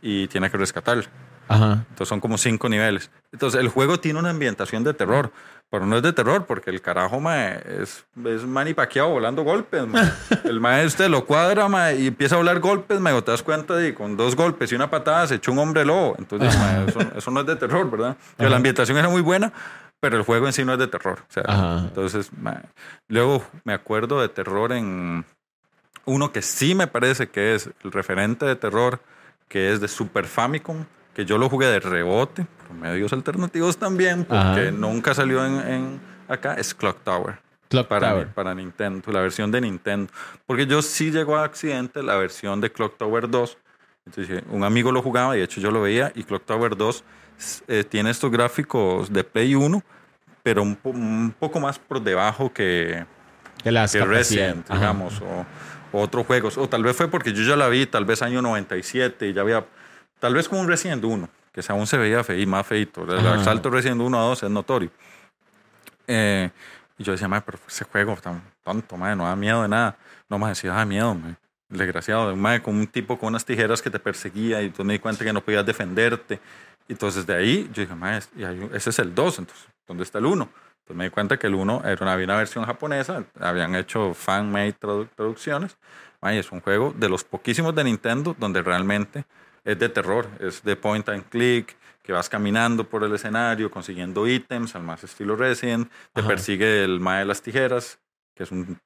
y tiene que rescatarla. Ajá. Entonces son como cinco niveles. Entonces el juego tiene una ambientación de terror, pero no es de terror porque el carajo mae, es, es Manny Pacquiao volando golpes. mae. El mae usted lo cuadra mae, y empieza a volar golpes, mae, o te das cuenta de con dos golpes y una patada se echó un hombre lobo. Entonces mae, eso, eso no es de terror, ¿verdad? Pero la ambientación era muy buena, pero el juego en sí no es de terror. O sea, Ajá. entonces mae, luego me acuerdo de terror en uno que sí me parece que es el referente de terror, que es de Super Famicom, que yo lo jugué de rebote, por medios alternativos también, porque Ajá. nunca salió en, en acá, es Clock Tower. Clock Para, Tower. para Nintendo, la versión de Nintendo. Porque yo sí llegó a accidente la versión de Clock Tower 2. Entonces, un amigo lo jugaba y de hecho yo lo veía. Y Clock Tower 2 eh, tiene estos gráficos de Play 1, pero un, po- un poco más por debajo que, Que las que. Resident, digamos, o, o otros juegos. O tal vez fue porque yo ya la vi, tal vez año 97, y ya había, tal vez como un Resident 1, que aún se veía fe, más feito. El Ajá. salto Resident 1 a 2 es notorio. Eh, y yo decía, madre, pero ese juego tan tonto, madre, no da miedo de nada. No, me decía, da miedo, madre. El desgraciado, madre, con un tipo con unas tijeras que te perseguía y entonces me di cuenta que no podías defenderte. Y entonces de ahí yo dije, madre, ese es el 2, entonces, ¿dónde está el 1? Entonces me di cuenta que el 1 era una, había una versión japonesa, habían hecho fan-made tradu- producciones. Ay, es un juego de los poquísimos de Nintendo donde realmente es de terror, es de point and click, que vas caminando por el escenario consiguiendo ítems, al más estilo Resident, te Ajá. persigue el mae de las tijeras, que es un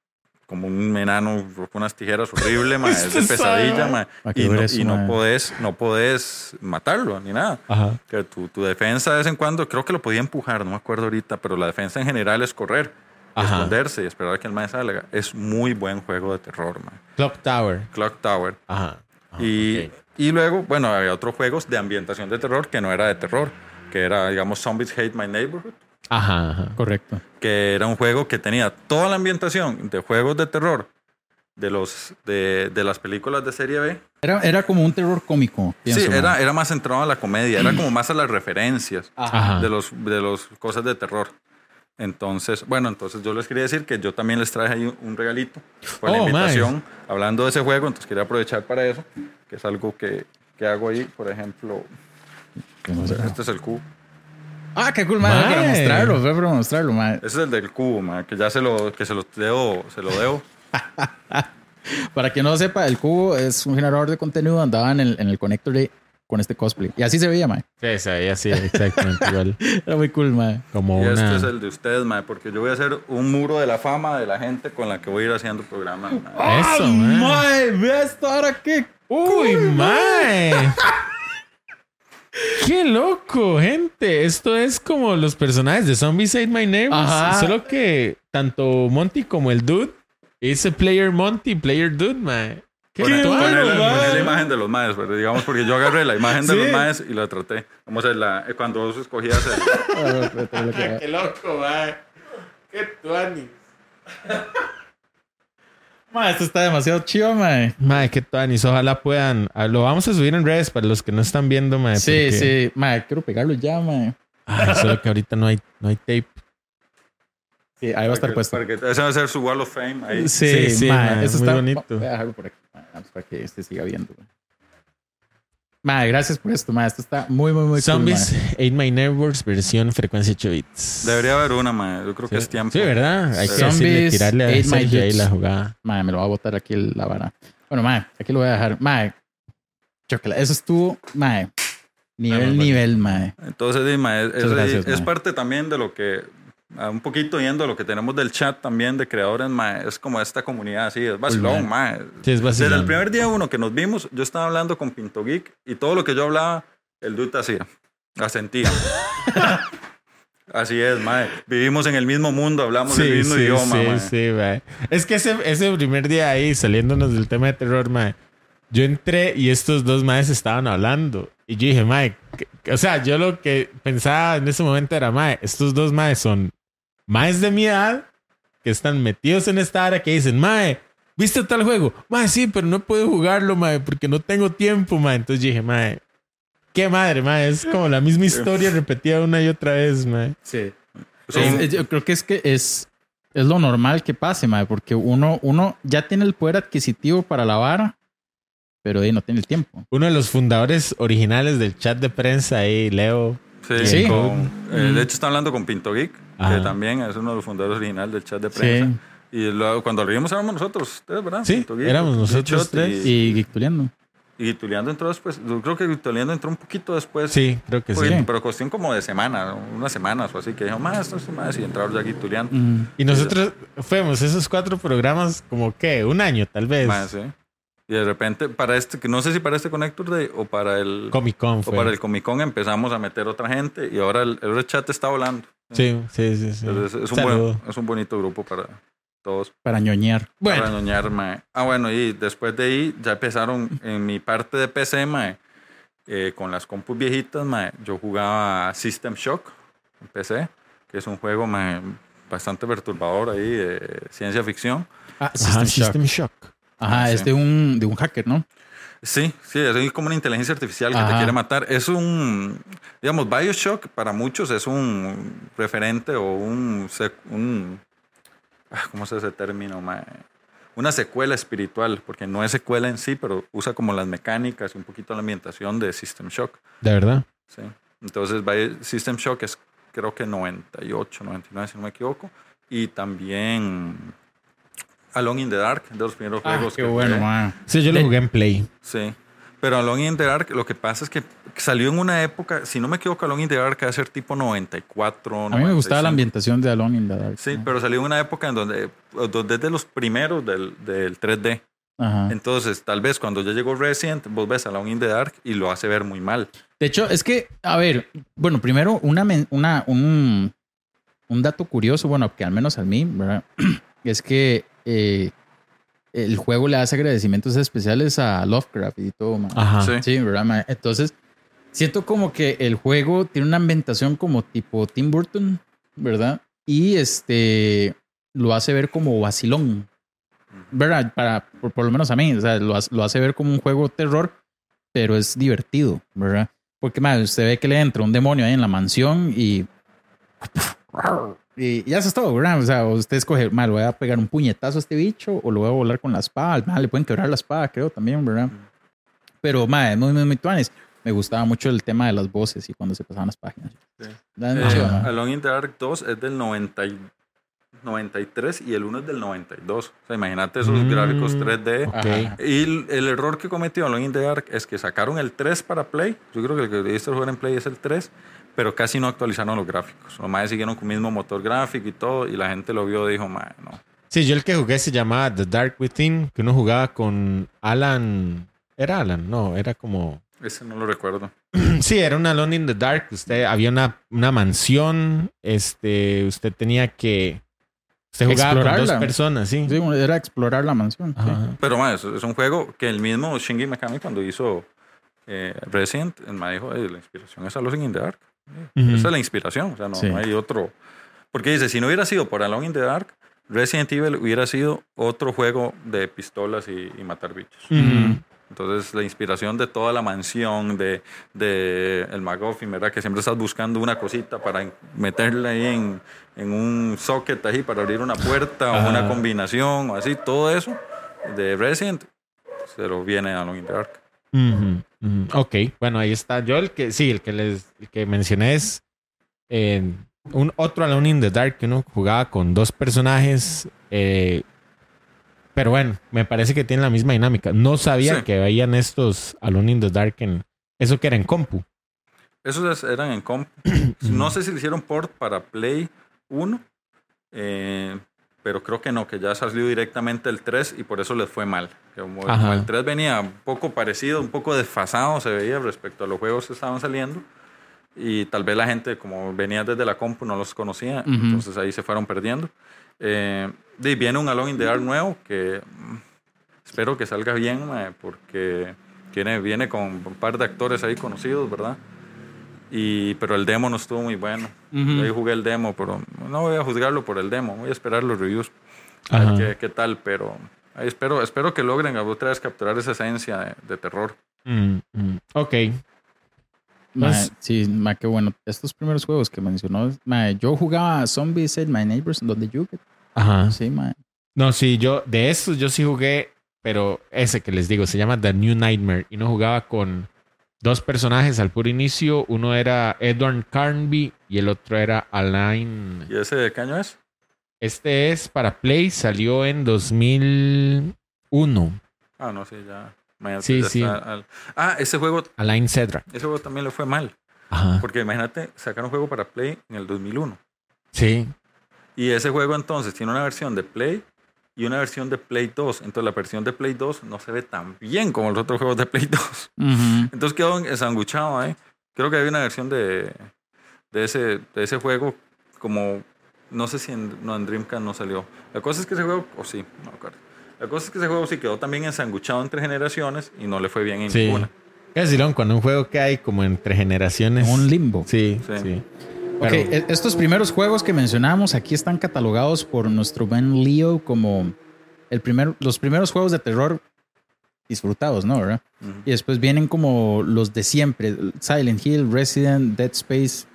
como un enano con unas tijeras horrible, mae, es de pesadilla, mae, y, no, grueso, y no podés, no podés matarlo ni nada. Ajá. Que tu, tu defensa de vez en cuando, creo que lo podía empujar, no me acuerdo ahorita, pero la defensa en general es correr, Ajá. esconderse y esperar a que el mae salga. Es muy buen juego de terror, mae. Clock Tower. Clock Tower. Ajá. Ajá, Y, ok. y luego, bueno, había otros juegos de ambientación de terror que no era de terror, que era, digamos, Zombies Hate My Neighborhood, Ajá, ajá. Correcto. que era un juego que tenía toda la ambientación de juegos de terror de, los, de, de las películas de serie B. Era, era como un terror cómico. Sí, pienso, era, mae. era más centrado a la comedia, era como más a las referencias Ajá. de los de los cosas de terror. Entonces, bueno, entonces yo les quería decir que yo también les traje ahí un- regalito por la Oh, invitación, hablando de ese juego, entonces quería aprovechar para eso, que es algo que, que hago ahí, por ejemplo, este es el cubo. Ah, qué cool. Para Mae. mostrarlo, fue para mostrarlo, mae. Ese es el del cubo, ma, que ya se lo, que se lo debo, se lo debo. Para quien no lo sepa, el cubo es un generador de contenido. Andaba en el, en el connector de, con este cosplay. Y así se veía, mae. Sí, se veía así, exactamente igual. Era muy cool, mae. Como Y una... este es el de ustedes, ma, porque yo voy a hacer un muro de la fama de la gente con la que voy a ir haciendo programas. ma. Eso, ¡Ah, mae. mae! Vea esto ahora qué. ¡Uy, mae! ¡Qué loco, gente! Esto es como los personajes de Zombies Ate My Neighbors. Ajá. Solo que tanto Monty como el Dude dice Player Monty, Player Dude, mae. ¡Qué Poner, tuano, poner la, mae. poner la imagen de los maes, pero digamos, porque yo agarré la imagen de Sí. los maes y la traté. Vamos a ver, la, eh, cuando vos escogías el, ¡Qué loco, mae! ¡Qué tuani! Mae, esto está demasiado chido, mae. Mae, qué tuanis. Ojalá puedan... ah, Lo vamos a subir en redes para los que no están viendo, mae. Sí, porque- sí. Mae, quiero pegarlo ya, mae. Ay, solo que ahorita no hay, no hay tape. Sí, ahí va a estar que- puesto. que- ese va a ser su Wall of Fame. Ahí. Sí, Sí, sí, mae, mae, eso muy está bonito. Voy a dejarlo por aquí, vamos para que este siga viendo. Mae, gracias por esto, mae. Esto está muy, muy, muy Zombies cool. Ate My Neighbors versión frecuencia 8 bits. Debería haber una, mae. Yo creo que es tiempo. Sí, ¿verdad? Hay que Zombies decirle, tirarle a Sergio ahí la jugada. Mae, me lo va a botar aquí la vara. Bueno, mae, aquí lo voy a dejar. Mae, chocolate. Eso estuvo. Nivel, Ah, no, nivel, mae. Entonces, sí, mae, es, Muchas gracias, es mae. parte también de lo que, un poquito yendo a lo que tenemos del chat también de creadores, mae, es como esta comunidad así, es vacilón, mae. Sí, es Desde el vacilón. primer día uno que nos vimos, yo estaba hablando con Pinto Geek y todo lo que yo hablaba, el dude hacía, asentía. Así es, mae. Vivimos en el mismo mundo, hablamos el mismo idioma, sí, mae. sí, mae. Es que ese, ese primer día ahí, saliéndonos del tema de terror, mae, yo entré y estos dos maes estaban hablando. Y yo dije, mae, o sea, yo lo que pensaba en ese momento era, mae, estos dos maes son maes de mi edad que están metidos en esta área que dicen, mae, ¿viste tal juego? Mae, sí, pero no puedo jugarlo, mae, porque no tengo tiempo, mae. Entonces dije, mae, qué madre, mae, es como la misma historia repetida una y otra vez, mae. Sí. Es- es- yo creo que es que es, es lo normal que pase, mae, porque uno, uno ya tiene el poder adquisitivo para la vara, pero ahí no tiene el tiempo. Uno de los fundadores originales del chat de prensa ahí, Leo. Sí, Sí. con- eh, Mm. de hecho está hablando con Pinto Geek, Ajá. que también es uno de los fundadores originales del chat de prensa. Y luego, cuando abrimos éramos nosotros, ustedes, ¿verdad? Sí, éramos nosotros tres. Y, Y Gictuleando. y Tuleando entró después. Yo creo que Tuleando entró un poquito después. Sí, creo que sí. Pero cuestión como de semana, unas semanas o así, que dijo, más, estas semanas y entraron ya aquí Tuleando. Mm. Y nosotros fuimos esos cuatro programas como que un año tal vez. Más, sí. Y de repente, para este, que no sé si para este Connector Day o para el, Comic Con o para el Comic Con empezamos a meter otra gente y ahora el, el chat está volando. Sí, sí, sí. sí. Entonces, es, un buen, es un bonito grupo para todos. Para ñoñar. Para ñoñar, mae. Ah, bueno, y después de ahí ya empezaron en mi parte de PC, mae, eh, con las compus viejitas, mae, yo jugaba System Shock en PC, que es un juego mae, bastante perturbador ahí, de ciencia ficción. Ah, Ajá, System Shock. System Shock. Ajá, es de un, de un hacker, ¿no? Sí, sí, es como una inteligencia artificial que te quiere matar. Es un, digamos, Bioshock para muchos es un referente o un, un ah, ¿cómo se dice ese término? Una secuela espiritual, porque no es secuela en sí, pero usa como las mecánicas y un poquito la ambientación de System Shock. De verdad. ¿sí? Entonces, System Shock es creo que 98, 99, si no me equivoco. Y también Alone in the Dark, de los primeros Ah, juegos. qué que bueno, man. Sí, yo lo jugué en Play. Sí. Pero Alone in the Dark, lo que pasa es que salió en una época, si no me equivoco, Alone in the Dark debe ser tipo 94. A mí me gustaba la 95. ambientación de Alone in the Dark. Sí, pero salió en una época en donde, donde es de los primeros del, del 3D. Ajá. Entonces, tal vez cuando ya llegó Resident, vos ves a Alone in the Dark y lo hace ver muy mal. De hecho, es que, a ver, bueno, primero una, una un, un dato curioso, bueno, que al menos a mí, ¿verdad? Es que eh, el juego le hace agradecimientos especiales a Lovecraft y todo, man. Ajá. Sí. Sí, ¿verdad? ma? Entonces, siento como que el juego tiene una ambientación como tipo Tim Burton, ¿verdad? Y este lo hace ver como vacilón, ¿verdad? Para, por, por lo menos a mí, o sea, lo, hace- lo hace ver como un juego de terror, pero es divertido, ¿verdad? Porque, más usted ve que le entra un demonio ahí en la mansión y. Y ya eso es todo, ¿verdad? O sea, usted escoge, mal, le voy a pegar un puñetazo a este bicho o lo voy a volar con la espada. Mal, le pueden quebrar la espada, creo también, ¿verdad? Pero, madre, muy, muy, muy tuanes. Me gustaba mucho el tema de las voces y cuando se pasaban las páginas. Sí. Eh. Alone in the Dark 2 es del 90 y- 93 y el 1 es del 92. O sea, imagínate esos Mm. gráficos 3D. Ok. Ajá. Y el, el error que cometió Alone in the Dark es que sacaron el 3 para Play. Yo creo que el que debiste jugar en Play es el 3, pero casi no actualizaron los gráficos. Los más siguieron con el mismo motor gráfico y todo, y la gente lo vio y dijo, "Mae, no. Sí, yo el que jugué se llamaba The Dark Within, que uno jugaba con Alan. ¿Era Alan? No, era como. Ese no lo recuerdo. Sí, era un Alone in the Dark. Usted había una, una mansión. Este, usted tenía que. Usted jugaba con dos personas, sí. Sí, era explorar la mansión. sí. Pero mae, es, es un juego que el mismo Shinji Mikami cuando hizo eh, Resident, el mae dijo, "Ey, la inspiración es Alone in the Dark. Ujú. Esa es la inspiración, o sea, no, Sí. no hay otro. Porque dice, si no hubiera sido por Alone in the Dark, Resident Evil hubiera sido otro juego de pistolas y, y matar bichos. Ujú. Entonces, la inspiración de toda la mansión, de, de el McGuffin, ¿verdad? Que siempre estás buscando una cosita para meterla ahí en, en un socket ahí para abrir una puerta o una combinación o así, todo eso de Resident se lo viene a Alone in the Dark. Ujú, ujú. Ok, bueno, ahí está. Yo el que, sí, el que les el que mencioné es eh, un otro Alone in the Dark que uno jugaba con dos personajes. eh, pero bueno, me parece que tiene la misma dinámica. No sabía Sí. que veían estos Alone in the Dark en. Eso que era en compu. Esos es- eran en comp. no sé si le hicieron port para Play 1, eh, pero creo que no, que ya salió directamente el 3 y por eso les fue mal. Como, como el 3 venía un poco parecido, un poco desfasado se veía respecto a los juegos que estaban saliendo. Y tal vez la gente, como venía desde la compu, no los conocía, Ujú. entonces ahí se fueron perdiendo. Eh, y viene un Alone in the Dark nuevo que mm, espero que salga bien, porque viene, viene con un par de actores ahí conocidos, ¿verdad? Y, pero el demo no estuvo muy bueno. Ujú. Ahí jugué el demo, pero no voy a juzgarlo por el demo. Voy a esperar los reviews. A Ajá. ver qué, qué tal, pero ahí espero, espero que logren otra vez capturar esa esencia de, de terror. Mm, mm. Ok. Ma, Pues- sí, ma, qué bueno. Estos primeros juegos que mencionó, ma, yo jugaba Zombies Ate My Neighbors, donde you Ajá. Sí, ma. No, sí, yo de estos yo sí jugué, pero ese que les digo se llama The New Nightmare y no jugaba con dos personajes al puro inicio. Uno era Edward Carnby y el otro era Alain. ¿Y ese de qué año es? Este es para Play, salió en 2001. Ah, no, sí, ya. imagínate, Sí, ya sí. al- Ah, ese juego, Alain Cedra. ese juego también le fue mal. Ajá. Porque imagínate, sacaron un juego para Play en el 2001. Sí. Y ese juego entonces tiene una versión de Play y una versión de Play 2. Entonces la versión de Play 2 no se ve tan bien como los otros juegos de Play 2. Ujú. Entonces quedó ensanguchado ahí. Creo que había una versión de, de, ese, de ese juego como... No sé si en, no, en Dreamcast no salió. La cosa es que ese juego... O sí, no me acuerdo. La cosa es que ese juego sí quedó también ensanguchado entre generaciones y no le fue bien en Sí. ninguna. ¿Qué decirlo? Cuando un juego que hay como entre generaciones. Un limbo. Sí, Sí. sí. Pero- e- estos primeros juegos que mencionamos aquí están catalogados por nuestro buen Leo como el primer, los primeros juegos de terror disfrutados, ¿no? Y después vienen como los de siempre: Silent Hill, Resident, Dead Space,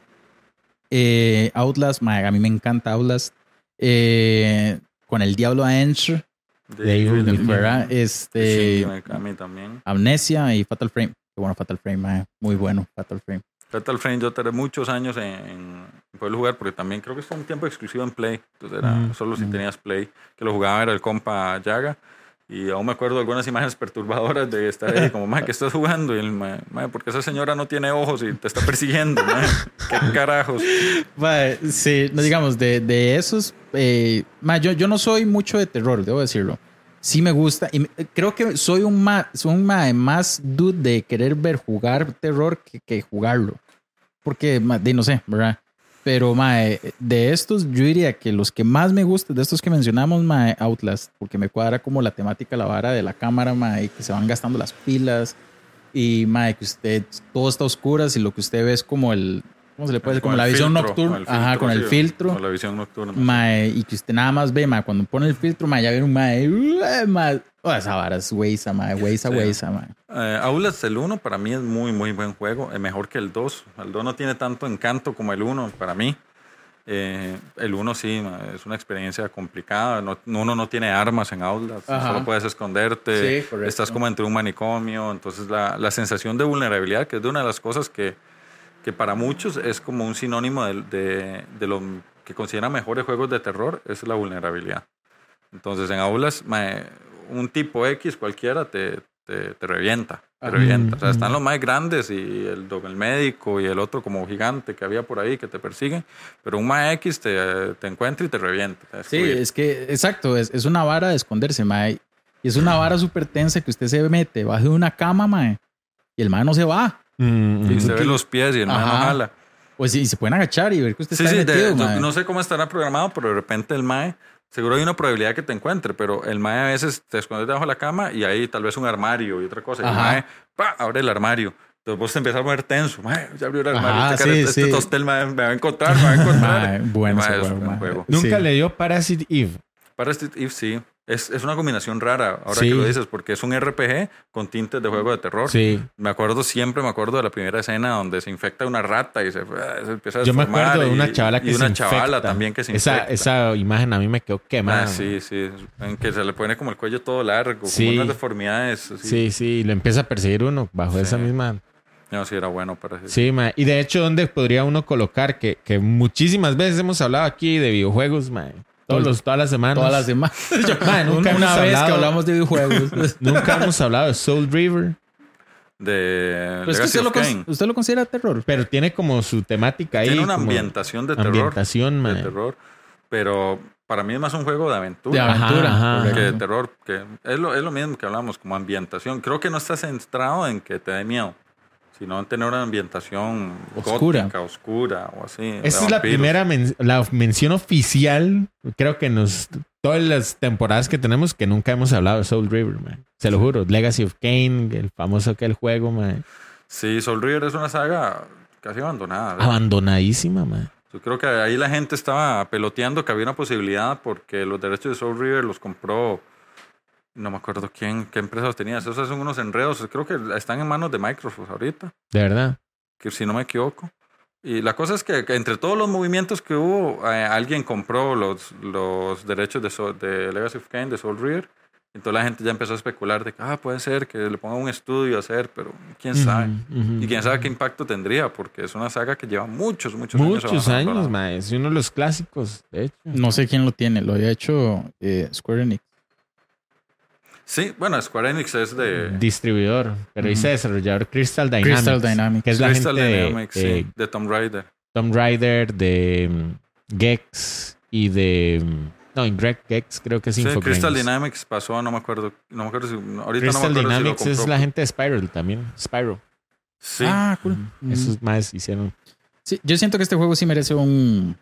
eh, Outlast. A mí me encanta Outlast. eh, con el Diablo Within. ¿verdad? Este, Mikami también. Amnesia y Fatal Frame. Qué bueno, Fatal Frame, muy bueno, Fatal Frame. Fatal Frame yo tardé muchos años en, en poder jugar porque también creo que fue un tiempo exclusivo en Play. Entonces era Mm, solo si mm. tenías Play. Que lo jugaba era el compa Yaga. Y aún me acuerdo algunas imágenes perturbadoras de estar ahí como, mae, ¿qué estás jugando? Y el "Mae, porque esa señora no tiene ojos y te está persiguiendo. ¿Qué carajos? Mae, sí, no digamos, de, de esos, eh, mae, yo, yo no soy mucho de terror, debo decirlo. Sí me gusta y creo que soy un más, soy un más dude de querer ver jugar terror que, que jugarlo. Porque, de, no sé, ¿verdad? Pero, mae, de estos, yo diría que los que más me gustan, de estos que mencionamos, mae, Outlast, porque me cuadra como la temática, la vara de la cámara, mae, que se van gastando las pilas y, mae, que usted, todo está a oscuras y lo que usted ve es como el, ¿cómo se le puede decir? Como la visión nocturna, ajá, con el filtro. Con la visión nocturna. Mae, y que usted nada más ve, mae, cuando pone el filtro, mae, ya viene un mae, "Ué", mae. Oh, esa vara es weisa, mae, weisa, Sí. weisa, mae. Eh, Outlast, el 1 para mí es muy, muy buen juego. Es mejor que el 2. El 2 no tiene tanto encanto como el 1 para mí. Eh, el 1 sí, es una experiencia complicada. No, uno no tiene armas en. Ajá. Solo puedes esconderte. Sí. Estás como entre un manicomio. Entonces la, la sensación de vulnerabilidad, que es de una de las cosas que, que para muchos es como un sinónimo de, de, de lo que consideran mejores juegos de terror, es la vulnerabilidad. Entonces en ma, un tipo X cualquiera te, te, te revienta. Te Ajá. revienta. O sea, Ujú. están los más grandes y el, el médico y el otro como gigante que había por ahí que te persiguen. Pero un ma X te, te encuentra y te revienta. Sí, es que, exacto, es, es una vara de esconderse, mae. Y es una vara súper tensa que usted se mete bajo de una cama, mae. Y el mae no se va. Mm, Y mm. se ve los pies y el ma no Ajá. jala. Pues sí, y se pueden agachar y ver que usted Sí, está sí, de- metido, no, mae. no sé cómo estará programado, pero de repente el mae, seguro hay una probabilidad que te encuentre, pero el mae a veces te escondes debajo de la cama y hay tal vez un armario y otra cosa. Y el Ajá. mae, pa, abre el armario. Entonces vos te empiezas a mover tenso. Mae, ya abrió el armario. Ajá, este, cara- sí, este sí. tostel mae, me va a encontrar, me va a encontrar. Mae, bueno Mae, juego, mae. juego. Nunca Sí. le dio Parasite Eve. Parasite Eve sí. Es, es una combinación rara, ahora Sí. que lo dices, porque es un RPG con tintes de juego de terror. Sí. Me acuerdo, siempre me acuerdo de la primera escena donde se infecta una rata y se, se empieza a Yo me acuerdo de y- una chavala que y se una chavala infecta. también que se esa, infecta. esa imagen a mí me quedó quemada. Ah, sí, sí. En que se le pone como el cuello todo largo, Sí. como unas deformidades. así. Sí, sí, lo empieza a perseguir uno bajo Sí. esa misma. No, sí, era bueno para ese- Sí, ma. Y de hecho, ¿dónde podría uno colocar? Que, que muchísimas veces hemos hablado aquí de videojuegos, ma. Todos los, todas las semanas. Todas las semanas. Nunca una hemos vez que hablamos de videojuegos. Nunca hemos hablado de Soul River, De Pero es que Legacy usted lo, usted considera terror. pero tiene como su temática ahí. Tiene una ambientación de terror. Ambientación, ma. de terror. Pero para mí es más un juego de aventura. De aventura. Ajá, ajá. que de terror, que es lo, es lo mismo que hablamos, como ambientación. Creo que no está centrado en que te dé miedo, sino en tener una ambientación Oscura. gótica, oscura o así. Esa es la primera men- la mención oficial, creo que nos todas las temporadas que tenemos que nunca hemos hablado de Soul River, man. Se lo juro, Legacy of Kain, el famoso aquel juego, man. Sí, Soul River es una saga casi abandonada. ¿verdad? Abandonadísima, man. Yo creo que ahí la gente estaba peloteando que había una posibilidad porque los derechos de Soul River los compró, no me acuerdo quién, qué empresa los tenía. Esos son unos enredos. Creo que están en manos de Microsoft ahorita, De verdad. que si no me equivoco. Y la cosa es que, entre todos los movimientos que hubo, eh, alguien compró los, los derechos de, Soul- de Legacy of Kain, de Soul River. Entonces la gente ya empezó a especular de que ah, puede ser que le pongan un estudio a hacer, pero quién sabe. Y quién sabe qué impacto tendría, porque es una saga que lleva muchos, muchos, Muchos años, abandonada. man. Es uno de los clásicos, de hecho. No sé quién lo tiene. Lo había hecho eh, Square Enix. Sí, bueno, Square Enix es de Distribuidor, pero dice desarrollador Crystal Dynamics. Crystal Dynamics. Que es la Crystal gente Dynamics, de, sí, eh, de Tomb Raider. Tomb Raider, de mm, Gex y de... mm, No, en Greg Gex creo que es Sí, Infogrames. Crystal Dynamics pasó, no me acuerdo, no me acuerdo si, ahorita no me Crystal acuerdo Dynamics si lo es la gente de Spiral también. Spyro. Sí, Ah, cool. Mm. Esos más hicieron, Sí, yo siento que este juego sí merece un,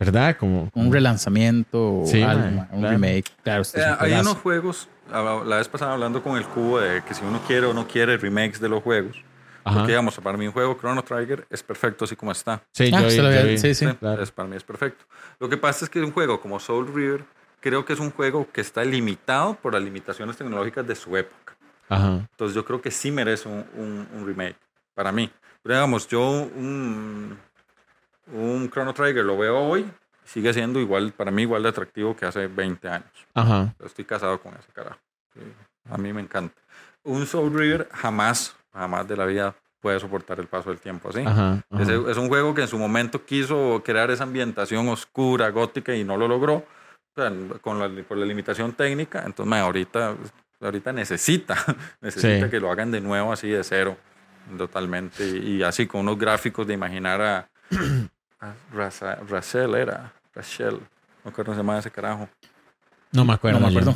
¿verdad? Como, un relanzamiento o Sí, algo, un claro. remake. Claro, este Eh, hay unos juegos, la vez pasada hablando con el cubo de que si uno quiere o no quiere remakes de los juegos, Ajá. porque digamos, para mí un juego Chrono Trigger es perfecto así como está. Sí, Ah, yo, yo sí, sí. Sí, claro. es, para mí es perfecto. Lo que pasa es que un juego como Soul River, creo que es un juego que está limitado por las limitaciones tecnológicas de su época. Ajá. Entonces yo creo que sí merece un, un- un remake, para mí. Pero digamos, yo un, un Chrono Trigger lo veo hoy, sigue siendo igual, para mí igual de atractivo que hace 20 años. Ajá. Estoy casado con ese carajo. Sí, a mí me encanta. Un Soul River jamás, jamás de la vida puede soportar el paso del tiempo así. Ajá. ajá. Es, es un juego que en su momento quiso crear esa ambientación oscura, gótica y no lo logró. o sea, con la, por la limitación técnica, entonces mae, ahorita, ahorita necesita, necesita Sí. que lo hagan de nuevo así de cero, totalmente, y, y así con unos gráficos de imaginar a, a Raza- Rachel era, Rachel, no me acuerdo cómo se llama ese carajo. No me acuerdo. No me acuerdo.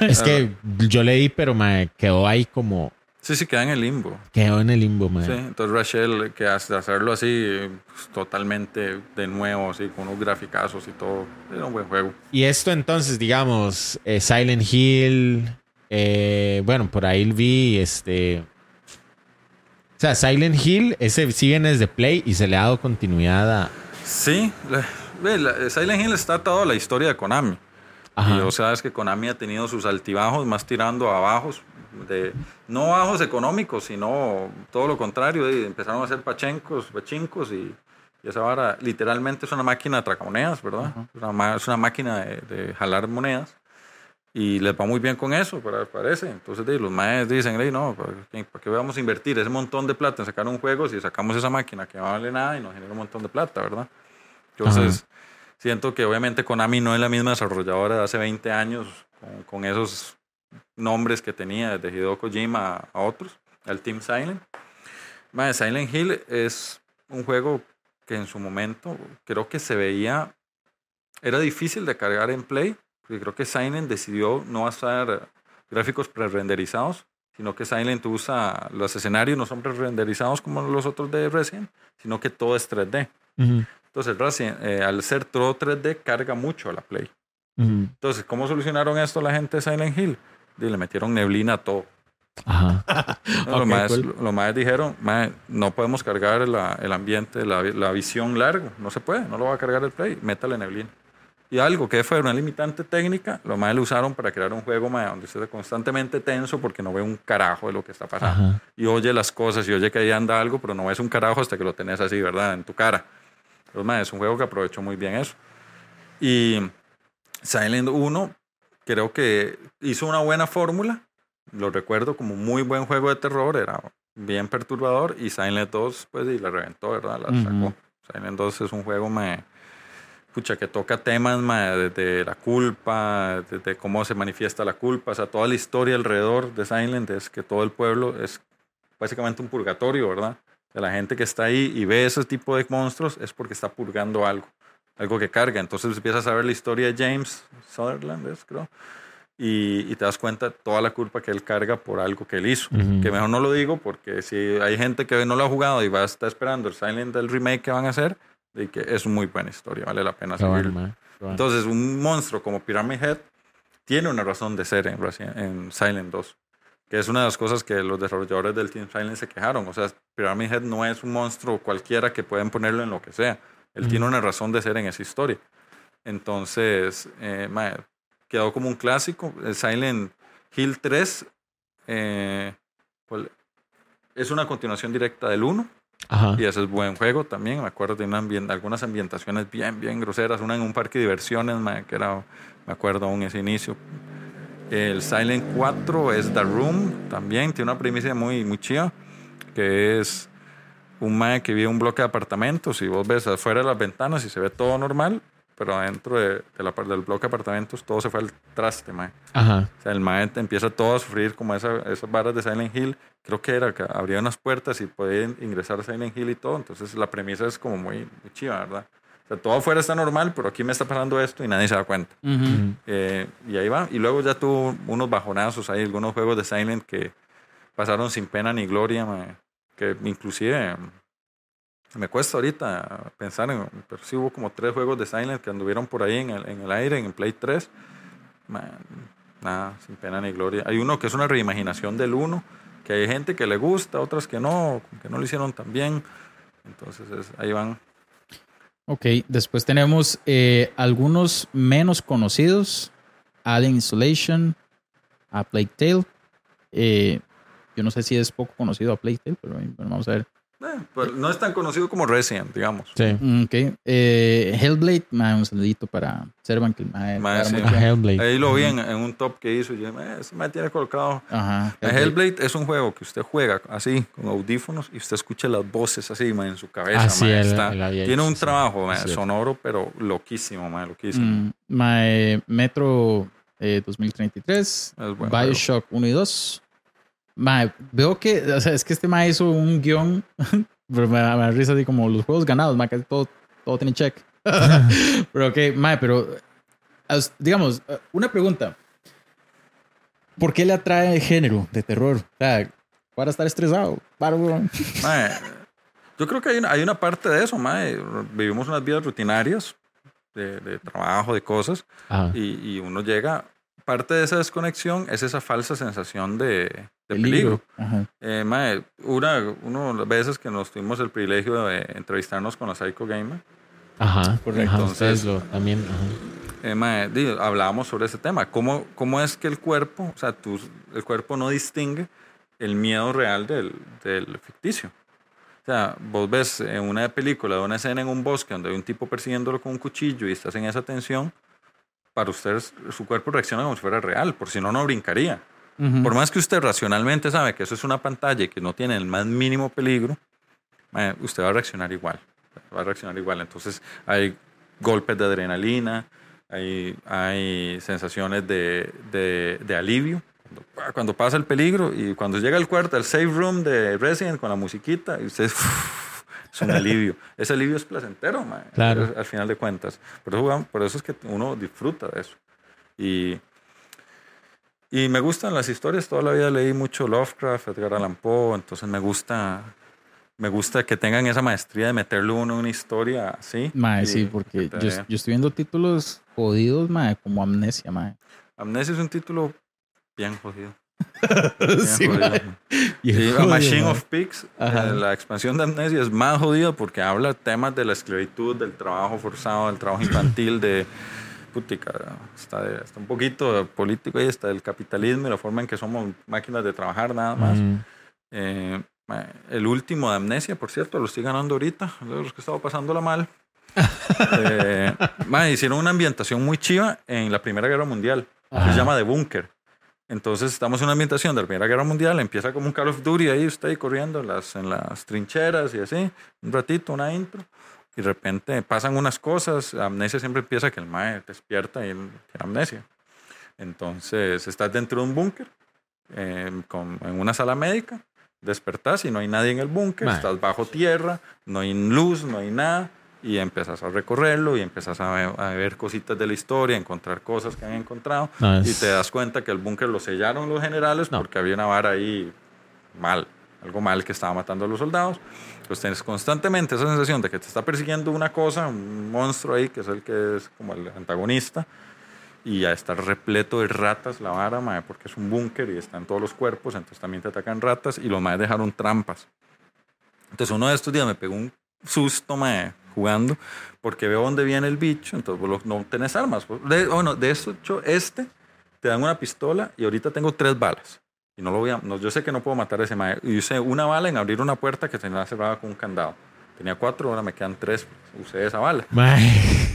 Es que yo leí, pero me quedó ahí como. Sí, sí, queda en el limbo. Quedó en el limbo, mae. Sí, entonces Rachel, que hace hacerlo así, pues, totalmente de nuevo, así, con unos graficazos y todo, era un buen juego. Y esto entonces, digamos, eh, Silent Hill. eh, bueno, por ahí vi este. O sea, Silent Hill, ese sí viene desde Play y se le ha dado continuidad a. Sí, la- Silent Hill está atado a la historia de Konami. Ajá. Y o sea, es que Konami ha tenido sus altibajos, más tirando a bajos, de, no bajos económicos, sino todo lo contrario. empezaron a hacer pachencos, pachincos y, y esa vara literalmente es una máquina de tracamonedas, ¿verdad? es, una, es una máquina de, de jalar monedas. Y les va muy bien con eso, parece. Entonces los maestros dicen, "Ey, no, ¿para qué, vamos a invertir ese montón de plata en sacar un juego si sacamos esa máquina que no vale nada y nos genera un montón de plata, ¿verdad? Entonces, siento que obviamente Konami no es la misma desarrolladora de hace 20 años con, con esos nombres que tenía desde Hideo Kojima a, a otros, al Team Silent. Mae, Silent Hill es un juego que en su momento creo que se veía, era difícil de cargar en Play, porque creo que Silent decidió no hacer gráficos pre-renderizados, sino que Silent usa, los escenarios no son pre-renderizados como los otros de Resident, sino que todo es 3D. Ujú, Entonces, Resident, eh, al ser todo 3D, carga mucho a la Play. ujú. Entonces, ¿cómo solucionaron esto la gente de Silent Hill? Y le metieron neblina a todo. Ajá. los, Ok, más, cool. los más dijeron, "Mae, no podemos cargar la- el ambiente, la, la visión largo. No se puede, no lo va a cargar el Play. Métale neblina. Y algo que fue una limitante técnica, los más lo usaron para crear un juego mae, donde esté constantemente tenso porque no ve un carajo de lo que está pasando. Ajá. Y oye las cosas y oye que ahí anda algo, pero no ves un carajo hasta que lo tenés así, ¿verdad? En tu cara. Entonces, mae, es un juego que aprovechó muy bien eso. Y Silent 1 creo que hizo una buena fórmula. Lo recuerdo como muy buen juego de terror, era bien perturbador. Y Silent 2, pues, y la reventó, ¿verdad? La sacó. Silent 2 es un juego, mae, pucha, que toca temas mae, desde la culpa, desde cómo se manifiesta la culpa, o sea, toda la historia alrededor de Silent es que todo el pueblo es básicamente un purgatorio, ¿verdad? De la gente que está ahí y ve ese tipo de monstruos es porque está purgando algo, algo que carga. Entonces empiezas a ver la historia de James Sutherland, es, creo, y, y te das cuenta de toda la culpa que él carga por algo que él hizo. Ujú. Que mejor no lo digo porque si hay gente que no lo ha jugado y va a estar esperando el Silent del remake que van a hacer, de que es muy buena historia, vale la pena Qué bueno, bueno. Entonces, un monstruo como Pyramid Head tiene una razón de ser en, en Silent 2, que es una de las cosas que los desarrolladores del Team Silent se quejaron. O sea, Pyramid Head no es un monstruo cualquiera que pueden ponerlo en lo que sea. Él Ujú. tiene una razón de ser en esa historia. Entonces, eh, quedó como un clásico. El Silent Hill 3 eh, es una continuación directa del 1. Ajá. Y ese es buen juego también. Me acuerdo de una ambien- algunas ambientaciones bien, bien groseras. Una en un parque de diversiones, que era, me acuerdo aún ese inicio. El Silent 4 es The Room también. Tiene una primicia muy, muy chida. Que es un mae que vive en un bloque de apartamentos. Y vos ves afuera de las ventanas y se ve todo normal. Pero adentro de, de la, del bloque de apartamentos todo se fue al traste, mae. Ajá. O sea, el mae empieza todo a sufrir como esa, esas barras de Silent Hill. Creo que era que abría unas puertas y podían ingresar a Silent Hill y todo. Entonces la premisa es como muy, muy chiva, ¿verdad? O sea, todo afuera está normal, pero aquí me está pasando esto y nadie se da cuenta. Ujú. Eh, y ahí va. Y luego ya tuvo unos bajonazos. Hay algunos juegos de Silent que pasaron sin pena ni gloria, que inclusive me cuesta ahorita pensar en, pero sí hubo como tres juegos de Silent que anduvieron por ahí en el, en el aire, en el Play 3. Man, nada, sin pena ni gloria. Hay uno que es una reimaginación del 1, que hay gente que le gusta, otras que no, que no lo hicieron tan bien. Entonces es- ahí van. Ok, después tenemos eh, algunos menos conocidos. Alien Isolation, a Plague Tale. Eh, yo no sé si es poco conocido a Plague Tale, pero bueno, vamos a ver. Eh, pues, no es tan conocido como Resident, digamos. Sí. Mm, Ok. Eh, Hellblade, un saludito para Servan, que para sí. mucho. Hellblade. Ahí lo vi en, en un top que hizo. Y yo, eh, ese me tiene colocado. Ajá. El Hellblade es un juego que usted juega así, con audífonos, y usted escucha las voces así, mae, en su cabeza. Ah, sí, mae, él- está- tiene un sí, trabajo sonoro, pero loquísimo, loquísimo. Mm, Metro eh, 2033, Es buen Bioshock 1 y 2. Mae, veo que, o sea, es que este mae hizo un guion, pero me, da- risa así como los juegos ganados, mae, casi todo, todo tiene check. pero ok, mae, pero digamos, eh, una pregunta. ¿Por qué le atrae el género de terror? O sea, para estar estresado. Para. Mae, yo creo que hay una, hay una parte de eso, mae. Vivimos unas vidas rutinarias de, de trabajo, de cosas, y, y uno llega. Parte de esa desconexión es esa falsa sensación de, de peligro. Eh, mae, una, uno de las veces que nos tuvimos el privilegio de entrevistarnos con la Psycho Gamer, Ajá. Correcto. Ajá, Entonces- ustedes lo también. Ajá. eh, mae, di- hablábamos sobre ese tema. ¿Cómo, ¿Cómo es que el cuerpo, o sea, tu- el cuerpo no distingue el miedo real del, del ficticio? O sea, vos ves en una película de una escena en un bosque donde hay un tipo persiguiéndolo con un cuchillo y estás en esa tensión, para ustedes su cuerpo reacciona como si fuera real, por si no, no brincaría. Ujú. Por más que usted racionalmente sabe que eso es una pantalla y que no tiene el más mínimo peligro, usted va a reaccionar igual. Va a reaccionar igual. Entonces hay golpes de adrenalina, hay, hay sensaciones de, de- de alivio. Cuando, cuando pasa el peligro y cuando llega al cuarto, al safe room de Resident con la musiquita, y usted es un alivio. Ese alivio es placentero, mae, Claro. al final de cuentas. Por eso, por eso es que uno disfruta de eso. Y, y me gustan las historias. Toda la vida leí mucho Lovecraft, Edgar Allan Poe. Entonces me gusta, me gusta que tengan esa maestría de meterle uno en una historia así. Mae, y sí, porque yo estoy viendo títulos jodidos, mae, como Amnesia, mae. Amnesia es un título bien jodido. Sí. Y A jodido, Machine mae. of Pigs, Ajá. eh, la expansión de Amnesia es más jodida porque habla temas de la esclavitud, del trabajo forzado, del trabajo infantil, de putica, está, está un poquito político y está del capitalismo y la forma en que somos máquinas de trabajar nada más. Mm. Eh, el último de Amnesia, por cierto, lo estoy ganando ahorita, los que estaba pasándola mal. Eh, ma, hicieron una ambientación muy chiva en la Primera Guerra Mundial. Ajá. Se llama The Bunker. Entonces estamos en una ambientación de la Primera Guerra Mundial. Empieza como un Call of Duty ahí, usted ahí corriendo en las, en las trincheras y así. Un ratito, una intro. Y de repente pasan unas cosas. Amnesia siempre empieza que el mae despierta y él tiene amnesia. Entonces estás dentro de un búnker, eh, en una sala médica. Despertás y no hay nadie en el búnker. Estás bajo tierra, no hay luz, no hay nada. Y empezás a recorrerlo y empezás a ver, a ver cositas de la historia, a encontrar cosas que han encontrado. No, Y es- te das cuenta que el búnker lo sellaron los generales No. porque había una vara ahí mal, algo mal que estaba matando a los soldados. Entonces tienes constantemente esa sensación de que te está persiguiendo una cosa, un monstruo ahí, que es el que es como el antagonista, y ya está repleto de ratas la vara, mae, porque es un búnker y están todos los cuerpos, entonces también te atacan ratas y los maes dejaron trampas. Entonces uno de estos días me pegó un susto, mae, jugando, porque veo dónde viene el bicho, entonces vos lo- no tenés armas. De, bueno, de hecho, este te dan una pistola y ahorita tengo tres balas. Y no lo voy a, no, yo sé que no puedo matar a ese mae. Y usé una bala en abrir una puerta que tenía cerrada con un candado. Tenía cuatro, ahora me quedan tres. Usé esa bala.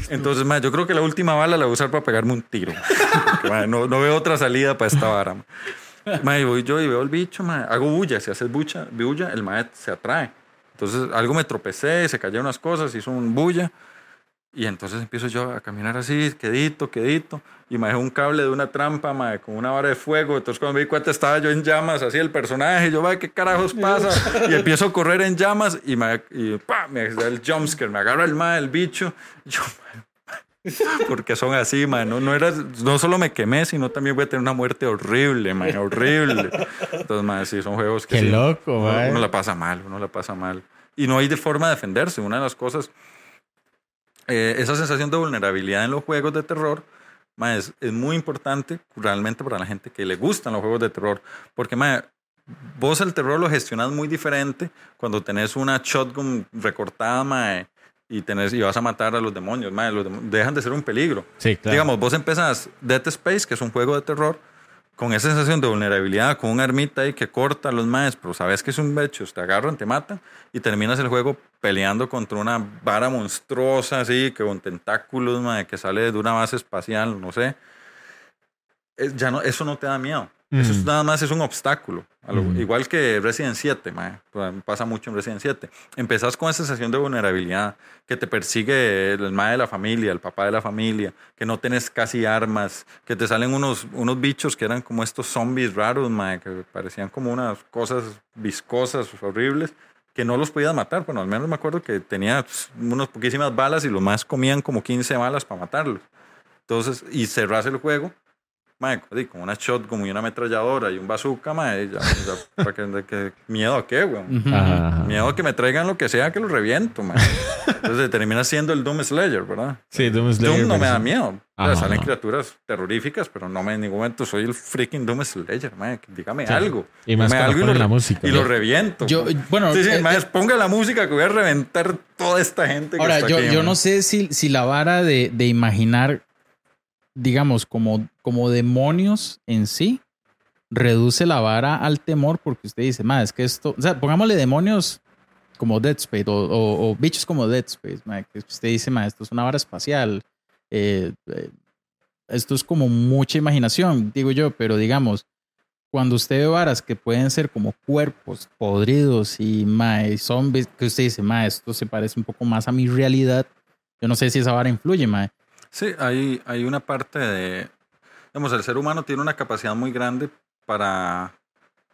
Entonces, mae, yo creo que la última bala la voy a usar para pegarme un tiro. Porque, no, no veo otra salida para esta vara. Mae, voy yo y veo el bicho, hago bulla. Si haces bulla, bulla, el mae se atrae. Entonces, algo me tropecé, se cayeron unas cosas, hizo un bulla. Y entonces empiezo yo a caminar así, quedito, quedito. Y me dejé un cable de una trampa, mae, con una vara de fuego. Entonces cuando me di cuenta estaba yo en llamas, así el personaje. Yo, mae, ¿qué carajos pasa? Y empiezo a correr en llamas y, me, y pa, me da el jumpscare. Me agarra el mae, el bicho. Yo, mae, porque son así, mae. No, no, era, no solo me quemé, sino también voy a tener una muerte horrible, mae, horrible. Entonces, mae, sí, son juegos que Qué sí, loco, uno, mae. uno la pasa mal, uno la pasa mal. Y no hay de forma de defenderse. Una de las cosas eh, esa sensación de vulnerabilidad en los juegos de terror ma, es, es muy importante realmente para la gente que le gustan los juegos de terror. Porque ma, vos el terror lo gestionas muy diferente cuando tenés una shotgun recortada ma, y, tenés, y vas a matar a los demonios. ma, los demonios dejan de ser un peligro. Sí, claro. Digamos, vos empezás Dead Space, que es un juego de terror. con esa sensación de vulnerabilidad, con un armita ahí que corta a los maes, pero sabes que es un becho, te agarran, te matan y terminas el juego peleando contra una vara monstruosa así, que con tentáculos, mae, que sale de una base espacial, no sé. Es- ya no, eso no te da miedo. Eso es Mm. nada más es un obstáculo. Lo- Mm. Igual que Resident 7, mae, pues, pasa mucho en Resident 7. Empezás con esa sensación de vulnerabilidad, que te persigue el mae de la familia, el papá de la familia, que no tienes casi armas, que te salen unos, unos bichos que eran como estos zombies raros, que parecían como unas cosas viscosas, horribles, que no los podías matar. Bueno, al menos me acuerdo que tenía pues, unas poquísimas balas y los más comían como 15 balas para matarlos. Entonces, y cerras el juego mae, con una shotgun y una ametralladora y un bazooka, mae, ya, ya, ¿para qué- de qué- ¿miedo a qué, weón? Ujú. Ajá, ajá. Miedo a que me traigan lo que sea que lo reviento, mae. Entonces termina siendo el Doom Slayer, ¿verdad? Sí, Doom Slayer. Doom no me da miedo. O sea, salen ajá. criaturas terroríficas, pero no me en ningún momento soy el freaking Doom Slayer, mae. Dígame Sí. algo. Y más algo y lo, la música. y lo reviento. Yo, bueno, sí, sí, eh, mae, eh, ponga la música que voy a reventar toda esta gente que ahora está yo, aquí, yo no sé si, si la vara de, de imaginar, digamos, como, como demonios en sí, reduce la vara al temor porque usted dice, más es que esto, o sea, pongámosle demonios como Dead Space o, bichos como Dead Space, ma, que usted dice, ma, esto es una vara espacial, eh, eh, esto es como mucha imaginación, digo yo, pero digamos, cuando usted ve varas que pueden ser como cuerpos podridos y ma, zombies, que usted dice, ma, esto se parece un poco más a mi realidad, yo no sé si esa vara influye, ma. Sí, hay, hay una parte de, digamos, el ser humano tiene una capacidad muy grande para,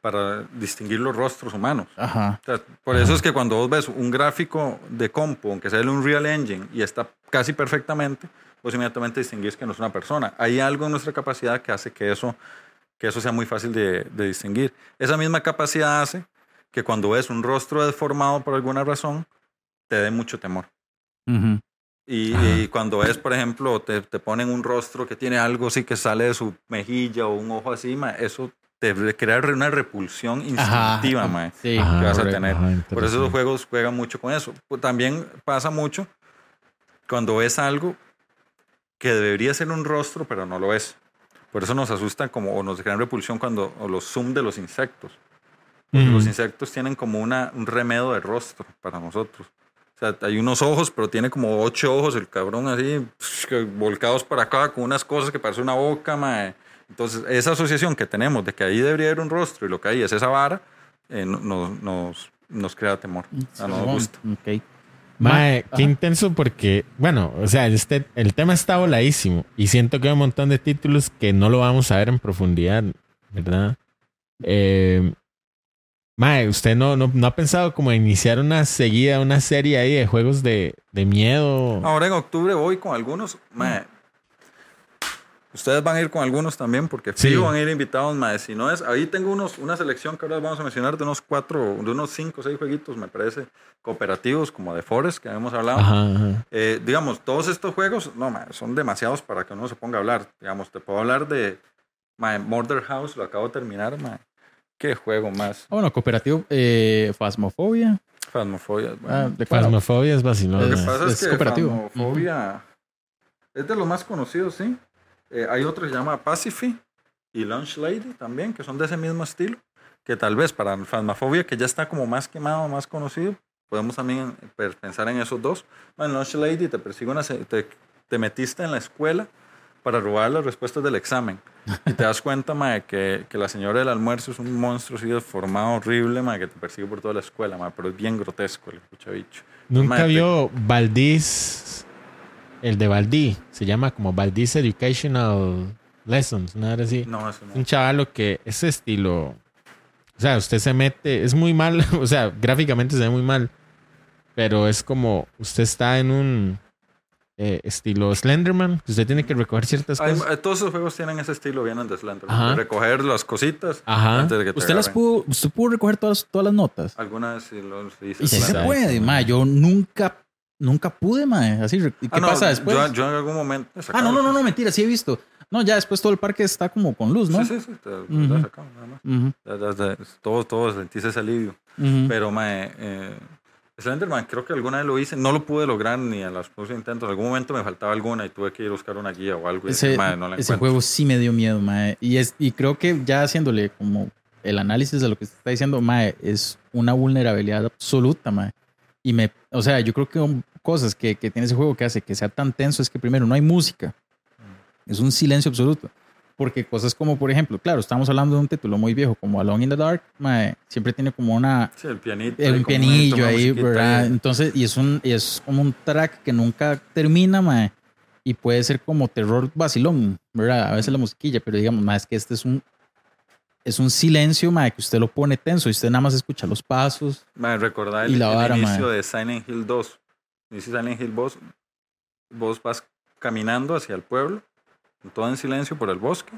para distinguir los rostros humanos. Ajá. O sea, por eso es que cuando vos ves un gráfico de compu, aunque sea el Unreal Engine, y está casi perfectamente, pues inmediatamente distinguís que no es una persona. Hay algo en nuestra capacidad que hace que eso, que eso sea muy fácil de, de distinguir. Esa misma capacidad hace que cuando ves un rostro deformado por alguna razón, te dé mucho temor. Ujú. Y, y cuando es, por ejemplo, te, te ponen un rostro que tiene algo así que sale de su mejilla o un ojo así, ma, eso te re- crea una repulsión instintiva, Ajá. ma, Sí. Ajá, que vas a tener. Ajá, Por eso los juegos juegan mucho con eso. Pues También pasa mucho cuando ves algo que debería ser un rostro, pero no lo es. Por eso nos asusta como, o nos crean repulsión cuando o los zoom de los insectos. Ujú. los insectos tienen como una, un remedo de rostro para nosotros. O sea, hay unos ojos, pero tiene como ocho ojos el cabrón así, volcados para acá con unas cosas que parece una boca, mae. Entonces, esa asociación que tenemos de que ahí debería haber un rostro y lo que hay es esa vara, eh, no- no- nos, nos crea temor. Ah, no nos gusta. Ok. Mae, Ma- qué ajá. intenso porque, bueno, o sea, este, el tema está voladísimo y siento que hay un montón de títulos que no lo vamos a ver en profundidad, ¿verdad? Eh, mae, ¿usted no, no, no ha pensado como iniciar una seguida, una serie ahí de juegos de, de miedo? Ahora en octubre voy con algunos, mae. Ustedes van a ir con algunos también, porque Sí. van a ir invitados, mae. Si no es, ahí tengo unos, una selección que ahora vamos a mencionar de unos cuatro, de unos cinco o seis jueguitos, me parece, cooperativos, como de Forest, que habíamos hablado. Ajá, ajá. Eh, digamos, todos estos juegos, no, mae, son demasiados para que uno se ponga a hablar. Digamos, te puedo hablar de mae, Murder House, lo acabo de terminar, mae. Qué juego más. Ah, bueno, cooperativo eh, Phasmophobia. Phasmophobia. bueno. Ah, ¿de? Phasmophobia es vacilón. Lo que pasa es, es que cooperativo. Phasmophobia es de los más conocidos, sí. Eh, hay otro que se llama Pacify y Lunch Lady también, que son de ese mismo estilo. Que tal vez para Phasmophobia, que ya está como más quemado, más conocido, podemos también eh, pensar en esos dos. En Lunch Lady te persigue una, te, te metiste en la escuela para robar las respuestas del examen. Y te das cuenta, mae, que, que la señora del almuerzo es un monstruo así deformado, horrible, mae, que te persigue por toda la escuela, mae, pero es bien grotesco el bicho. Nunca Mae, te- vio Valdís, el de Valdí, se llama como Valdís Educational Lessons, nada así. No, eso no. un chavalo que ese estilo, o sea, usted se mete, es muy mal, o sea, gráficamente se ve muy mal, pero es como usted está en un eh, estilo Slenderman, usted tiene que recoger ciertas Hay- cosas. todos esos juegos tienen ese estilo, vienen de Slender. Ajá. recoger las cositas Ajá. antes de que te ¿Usted las pudo, usted pudo recoger todas, todas las notas? Algunas sí lo sí se Y sí se puede, ma. ma. Yo nunca, nunca pude, ma. Así, ¿y qué Ah, no, pasa después? Yo, yo en algún momento. ah, no, no, no, no, mentira, sí he visto. No, ya después todo el parque está como con luz, ¿no? Sí, sí, sí. Te, te Ujú. lo he sacado, nada más. Ya- ya- Todo, todo sentís ese alivio. ujú. Pero, mae, eh, Slenderman, creo que alguna vez lo hice. No lo pude lograr ni a los próximos intentos. En algún momento me faltaba alguna y tuve que ir a buscar una guía o algo. Y Ese, decir, "Mae, no la ese encuentro". juego sí me dio miedo, mae. Y, es, y creo que ya haciéndole como el análisis de lo que se está diciendo, mae, es una vulnerabilidad absoluta, mae. Y me, o sea, yo creo que cosas que, que tiene ese juego que hace que sea tan tenso es que primero no hay música. Es un silencio absoluto. Porque cosas como, por ejemplo, claro, estamos hablando de un título muy viejo como Alone in the Dark, mae, siempre tiene como una, Sí, el pianito. eh, un pianillo ahí, ¿verdad? ahí. Entonces, y es un y es como un track que nunca termina, mae, y puede ser como terror vacilón, ¿verdad? A veces la musiquilla, pero digamos, más es que este es un es un silencio, mae, que usted lo pone tenso y usted nada más escucha los pasos. Mae, recordar Y el, la el vara, inicio mae. de Silent Hill 2. Inicio Silent Hill 2. Vos vas caminando hacia el pueblo, todo en silencio por el bosque,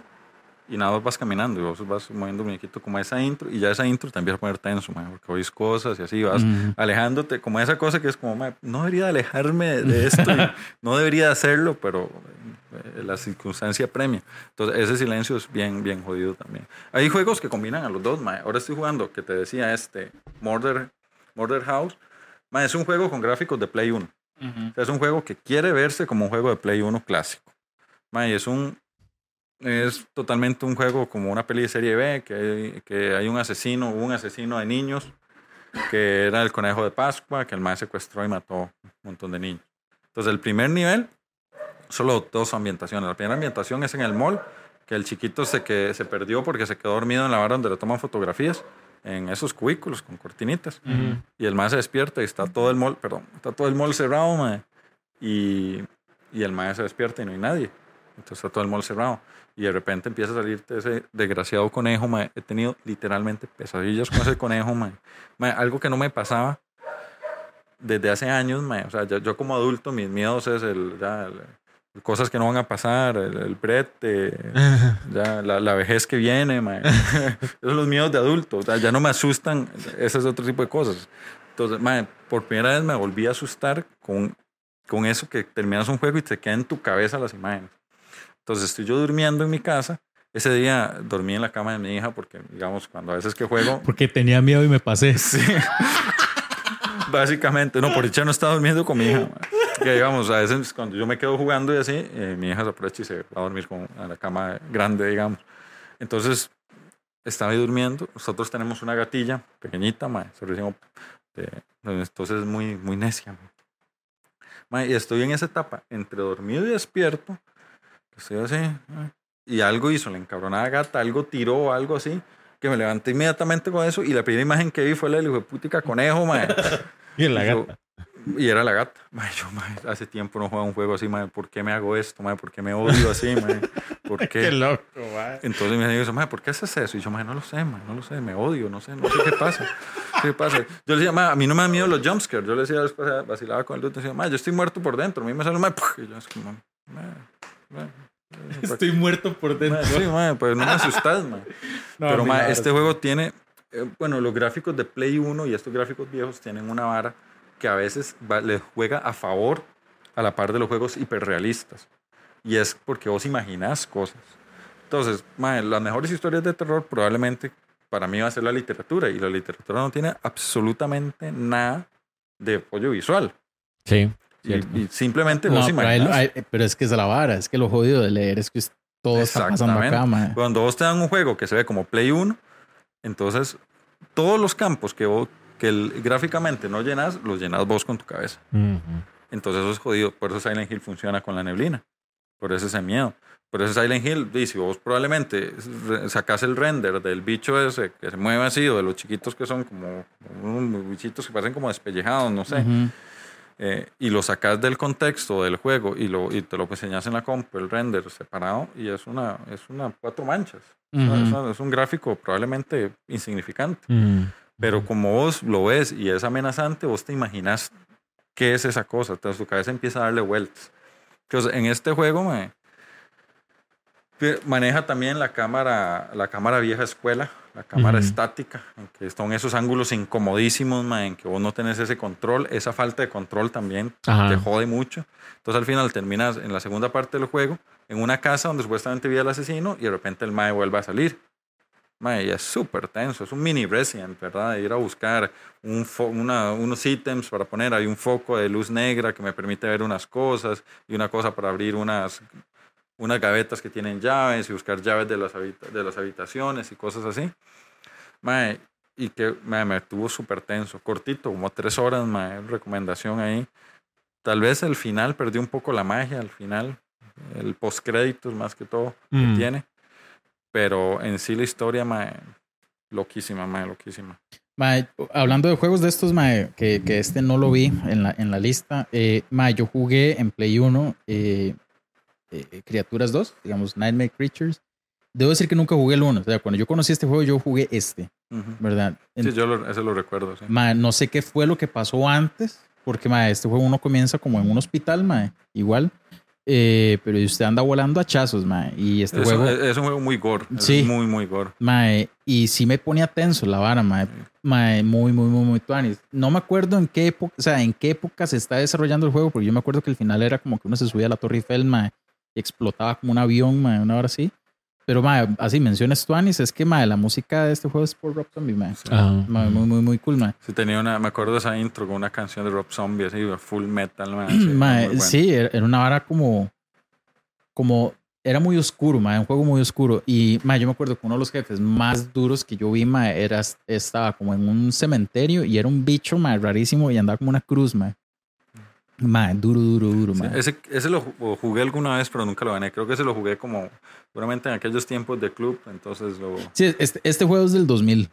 y nada más vas caminando y vos vas moviendo muñequito como esa intro, y ya esa intro te empieza a poner tenso, mae, porque oís cosas y así vas alejándote, como esa cosa que es como, mae, no debería alejarme de esto, no debería hacerlo, pero eh, la circunstancia premia. Entonces, ese silencio es bien, bien jodido también. Hay juegos que combinan a los dos, mae. Ahora estoy jugando, que te decía este, Murder, Murder House. Es un juego con gráficos de Play 1. O sea, es un juego que quiere verse como un juego de Play 1 clásico. Mae, es un... Es totalmente un juego como una peli de serie B, que hay, que hay un asesino, un asesino de niños, que era el conejo de Pascua, que el mae secuestró y mató un montón de niños. Entonces, el primer nivel, solo dos ambientaciones. La primera ambientación es en el mall, que el chiquito se, que, se perdió porque se quedó dormido en la barra donde le toman fotografías, en esos cubículos con cortinitas. Y el mae se despierta y está todo el mall, perdón, está todo el mall cerrado, mae. Y, y el mae se despierta y no hay nadie. Entonces está todo el mall cerrado. Y de repente empieza a salirte ese desgraciado conejo, mae. He tenido literalmente pesadillas con ese conejo, mae. Mae, algo que no me pasaba desde hace años, mae. O sea, yo, yo como adulto, mis miedos es el, ya, el- cosas que no van a pasar, el, el brete, ya, la, la vejez que viene, mae. Esos son los miedos de adulto. O sea, ya no me asustan ese es otro tipo de cosas. Entonces, mae, por primera vez me volví a asustar con, con eso que terminas un juego y te quedan en tu cabeza las imágenes. Entonces, estoy yo durmiendo en mi casa. Ese día dormí en la cama de mi hija porque, digamos, cuando a veces que juego, Porque tenía miedo y me pasé. Sí. Básicamente, no, por dicha no estaba durmiendo con mi hija. Que digamos, a veces cuando yo me quedo jugando y así, eh, mi hija se aprovecha y se va a dormir con, a la cama grande, digamos. Entonces, estaba ahí durmiendo. Nosotros tenemos una gatilla pequeñita, ma, de- entonces es muy, muy necia. ma. Ma, y estoy en esa etapa entre dormido y despierto. Estoy así, ma, y algo hizo la encabronada gata, algo tiró algo así, que me levanté inmediatamente con eso. Y la primera imagen que vi fue la del hijo de putica conejo, ma. Y en la Y yo- gata. Y era la gata. Mae, yo, mae, hace tiempo no juego un juego así, mae. ¿Por qué me hago esto, mae? ¿Por qué me odio así, mae? ¿Por Qué qué? loco, mae. Entonces me dijo, mae, ¿por qué haces eso? Y yo, mae, no lo sé, mae, no lo sé, me odio, no sé, no sé qué pasa. ¿Qué pasa? Yo le decía, mae, a mí no me dan miedo los jumpscares. Yo le decía después, vacilaba con el dude, decía, mae, yo estoy muerto por dentro. A mí me sale, mae, y yo es como, mae, mae, Estoy muerto por mae, sí, mae, pues no me asustas, mae. Pero mae, este juego tiene, eh, bueno, los gráficos de Play 1 y estos gráficos viejos tienen una vara que a veces va- le juega a favor a la par de los juegos hiperrealistas. Y es porque vos imaginás cosas. Entonces, mae, las mejores historias de terror probablemente para mí va a ser la literatura. Y la literatura no tiene absolutamente nada de apoyo visual. Sí. Y, y simplemente No, vos pero, ahí- pero es que es la vara, es que lo jodido de leer es que todo está pasando acá, mae. Cuando vos te dan un juego que se ve como Play 1, entonces todos los campos que, vos, que el- gráficamente no llenas, los llenas vos con tu cabeza. Ujú. Entonces eso es jodido. Por eso Silent Hill funciona con la neblina. Por eso ese miedo. Por eso Silent Hill, y si vos probablemente sacás el render del bicho ese que se mueve así, o de los chiquitos que son como, unos bichitos que parecen como despellejados, no sé, Ujú. Eh, y lo sacas del contexto del juego y, lo, y te lo enseñas en la comp, el render separado, y es una, es una cuatro manchas. Sea, Ujú. es, es un gráfico probablemente insignificante. Ujú. Pero como vos lo ves y es amenazante, vos te imaginas qué es esa cosa. Entonces tu cabeza empieza a darle vueltas. Entonces en este juego que maneja también la cámara, la cámara vieja escuela, la cámara Ujú. estática, en que están esos ángulos incomodísimos, mae, en que vos no tenés ese control. Esa falta de control también Ajá. te jode mucho. Entonces al final terminas en la segunda parte del juego en una casa donde supuestamente vive el asesino y de repente el mae vuelve a salir. mae, y es súper tenso. Es un mini Resident, ¿verdad? De ir a buscar un fo- una- unos ítems para poner. Hay un foco de luz negra que me permite ver unas cosas y una cosa para abrir unas, unas gavetas que tienen llaves y buscar llaves de las, habita- de las habitaciones y cosas así. Mae, y que mae, me tuvo súper tenso, cortito, como tres horas, mae, recomendación ahí. Tal vez el final perdió un poco la magia, al final, el postcréditos más que todo que Mm. tiene. Pero en sí la historia, mae, loquísima, mae, loquísima. Mae, hablando de juegos de estos, mae, que, que este no lo vi en la, en la lista. Eh, mae, yo jugué en Play 1 eh, eh, Criaturas 2, digamos, Nightmare Creatures. Debo decir que nunca jugué el 1. O sea, cuando yo conocí este juego, yo jugué este, Ujú. ¿verdad? En- Sí, yo lo, ese lo recuerdo, sí. Mae, no sé qué fue lo que pasó antes, porque mae, este juego uno comienza como en un hospital, mae, igual. Eh, pero usted anda volando a chazos, mae. Y este Es, juego. es- es un juego muy gore. es Sí. muy, muy gore. Mae, y sí me ponía tenso la vara, mae. Mae, muy, muy, muy, muy tuanis. No me acuerdo en qué época, o sea, en qué época se está desarrollando el juego, porque yo me acuerdo que el final era como que uno se subía a la Torre Eiffel, mae, y explotaba como un avión, mae, una hora así. Pero, mae, así menciones tuanis, es que, mae, la música de este juego es por Rob Zombie, mae. Ah. Mae, muy, muy, muy cool, mae. Sí, tenía una, me acuerdo de esa intro con una canción de Rob Zombie, así, full metal, mae, sí, Mae, muy bueno. sí, era era una vara como, como, era muy oscuro, mae, un juego muy oscuro. Y, mae, yo me acuerdo que uno de los jefes más duros que yo vi, mae, era, estaba como en un cementerio y era un bicho, mae, rarísimo y andaba como una cruz, mae. Mae, duro, duro, duro, Sí, mae. ese, ese lo ju- jugué alguna vez, pero nunca lo gané. Creo que ese lo jugué como, seguramente en aquellos tiempos de club, entonces lo... Sí, este, este juego es del 2000.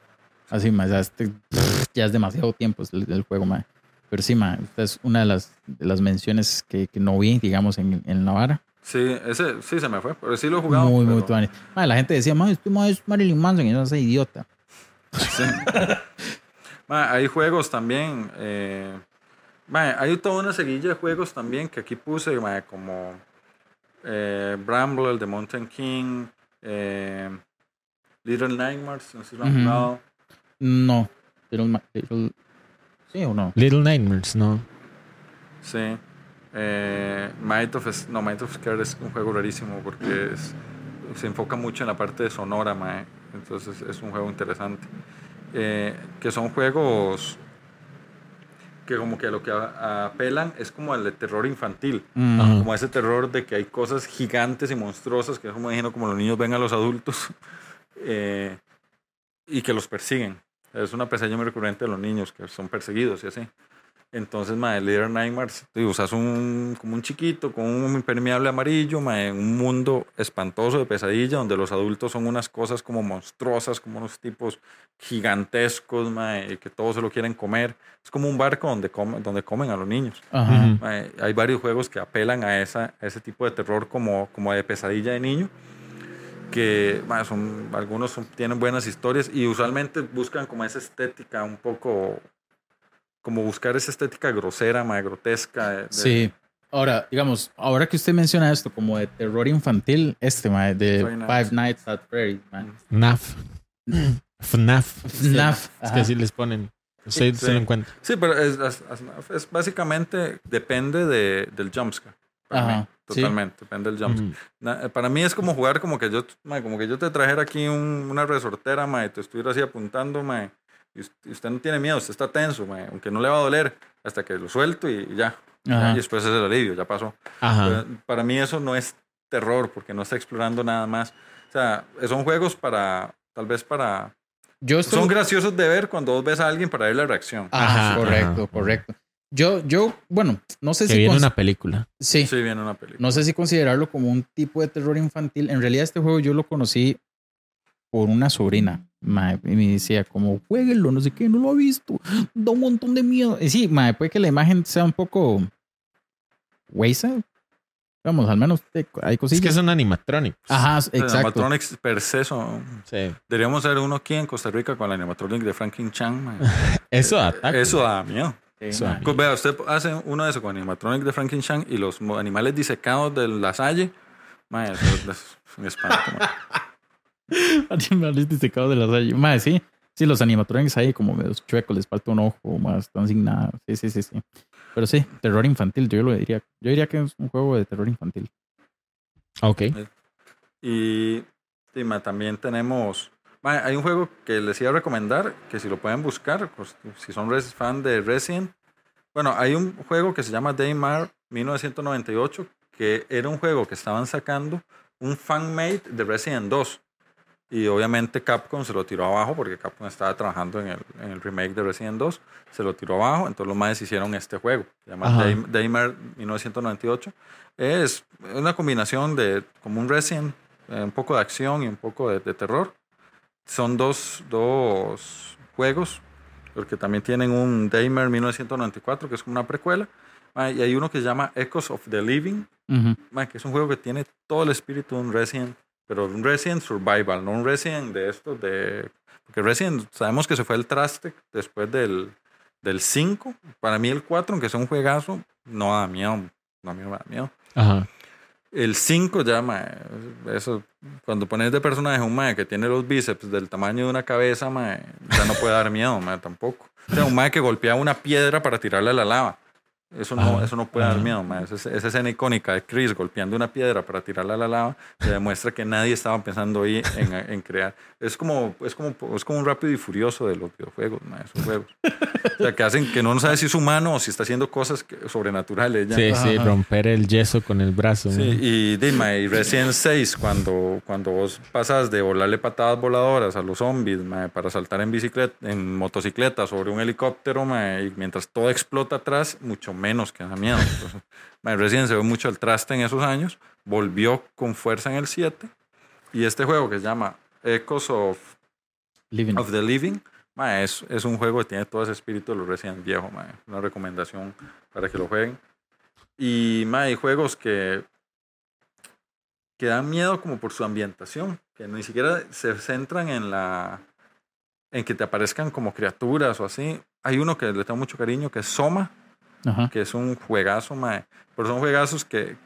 Así, mae, ya, este, ya es demasiado tiempo el, el juego, mae. Pero sí, mae, esta es una de las, de las menciones que, que no vi, digamos, en, en la vara. Sí, ese sí se me fue, pero sí lo he jugado. muy, muy pero- tuanis. Mae, la gente decía, mae, este mae es Marilyn Manson y yo no soy idiota. Sí. Ma, hay juegos también. eh, ma, hay toda una seguilla de juegos también que aquí puse, como eh, Bramble, el de Mountain King, eh, Little Nightmares, no sé si lo han Ujú. jugado. No. Little Ma- Little- ¿Sí o no? Little Nightmares, no. Sí. Eh, Might of, S- no, Might of Scare es un juego rarísimo porque es- se enfoca mucho en la parte de sonora, ma, entonces es un juego interesante. Eh, que son juegos que como que lo que a- apelan es como el de terror infantil, Mm, como ese terror de que hay cosas gigantes y monstruosas que es como imagino como los niños ven a los adultos eh, y que los persiguen. Es una pesadilla muy recurrente de los niños que son perseguidos y así. Entonces, mae, Little Nightmares, tú usas un, como un chiquito con un impermeable amarillo, mae, un mundo espantoso de pesadilla donde los adultos son unas cosas como monstruosas, como unos tipos gigantescos, mae, que todos se lo quieren comer. Es como un barco donde, come- donde comen a los niños. Ajá. Mae, hay varios juegos que apelan a, esa, a ese tipo de terror como, como de pesadilla de niño. Que mae, son, algunos son- tienen buenas historias y usualmente buscan como esa estética un poco. Como buscar esa estética grosera, mae, grotesca. de- de- Sí. Ahora, digamos, ahora que usted menciona esto como de terror infantil, este, mae, de Five Nights. At Freddy's, mae. FNAF. FNAF. FNAF. Es que así les ponen. Usted Sí. se lo encuentra. Sí, pero es, es- es- es básicamente depende de, del jumpscare. Ajá, mí, sí. Totalmente, depende del jumpscare. Eh, Para mí es como jugar como que yo, mae, como que yo te trajera aquí un- una resortera, mae, y te estuviera así apuntando, mae, y us- y usted no tiene miedo, usted está tenso, mae, aunque no le va a doler hasta que lo suelto y ya. Ajá. Y después es el alivio, ya pasó. Ajá. Pero para mí eso no es terror porque no está explorando nada más. O sea, son juegos para, tal vez para... Yo estoy... Son graciosos de ver cuando vos ves a alguien para ver la reacción. Ajá, correcto, ajá. correcto. Yo, yo, bueno, no sé Que si... viene cons- una película. Sí, Sí, viene una película. no sé si considerarlo como un tipo de terror infantil. En realidad este juego yo lo conocí por una sobrina. Mae, y me decía como, jueguenlo, no sé qué, no lo ha visto. Da un montón de miedo. Y sí, mae, puede que la imagen sea un poco... Weisa. Vamos, al menos hay Es cosillas. que son animatronics. Ajá, exacto. animatronics per se son- Sí. Deberíamos hacer uno aquí en Costa Rica con el animatronic de Franklin Chang. mae. Eso ataca. Eso da miedo. Sí, Eso mae. a mí. Pues Vea, usted hace uno de esos con animatronic de Franklin Chang y los animales disecados de la Salle. mae, eso es- es un espanto. mae. Animales disecados de la salle. Mae, sí. Sí, los animatronics ahí como medio chuecos, les falta un ojo, más están sin nada. Sí, sí, sí, sí. Pero sí, terror infantil, yo lo diría. Yo diría que es un juego de terror infantil. Ok. Y, y, mae, también tenemos. Ma, hay un juego que les iba a recomendar, que si lo pueden buscar, pues, si son res- fan de Resident. Bueno, hay un juego que se llama Daymar 1998, que era un juego que estaban sacando un fan-made de Resident 2. Y obviamente Capcom se lo tiró abajo porque Capcom estaba trabajando en el, en el remake de Resident 2. Se lo tiró abajo, entonces los más hicieron este juego. Se llama Ajá. Day- Daymar 1998. Es una combinación de como un Resident, eh, un poco de acción y un poco de, de terror. Son dos, dos juegos, porque también tienen un Daymar 1994, que es como una precuela. Y hay uno que se llama Echoes of the Living, Ujú. Ma, que es un juego que tiene todo el espíritu de un Resident, pero un Resident Survival, no un Resident de estos de... Porque Resident sabemos que se fue el traste después del, del 5. Para mí el 4, aunque sea un juegazo, no da miedo. No, a mí no me da miedo. Ajá. El 5 ya, ma, eso, cuando pones de personaje un mae que tiene los bíceps del tamaño de una cabeza, ma, ya no puede dar miedo, ma, tampoco. O sea, un mae que golpea una piedra para tirarle a la lava. Eso no, Ajá, eso no puede dar miedo, ma. Esa, esa escena icónica de Chris golpeando una piedra para tirarla a la lava se demuestra que nadie estaba pensando ahí en, en crear. Es como, es, como, es como un rápido y furioso de los videojuegos, ma, esos juegos. O sea, que hacen que no no sabe si es humano o si está haciendo cosas que- sobrenaturales. ya. Sí, sí, romper el yeso con el brazo. Sí, man. y dime, y Resident 6, cuando, cuando vos pasas de volarle patadas voladoras a los zombies, para saltar en bicicleta, en motocicleta sobre un helicóptero, y mientras todo explota atrás, mucho menos que da miedo. Entonces, Resident se ve mucho el traste en esos años, volvió con fuerza en el 7, y este juego que se llama Echoes of, Living. of the Living, es, es un juego que tiene todo ese espíritu de los Resident viejos, una recomendación para que lo jueguen. Y mae, hay juegos que, que dan miedo como por su ambientación, que ni siquiera se centran en la en que te aparezcan como criaturas o así. Hay uno que le tengo mucho cariño que es Soma, Ajá. que es un juegazo, mae. Pero son juegazos que,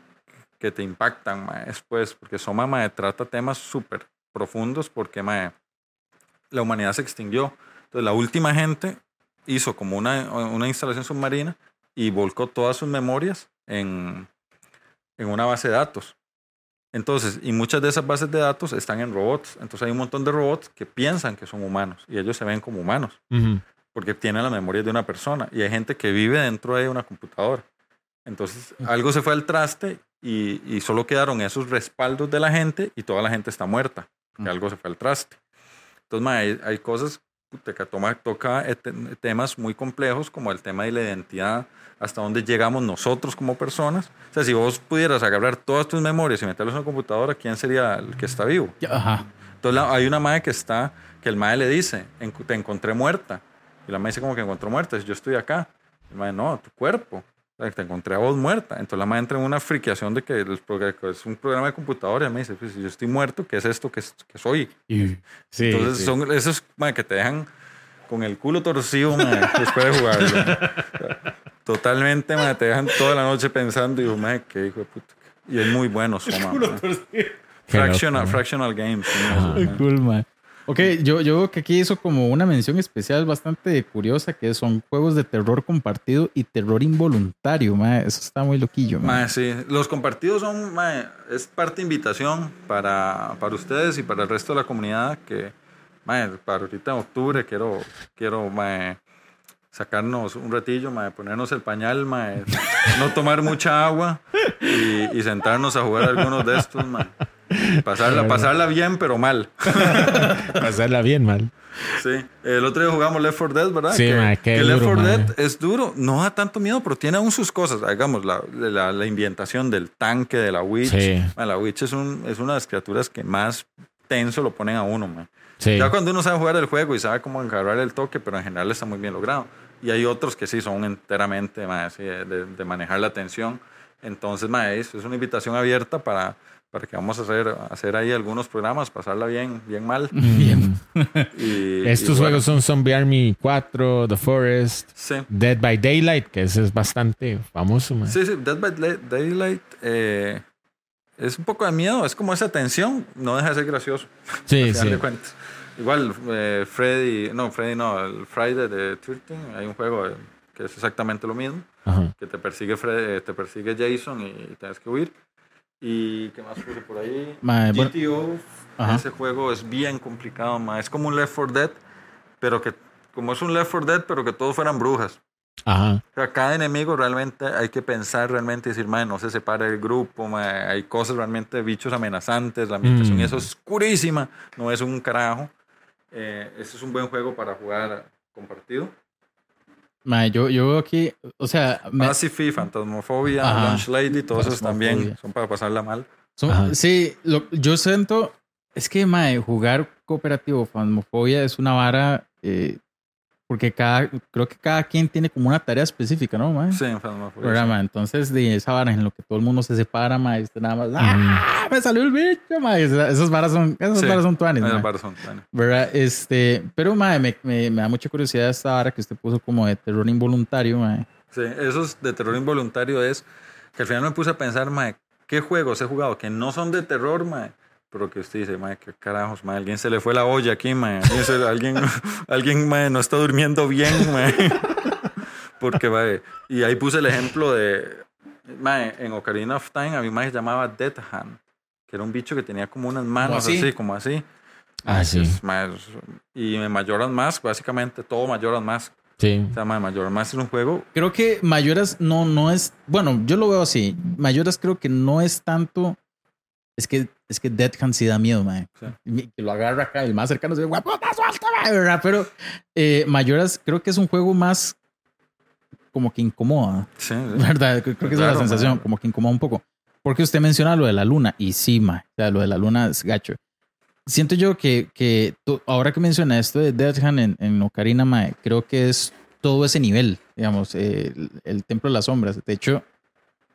que te impactan, mae, después, porque Soma, mae, trata temas súper profundos porque, mae, la humanidad se extinguió. Entonces, la última gente hizo como una, una instalación submarina y volcó todas sus memorias en, en una base de datos. Entonces, y muchas de esas bases de datos están en robots. Entonces, hay un montón de robots que piensan que son humanos y ellos se ven como humanos Ujú. Porque tienen la memoria de una persona y hay gente que vive dentro de una computadora. Entonces, algo se fue al traste y, y solo quedaron esos respaldos de la gente y toda la gente está muerta, porque algo se fue al traste. Entonces, ma, hay, hay cosas que toma, toca te- temas muy complejos como el tema de la identidad, hasta dónde llegamos nosotros como personas. O sea, si vos pudieras agarrar todas tus memorias y meterlas en una computadora, ¿quién sería el que está vivo? Ajá. Entonces la- hay una madre que está, que el madre le dice, "En- te encontré muerta. Y la madre dice como que encontró muerta, yo estoy acá. El madre, no, tu cuerpo. O sea, te encontré a vos muerta. Entonces la madre entra en una friqueación de que el es un programa de computadora y me dice, pues si yo estoy muerto, ¿qué es esto que, es- que soy? Y- sí, Entonces sí. son esos madre, que te dejan con el culo torcido madre, después de jugarlo. Sea, Totalmente, madre, te dejan toda la noche pensando y digo, madre, qué hijo de puta. Y es muy bueno, Soma. madre. Fractional, fractional Games. madre. Cool, man. Ok, yo, yo veo que aquí hizo como una mención especial bastante curiosa, que son juegos de terror compartido y terror involuntario, ma. Eso está muy loquillo, ma. Mae, sí, los compartidos son, mae, es parte de invitación para, para ustedes y para el resto de la comunidad que, mae, para ahorita en octubre quiero, quiero, mae, sacarnos un ratillo, mae, ponernos el pañal, mae, no tomar mucha agua y, y sentarnos a jugar algunos de estos, mae. Pasarla, pasarla bien, pero mal. Pasarla bien mal. Sí, el otro día jugamos Left 4 Dead, ¿verdad? Sí, que, mae, qué que Left duro, 4 mae. Dead es duro, no da tanto miedo, pero tiene aún sus cosas. Hagamos la, la, la ambientación del tanque, de la witch. Sí. Mae, la witch es, un, es una de las criaturas que más tenso lo ponen a uno, mae. Sí. Ya cuando uno sabe jugar el juego y sabe cómo encargar el toque, pero en general está muy bien logrado. Y hay otros que sí son enteramente así de, de- manejar la tensión. Entonces, es, una invitación abierta para, para que vamos a hacer, hacer ahí algunos programas, pasarla bien, bien mal. Bien. Y, Estos y bueno, juegos son Zombie Army 4, The Forest, Sí. Dead by Daylight, que ese es bastante famoso, man. Sí, sí, Dead by Daylight- eh, es un poco de miedo, es como esa tensión, no deja de ser gracioso, Sí, sí. de cuentas. Igual, eh, Freddy, no, Freddy no, el Friday de 13, hay un juego eh, que es exactamente lo mismo, Ajá. que te persigue, Fred- eh, te persigue Jason y tienes que huir. ¿Y qué más puse por ahí? Ma, bueno, GTO Ajá. Ese juego es bien complicado, mae. Es como un Left 4 Dead, pero que, como es un Left 4 Dead, pero que todos fueran brujas. Ajá. O sea, cada enemigo realmente hay que pensar realmente y decir, mae, no se separa del grupo, mae, hay cosas realmente, bichos amenazantes, la ambientación Mm. es oscurísima, no es un carajo. Eh, este es un buen juego para jugar compartido. Mae, yo, yo veo aquí, o sea, me- Pacify, Fantasmofobia, Ajá. Lunch Lady, todos esos también son para pasarla mal. son- sí, lo- yo siento, es que, mae, jugar cooperativo Phasmophobia es una vara, eh, porque cada, creo que cada quien tiene como una tarea específica, ¿no, mae? Sí, Phasmophobia. ¿Verdad, sí. mae? Entonces, de esa vara en lo que todo el mundo se separa, mae, nada más, ¡ah! Me salió el bicho, mae. Esa- Esas varas son, esas Sí. varas son tuanes, Esas varas son buenas. ¿Verdad? Este, pero, mae, me, me, me da mucha curiosidad esta vara que usted puso como de terror involuntario, mae. Sí, esos de terror involuntario es que al final me puse a pensar, mae, ¿qué juegos he jugado que no son de terror, mae? Pero que usted dice, mae, qué carajos, mae, alguien se le fue la olla aquí, mae. Alguien, se- alguien, alguien, mae, no está durmiendo bien, mae. Porque, mae, y ahí puse el ejemplo de, mae, en Ocarina of Time un mae que se llamaba Death Hand, que era un bicho que tenía como unas manos así? así, como así. Ah, sí. Y en Majora's Mask, básicamente todo Majora's Mask. Sí. O sea, mae, Majora's Mask es un juego Creo que Mayoras no, no es, bueno, yo lo veo así. Mayoras creo que no es tanto, es que, es que Dead Hand sí da miedo, mae. Sí. Y Que lo agarra acá, el más cercano se ve, guapota, suelta, mae", ¿verdad? Pero eh, Mayoras creo que es un juego más como que incomoda. Sí, sí. ¿Verdad? Creo que esa es la sensación, como que incomoda un poco. Porque usted menciona lo de la luna, y sí, ma, o sea, lo de la luna es gacho. Siento yo que, que ahora que menciona esto de Death Hand en, en Ocarina, ma, creo que es todo ese nivel, digamos, eh, el, el Templo de las Sombras. De hecho,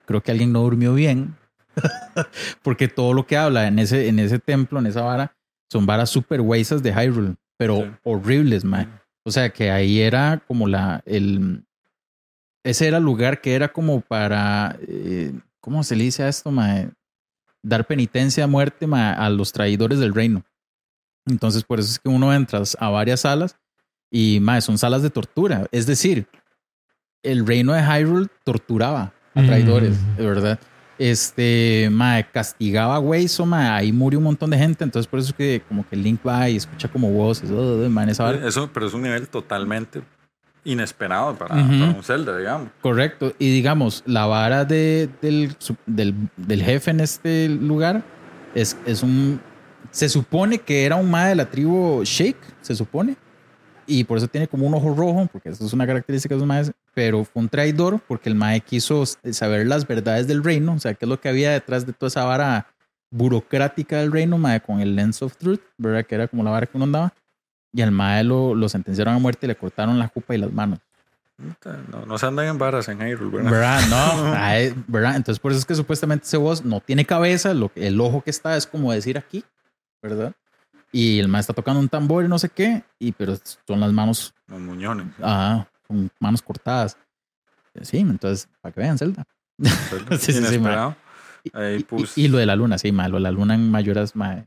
creo que alguien no durmió bien, porque todo lo que habla en ese, en ese templo, en esa vara, son varas super huesas de Hyrule, pero Sí. horribles, ma. O sea, que ahí era como la, el, ese era el lugar que era como para, eh, ¿cómo se le dice a esto, mae? Dar penitencia a muerte mae, a los traidores del reino. Entonces, por eso es que uno entra a varias salas y mae, son salas de tortura. Es decir, el reino de Hyrule torturaba a traidores, Mm. de verdad. Este, mae, castigaba a güeyes, o mae, ahí murió un montón de gente. Entonces, por eso es que como que Link va y escucha como voces, oh, mae, esa vara. Eso, pero es un nivel totalmente inesperado para, un Zelda, digamos. Correcto. Y digamos, la vara de, del, del, del jefe en este lugar es, es un. Se supone que era un mae de la tribu Shake, se supone. Y por eso tiene como un ojo rojo, porque eso es una característica de los maes. Pero fue un traidor porque el mae quiso saber las verdades del reino, o sea, qué es lo que había detrás de toda esa vara burocrática del reino, mae, con el Lens of Truth, ¿verdad? Que era como la vara que uno andaba. Y al mae lo, lo sentenciaron a muerte y le cortaron la jupa y las manos. No, no se andan en varas en Hyrule, ¿verdad? ¿Verdad? No, ay, ¿verdad? Entonces por eso es que supuestamente ese boss no tiene cabeza, lo, el ojo que está es como decir aquí, ¿verdad? Y el maestro está tocando un tambor y no sé qué, y pero son las manos, Los muñones. ah, con manos cortadas. Sí, entonces, para que vean, Zelda. Zelda. Sí, sí, sí, Inesperado. Y, lo de la luna, sí, ma, lo de la luna en mayoras, ma,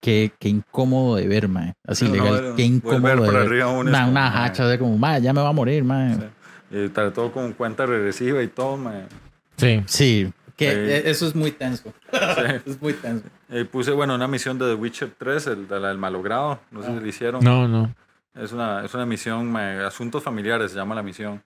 qué, qué incómodo de ver, ma. Así No, legal, no, qué incómodo de ver. arriba uno es Una, como, una ma, hacha de como, ma, ya me va a morir, ma. Sí. Y todo con cuenta regresiva y todo, mae. Sí. Sí, que Sí. e- eso es muy tenso. Sí. es muy tenso. Eh, puse, bueno, una misión de The Witcher 3, el la del malogrado. No sé Ah. si le hicieron. No, no. Es una, es una misión, mae, asuntos familiares se llama la misión.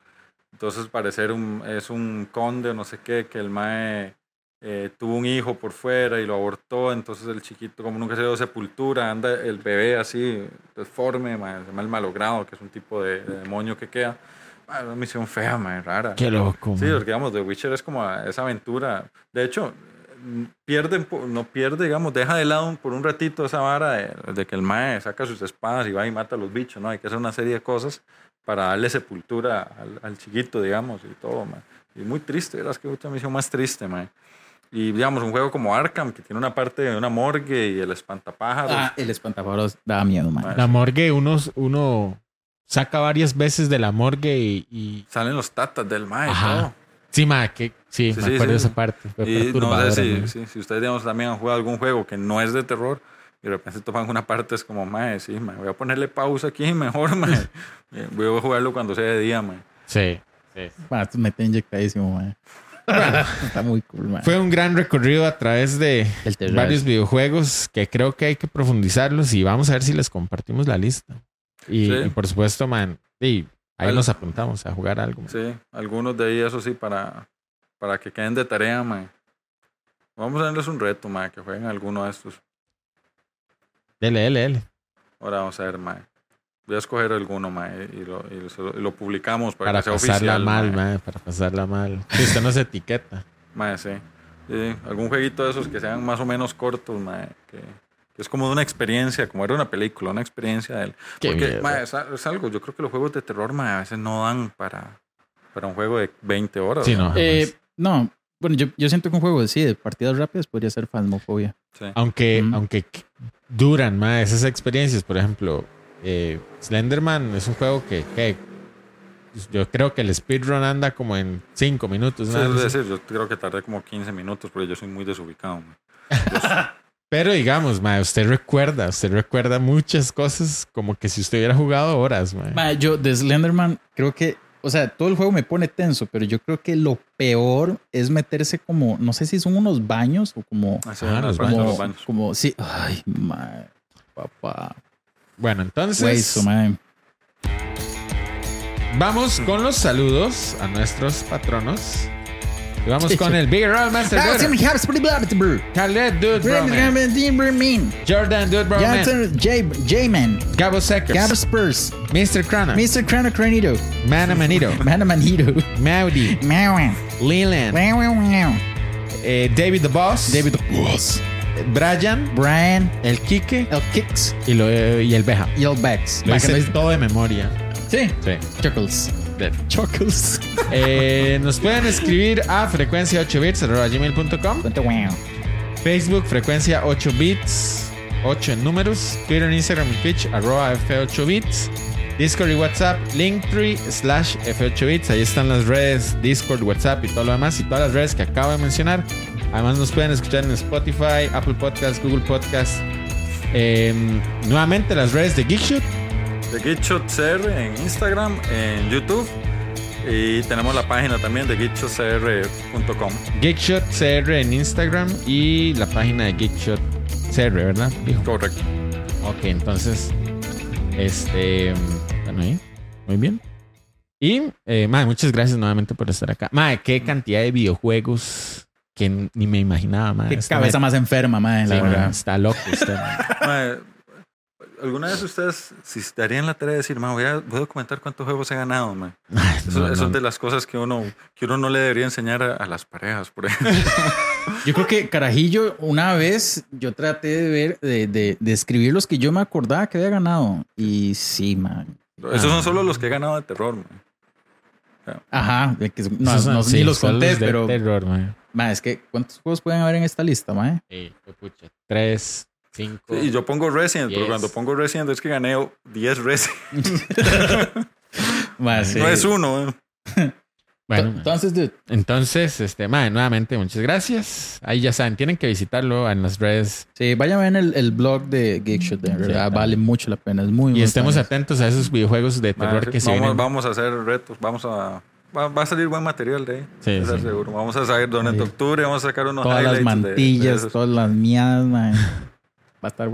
Entonces, parecer un, es un conde o no sé qué, que el mae eh, tuvo un hijo por fuera y lo abortó. Entonces, el chiquito, como nunca se dio sepultura, anda el bebé así, deforme, mae, se llama el malogrado, que es un tipo de, de demonio que queda. Mae, una misión fea, mae, rara. Qué loco. Sí, man. porque digamos, The Witcher es como esa aventura. De hecho, pierde, no pierde, digamos, deja de lado por un ratito esa vara de, de que el mae saca sus espadas y va y mata a los bichos, ¿no? Hay que hacer una serie de cosas para darle sepultura al, al chiquito, digamos, y todo, mae. Y muy triste, verás que otra misión más triste, mae. Y digamos, un juego como Arkham, que tiene una parte de una morgue y el espantapájaros. Ah, el espantapájaros da miedo, man. La morgue, unos, uno saca varias veces de la morgue y. y- Salen los tatas del mae Ajá. todo. Sí, ma, que sí, Sí, me sí, acuerdo de sí. esa parte. Fue Y no sé si, ma. si, si ustedes digamos, también han jugado algún juego que no es de terror y de repente toman una parte, es como, mae, sí, mae, voy a ponerle pausa aquí mejor, mae. Eh, Voy a jugarlo cuando sea de día, mae. Sí. sí. Ma, esto me está inyectadísimo, man. Está muy cool, mae. Fue un gran recorrido a través de varios videojuegos que creo que hay que profundizarlos y vamos a ver si les compartimos la lista. Y, Sí. y por supuesto, man, y ahí Al- nos apuntamos a jugar algo. man. Sí, algunos de ahí, eso sí, para, para que queden de tarea, man. Vamos a darles un reto, man, que jueguen alguno de estos. Dele, dele, dele. Ahora vamos a ver, man. Voy a escoger alguno, man, y lo, y lo, y lo publicamos para, Para que sea pasarla oficial. mal, mae. man, para pasarla mal. Si usted no se etiqueta. Mae, sí. Sí, Algún jueguito de esos que sean más o menos cortos, mae, que es como de una experiencia, como era una película, una experiencia de él. Qué Porque, es, algo, yo creo que los juegos de terror, mae, a veces no dan para, para un juego de 20 horas. Sí, ¿no? no. Eh, no, bueno, yo, yo siento que un juego así de partidas rápidas podría ser Phasmophobia. Sí. Aunque, Mm. aunque duran más esas experiencias, por ejemplo, eh, Slenderman es un juego que, que yo creo que el speedrun anda como en 5 minutos. Sí, nada es más. decir, yo creo que tardé como 15 minutos porque yo soy muy desubicado. mae. Pero digamos, ma, usted recuerda, usted recuerda muchas cosas como que si usted hubiera jugado horas, ma. Mae, yo de Slenderman creo que, o sea, todo el juego me pone tenso, pero yo creo que lo peor es meterse como, no sé si son unos baños o como, Ah, como, baños. como, sí, ay, mae, papá, Bueno, entonces hueso, mae. vamos con los saludos a nuestros patronos. Y vamos con el Big Roll Master Khaled Dude Broman, Jordan Dude Broman, J-Man, Gabo Seckers, Spurs, Mr. Crana, Mr. Chrono Cranito, Mana Manito, Mana Manito, Maudi, Leland, eh, David the Boss, David Boss, Brian, Brian, el Kike. El Kicks y, lo, y el Beja. y el Bex. Lo hice todo de memoria. Sí, Sí. Chuckles. Chuckles. Eh, nos pueden escribir a frecuencia 8 bits gmail.com Cuenta wow. Facebook frecuencia 8 bits 8 en números. Twitter, Instagram y Twitch arroba F8 bits. Discord y WhatsApp Linktree slash F8 bits. Ahí están las redes Discord, WhatsApp y todo lo demás y todas las redes que acabo de mencionar. Además nos pueden escuchar en Spotify, Apple Podcasts, Google Podcasts. Eh, nuevamente las redes de Geekshot De Geekshot CR en Instagram, en YouTube. Y tenemos la página también de geekshotcr.com. Geekshot CR en Instagram y la página de Geekshot CR, ¿verdad? Correcto. Ok, entonces, este, bueno, ahí, muy bien. Y, eh, mae, muchas gracias nuevamente por estar acá. Mae, qué cantidad de videojuegos que ni me imaginaba, mae. Qué Esta cabeza más enferma, la mae, verdad. está loco usted. mae. ¿Alguna vez ustedes, si darían la tarea de decir, "Ma, voy a, voy a documentar cuántos juegos he ganado, mae"? Ay, Eso, no, eso no. es de las cosas que uno, que uno no le debería enseñar a, a las parejas, por ejemplo. Yo creo que Carajillo, una vez yo traté de ver, de, de, de escribir los que yo me acordaba que había ganado. Y sí, man. Esos son solo los que he ganado de terror, mae. Ajá, que- no, son- no- sí, ni los conté, pero. terror, mae, es que, ¿cuántos juegos pueden haber en esta lista, mae? Sí, fue pucha. Tres, cinco. Y yo pongo Resident, pero Yes. cuando pongo Resident es que gané 10 Resident. Sí. No es uno, eh. Bueno, Entonces, dude, entonces, este, nuevamente, muchas gracias. Ahí ya saben, tienen que visitarlo en las redes sí, vayan a ver el, el blog de Geekshot, de verdad, Sí, vale mucho la pena. Es muy, muy y estemos bueno. atentos a esos videojuegos de terror que se vamos, vienen. vamos a hacer retos, vamos a... Va, va a salir buen material de ahí. Sí, sí. seguro. Vamos a saber durante Sí. octubre, vamos a sacar unos Todas las highlights de- de mantillas, todas las miadas, mae. Va a estar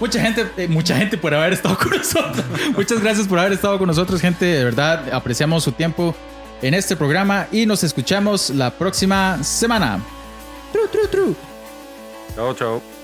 Mucha gente, eh, mucha gente por haber estado con nosotros. Muchas gracias por haber estado con nosotros, gente. De verdad, apreciamos su tiempo en este programa y nos escuchamos la próxima semana. Tru, tru, tru. Chao, chao.